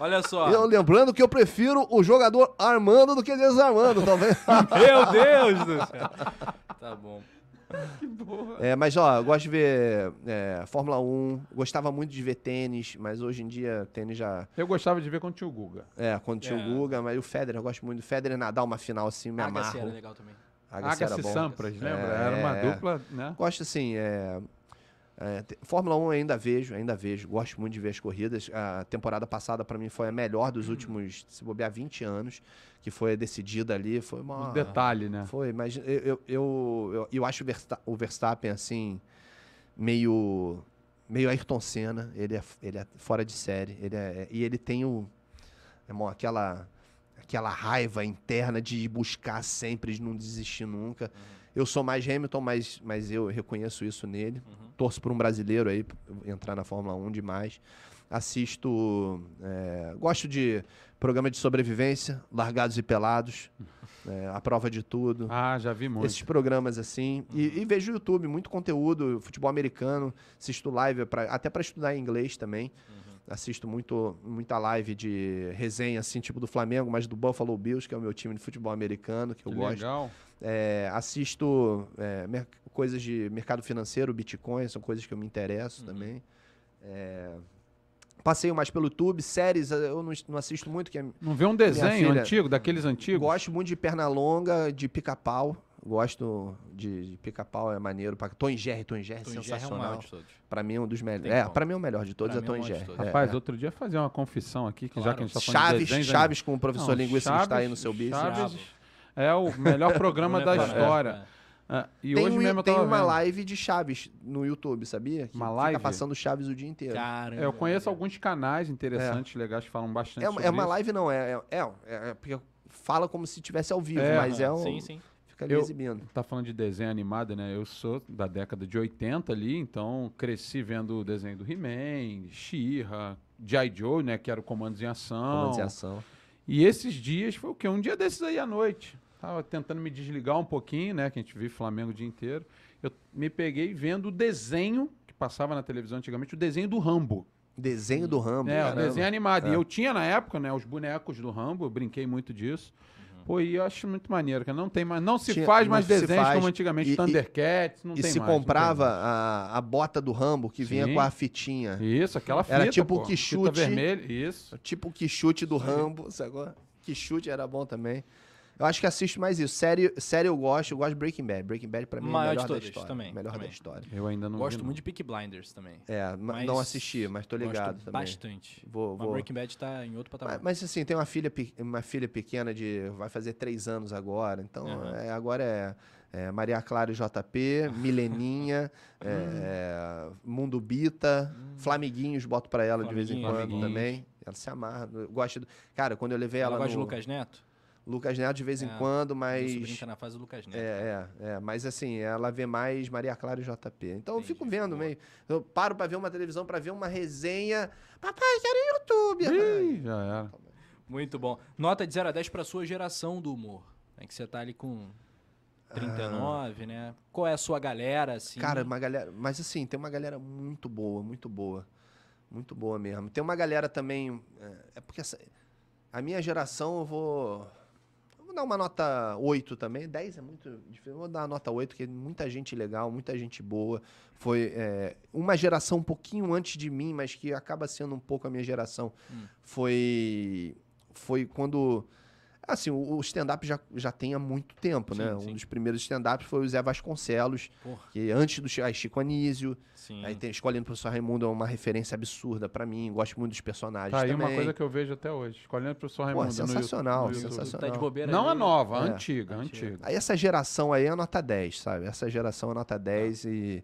Olha só. Eu lembrando que eu prefiro o jogador armando do que desarmando, talvez. Meu Deus do céu. Tá bom. É, mas ó, eu gosto de ver é, Fórmula 1, gostava muito de ver tênis, mas hoje em dia tênis já. Eu gostava de ver quando tinha o Guga. É, quando tinha É. o Guga, mas o Federer, eu gosto muito do Federer nadar uma final assim, me Agassi amarro. era legal também. Agassi era Agassi bom. Sampras, lembra? É, Era uma dupla, né? Gosto assim, é, é, Fórmula 1 eu ainda vejo, ainda vejo. Gosto muito de ver as corridas. A temporada passada pra mim foi a melhor dos últimos, se bobear, 20 anos, que foi decidida ali. Foi uma. Um detalhe, né? Foi, mas eu, eu, eu, eu, acho o Versta- o Verstappen assim, meio. meio Ayrton Senna. Ele é, ele é fora de série. Ele é, e ele tem o. irmão, aquela, aquela raiva interna de buscar sempre, de não desistir nunca. Eu sou mais Hamilton, mas, mas eu reconheço isso nele. Torço por um brasileiro aí, entrar na Fórmula 1 demais. Assisto. é, gosto de programa de sobrevivência, Largados e Pelados. é, a prova de tudo. Ah, já vi muito. Esses programas assim. E, e vejo o YouTube, muito conteúdo, futebol americano, assisto live, pra- até para estudar inglês também. Assisto muito, muita live de resenha, assim, tipo do Flamengo, mas do Buffalo Bills, que é o meu time de futebol americano, que eu Que gosto. legal. É, assisto é, coisas de mercado financeiro, Bitcoin, são coisas que eu me interesso também. É, passeio mais pelo YouTube, séries eh, eu não, não assisto muito, que é, Não vê um desenho antigo, daqueles antigos? gosto muito de Pernalonga, de Pica-Pau. Gosto de, de Pica-Pau, é maneiro. Pra... Tom Jerry, Tom Jerry, Tom Jerry é o sensacional. de todos. Pra mim é um dos melhores. É, pra mim é o melhor de todos, Pra é mim Tom é de Jerry. todos. É, Rapaz, é. outro dia fazer uma confissão aqui, que já Claro. que a gente tá falando de Chaves, desenhos, Chaves com o professor Não, Linguiça que está aí no seu bicho. Chaves é o melhor programa da É. história. É, e Tem, hoje um- mesmo eu tem uma vendo. live de Chaves no YouTube, sabia? Que Uma fica live? passando Chaves o dia inteiro. Caramba. É, eu conheço alguns canais interessantes, legais, que falam bastante É, sobre é uma isso. live, não, é, é, é, é porque fala como se tivesse ao vivo, É, mas é um. Sim, sim. Fica ali Eu- exibindo. Tá falando de desenho animado, né? Eu sou da década de 80 ali, então cresci vendo o desenho do He-Man, She-Ra, G.I. Joe, né? Que era o Comandos em Ação. Comandos em ação. E esses dias foi o quê? Um dia desses aí à noite. Tava tentando me desligar um pouquinho, né? Que a gente vive Flamengo o dia inteiro. Eu me peguei vendo o desenho que passava na televisão antigamente, o desenho do Rambo. Desenho do Rambo. É, o desenho animado. E É. eu tinha na época, né, os bonecos do Rambo, eu brinquei muito disso. Pô, e eu acho muito maneiro, que não tem mais, não se Tinha- faz mais se desenhos faz. como antigamente, E- Thundercats, não E tem se mais. tem comprava a, a bota do Rambo que vinha Sim. com a fitinha. Isso, aquela fita, Era tipo o que fita chute. vermelha, isso. Tipo o que chute do Rambo, sacou? Que chute era bom também. Eu acho que assisto mais isso. Série, série eu gosto, eu gosto de Breaking Bad. Breaking Bad pra mim é Maior o de melhor da todas, história. também, melhor também. da história. Eu ainda não Gosto vi, muito de Peaky Blinders também. É, ma- Mas não assisti, mas tô ligado Gosto também. Bastante. Vou, Mas vou. Breaking Bad tá em outro patamar. Mas, mas, assim, tem uma filha, uma filha pequena de. vai fazer três anos agora. Então, Aham. é, agora é, é Maria Clara e JP, Mileninha, é, Mundo Bita, Flamiguinhos, boto pra ela de vez em quando também. Ela se amarra. Eu gosto do- Cara, quando eu levei Ela ela, gosta de no... Lucas Neto? Lucas Neto de vez em É, quando, Meu sobrinho mas. tá na fase do Lucas Neto. É, é, é, mas assim, ela vê mais Maria Clara e JP. Então eu Entendi, fico vendo boa. meio. Eu paro pra ver uma televisão, pra ver uma resenha. Papai, quero YouTube. Ih, já era. Muito bom. Nota de 0 a 10 pra sua geração do humor. É que você tá ali com 39, né? Qual é a sua galera, assim? Cara, uma galera. Mas assim, tem uma galera muito boa, muito boa. Muito boa mesmo. Tem uma galera também. É, é porque essa- a minha geração eu vou. Vou dar uma nota 8 também. 10 é muito difícil. Vou dar uma nota 8, porque muita gente legal, muita gente boa. Foi é, uma geração um pouquinho antes de mim, mas que acaba sendo um pouco a minha geração. Hum. Foi. Foi quando. Assim, o o stand-up já, já tem há muito tempo, né? Sim, Um sim. dos primeiros stand-ups foi o Zé Vasconcelos, Porra, que antes do aí Chico Anísio, sim. aí tem Escolhendo o Professor Raimundo é uma referência absurda pra mim, gosto muito dos personagens Tá aí também. uma coisa que eu vejo até hoje. Escolhendo o professor Pô, Raimundo. no sensacional, YouTube- no YouTube. sensacional. Tá de bobeira Não a nova, a É. antiga, a Antiga. antiga. Aí essa geração aí é nota 10, sabe? Essa geração é nota 10 e...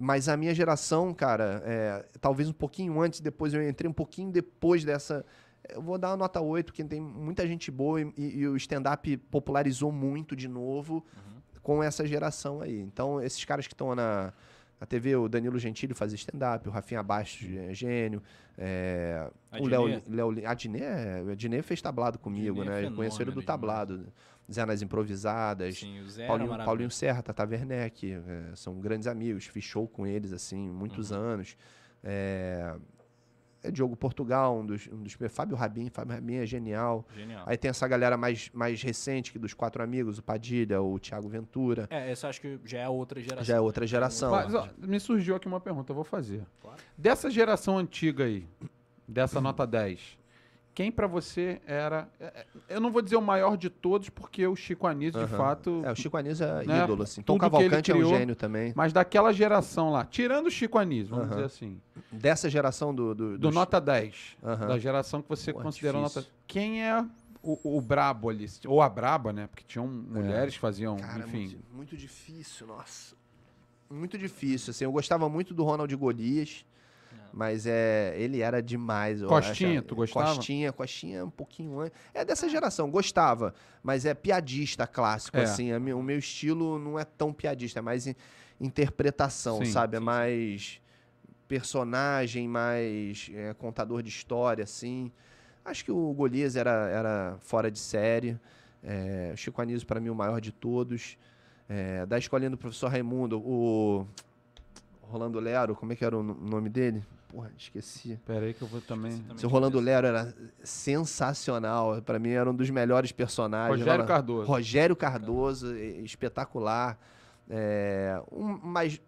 Mas a minha geração, cara, é, talvez um pouquinho antes, depois eu entrei um pouquinho depois dessa... Eu vou dar uma nota 8, porque tem muita gente boa e, e- e o stand-up popularizou muito de novo Uhum. com essa geração aí. Então, esses caras que estão na, na TV, o Danilo Gentili fazia stand-up, o Rafinha Bastos é gênio, é, o Léo? Léo, Adnet, é, Adnet fez tablado comigo, Adnet é né? Eu conheço ele do tablado. Zé nas Improvisadas, Sim, Zé Paulinho. Paulinho Serra, Tata Werneck, é, são grandes amigos. Fiz show com eles, assim, muitos Uhum. anos. É, é Diogo Portugal, um dos, um dos... Fábio Rabin, Fábio Rabin é genial. Genial. Aí tem essa galera mais, mais recente, que dos quatro amigos, o Padilha, o Thiago Ventura. É, essa acho que já é outra geração. Já é outra geração. Mas, ó, me surgiu aqui uma pergunta, eu vou fazer. Claro. Dessa geração antiga aí, dessa nota 10, quem pra você era. é, é, Eu não vou dizer o maior de todos, porque o Chico Anísio, de Aham. fato. É, o Chico Anísio é Né, ídolo, assim. Tom Cavalcante é um criou- gênio também. Mas daquela geração lá, tirando o Chico Anísio, vamos Aham. dizer assim. Dessa geração do... Do, Do dos- nota 10. Aham. Da geração que você Pô, considerou difícil. nota. Quem é o, o brabo ali? Ou a braba, né? Porque tinham mulheres que faziam, É. Cara, enfim. muito, muito difícil, nossa. Muito difícil, assim. Eu gostava muito do Ronald Golias, mas é, ele era demais. Costinha, acho. tu gostava? Costinha, Costinha é um pouquinho antes. É dessa geração, gostava, mas é piadista clássico, É. assim. O meu estilo não é tão piadista, é mais in- interpretação, Sim, sabe? é sim, sim. mais personagem, mais é, contador de história, assim. Acho que o Golias era, era fora de série. É, o Chico Anísio, para mim, o maior de todos. É, da escolinha do professor Raimundo, o Rolando Lero, como é que era o no- nome dele? porra, esqueci. Pera aí que eu vou também. Seu Rolando Lero era sensacional. Pra mim era um dos melhores personagens. Rogério Lá- Cardoso. Rogério Cardoso, espetacular. É, um mais,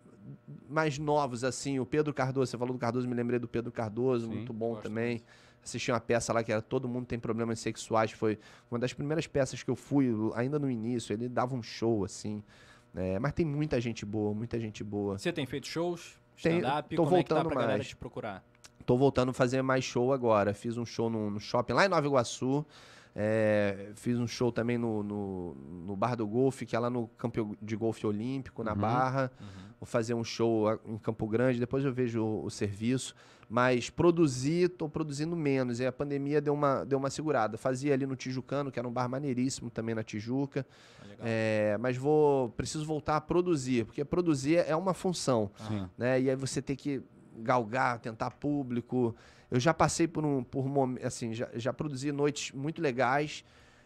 mais novos, assim, o Pedro Cardoso. Você falou do Cardoso, me lembrei do Pedro Cardoso, Sim, muito bom também. Assisti uma peça lá que era Todo Mundo Tem Problemas Sexuais. Foi uma das primeiras peças que eu fui, ainda no início. Ele dava um show, assim. É, mas tem muita gente boa, muita gente boa. Você tem feito shows? Stand-up? tô Como é que tá voltando pra galera mais. te procurar? Tô voltando a fazer mais show agora. Fiz um show no, no shopping lá em Nova Iguaçu. É, fiz um show também no, no, no Bar do Golfe, que é lá no campo de golfe olímpico, na Barra. Vou fazer um show em Campo Grande, depois eu vejo o, o serviço. Mas produzir, tô produzindo menos. E a pandemia deu uma, deu uma segurada. Fazia ali no Tijucano, que era um bar maneiríssimo também na Tijuca. Legal. É, mas vou preciso voltar a produzir, porque produzir é uma função Sim. né? E aí você tem que galgar, tentar público. Eu já passei por um por momentos, assim, já, já produzi noites muito legais,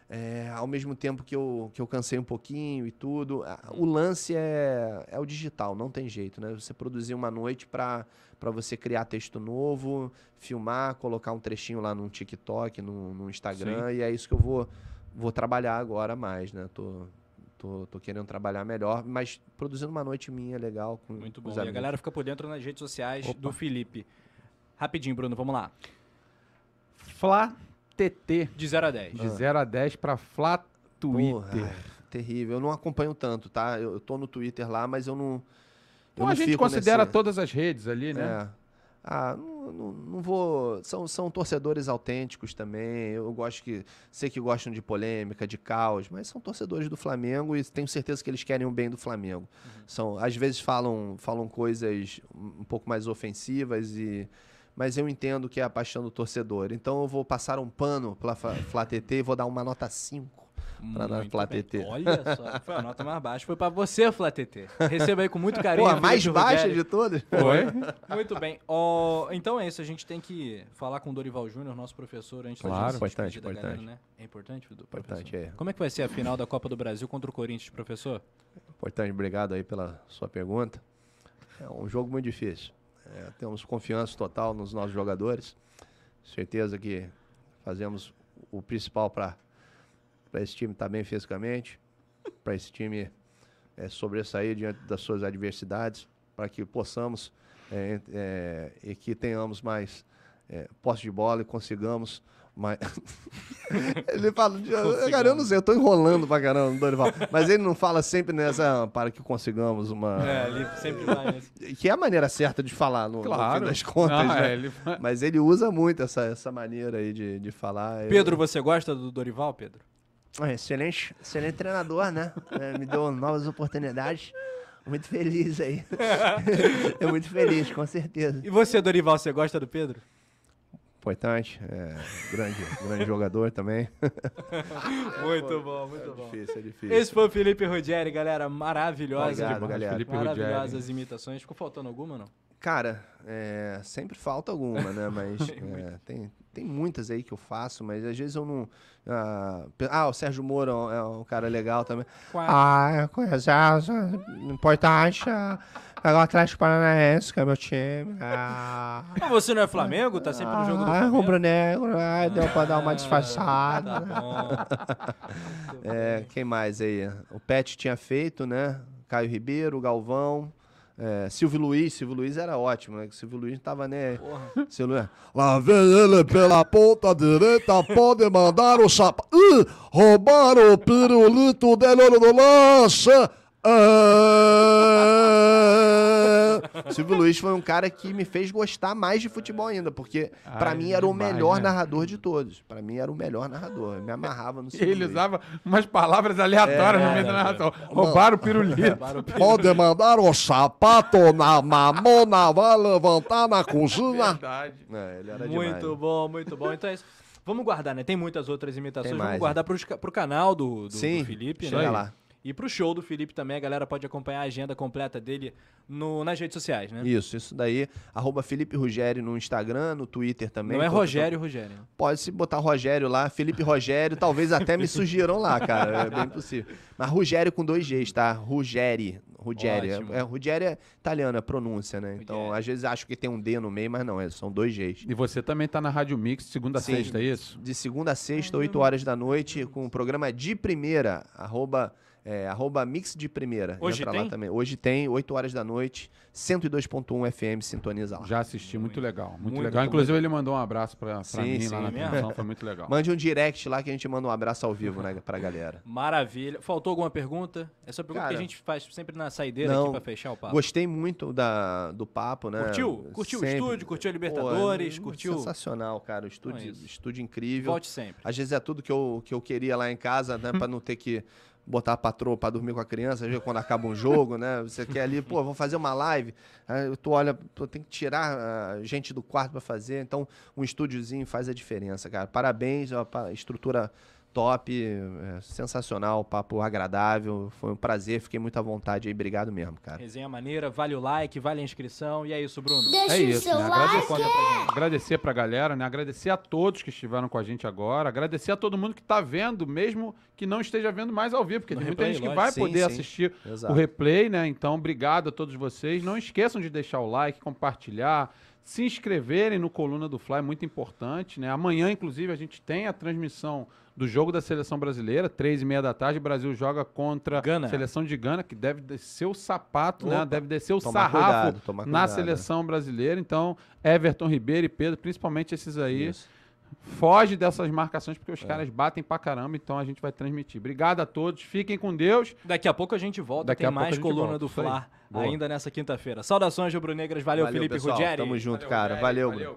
é, ao mesmo tempo que eu, que eu cansei um pouquinho e tudo. O lance é, é o digital, não tem jeito, né? Você produzir uma noite para você criar texto novo, filmar, colocar um trechinho lá no TikTok, no, no Instagram, e é isso que eu vou, vou trabalhar agora mais, né? Tô, tô, tô querendo trabalhar melhor, mas produzindo uma noite minha legal com, Muito com bom. os E a galera fica por dentro nas redes sociais Opa. do Felipe. Rapidinho, Bruno, vamos lá. Flá TT. De 0 a 10. De 0 a 10 pra Flá Porra, Twitter. ai, terrível. Eu não acompanho tanto, tá? Eu, eu tô no Twitter lá, mas eu não. eu Então não a gente fico considera nesse- todas as redes ali, né? É. Ah, não, não, não vou. São, são torcedores autênticos também. Eu gosto que. Sei que gostam de polêmica, de caos, mas são torcedores do Flamengo e tenho certeza que eles querem o bem do Flamengo. São, às vezes falam, falam coisas um um pouco mais ofensivas e. Mas eu entendo que é a paixão do torcedor. Então eu vou passar um pano pela Fla Flá TT e vou dar uma nota 5 pra dar Muito Flá bem. TT. Olha só, foi a nota mais baixa. Foi pra você, Flá TT. Receba aí com muito carinho. Pô, a mais baixa de todas? Foi? Muito bem. Ó, então é isso, a gente tem que falar com o Dorival Júnior, nosso professor, antes Claro. da gente se Importante, da galera, importante. né? É importante, Dudu, Importante, professor? é. Como é que vai ser a final da Copa do Brasil contra o Corinthians, professor? Importante, obrigado aí pela sua pergunta. É um jogo muito difícil. É, temos confiança total nos nossos jogadores. Certeza que fazemos o principal para esse time estar bem fisicamente, para esse time é, sobressair diante das suas adversidades, para que possamos é, é, e que tenhamos mais é, posse de bola e consigamos mais. ele fala, cara, eu não sei, eu tô enrolando pra caramba no Dorival, mas ele não fala sempre nessa para que consigamos uma. É, ele sempre vai nesse. Que é a maneira certa de falar, no, no Claro. fim das contas, Ah, né? é, ele- Mas ele usa muito essa, essa maneira aí de, de falar. Pedro, você gosta do Dorival, Pedro? Ah, Excelente, excelente treinador, né? É, me deu novas oportunidades. Muito feliz aí. Eu muito feliz, com certeza. E você, Dorival, você gosta do Pedro? Importante, é, grande, grande jogador também. Muito bom, muito bom. difícil, é difícil. Esse foi o Felipe Ruggeri, galera. Maravilhosa. Obrigado, galera. Felipe Maravilhosas Ruggeri. imitações. Ficou faltando alguma, não? Cara, é, sempre falta alguma, né? Mas é, tem, tem muitas aí que eu faço, mas às vezes eu não. Ah, ah, o Sérgio Moro é um- é cara legal também. Ah, eu conheço. ah, é Importante. ah, Pegar o Atlético Paranaense, que é meu time. Ah, Mas você não é Flamengo? Tá sempre no jogo do ah, Flamengo? rubro-negro. Ah, deu pra dar uma Tá disfarçada. bom. É, quem mais aí? O Pet tinha feito, né? Caio Ribeiro, Galvão. É, Silvio Luiz, Silvio Luiz era ótimo, né? Silvio Luiz não tava nem. Porra. Silvio Luiz, Lá vem ele pela ponta direita, pode mandar o chapa. Ih, roubaram o pirulito dele no lance. É... Silvio Luiz foi um cara que me fez gostar mais de futebol ainda, porque pra Ai, mim era o demais, melhor né? narrador de todos. Pra mim era o melhor narrador. Eu me amarrava no Silvio Ele Luiz. usava umas palavras aleatórias no meio da narração. Roubaram o pirulito. Para o Pedro. Pode mandar o sapato na mamona, vai levantar na cozinha. Verdade. É, ele era Muito demais. bom, muito bom. Então é isso. Vamos guardar, né? Tem muitas outras imitações. Vamos guardar pros, ca- pro canal do, do, do Sim, Felipe, chega né? lá. E pro show do Felipe também, a galera pode acompanhar a agenda completa dele no, nas redes sociais, né? Isso, isso daí. Arroba Felipe Rogério no Instagram, no Twitter também. Não é Tô- Rogério Rogério. né? Pode se botar Rogério lá, Felipe Rogério, talvez até me sugiram lá, cara. É bem possível. Mas Rogério com dois Gs, tá? Rogério. Ruggeri. É, é, é italiano, é pronúncia, né? Então, às vezes acho que tem um D no meio, mas não, é, são dois Gs. E você também tá na Rádio Mix, segunda a sexta, é isso? De segunda a sexta, 8 horas da noite, com o programa de primeira, arroba, é, arroba mix de primeira. Hoje Entra tem? lá também. Hoje tem, 8 horas da noite, 102.1 FM, sintoniza lá. Já assisti, muito legal. Muito, Muito legal. bom. Inclusive, ele mandou um abraço pra, pra Sim, mim sim. lá na É transmissão, foi muito legal. Mande um direct lá que a gente manda um abraço ao vivo né, pra galera. Maravilha. Faltou alguma pergunta? Essa pergunta que Cara, a gente faz sempre na saideira não, aqui pra fechar o papo. Gostei muito da, do papo, né? Curtiu? Curtiu o Sempre. estúdio? Curtiu a Pô, Libertadores? é curtiu? Sensacional, cara. O estúdio, Então é isso. estúdio incrível. Volte sempre. Às vezes é tudo que eu, que eu queria lá em casa, né? pra não ter que botar a patroa pra dormir com a criança, quando acaba um jogo, né? Você quer ali, pô, vou fazer uma live. Aí tu olha, pô, tem que tirar a gente do quarto pra fazer. Então, um estúdiozinho faz a diferença, cara. Parabéns, ó, estrutura top, é, sensacional, papo agradável. Foi um prazer, fiquei muito à vontade aí. Obrigado mesmo, cara. Resenha maneira, vale o like, vale a inscrição. E é isso, Bruno. É isso, né? Agradecer, Conta pra agradecer pra galera, né? Agradecer a todos que estiveram com a gente agora. Agradecer a todo mundo que tá vendo, mesmo que não esteja vendo mais ao vivo, porque No tem muita replay, gente que vai Sim, poder sim. assistir Exato. o replay, né? Então, obrigado a todos vocês. Não esqueçam de deixar o like, compartilhar, se inscreverem no Coluna do Fly, é muito importante, né? Amanhã, inclusive, a gente tem a transmissão do jogo da seleção brasileira, três e meia da tarde, o Brasil joga contra Gana. a seleção de Gana, que deve descer o sapato, né? Opa. Deve descer o Tomar sarrafo cuidado, na cuidado, seleção brasileira. Então, Everton Ribeiro e Pedro, principalmente esses aí, Isso. foge dessas marcações, porque os É. caras batem pra caramba, então a gente vai transmitir. Obrigado a todos, fiquem com Deus. Daqui a pouco a gente volta, Daqui tem a pouco mais a coluna volta, do. Fla ainda nessa quinta-feira. Saudações, rubro-negras. Valeu, Felipe pessoal. Ruggeri. Tamo junto, cara. Valeu. Bruno.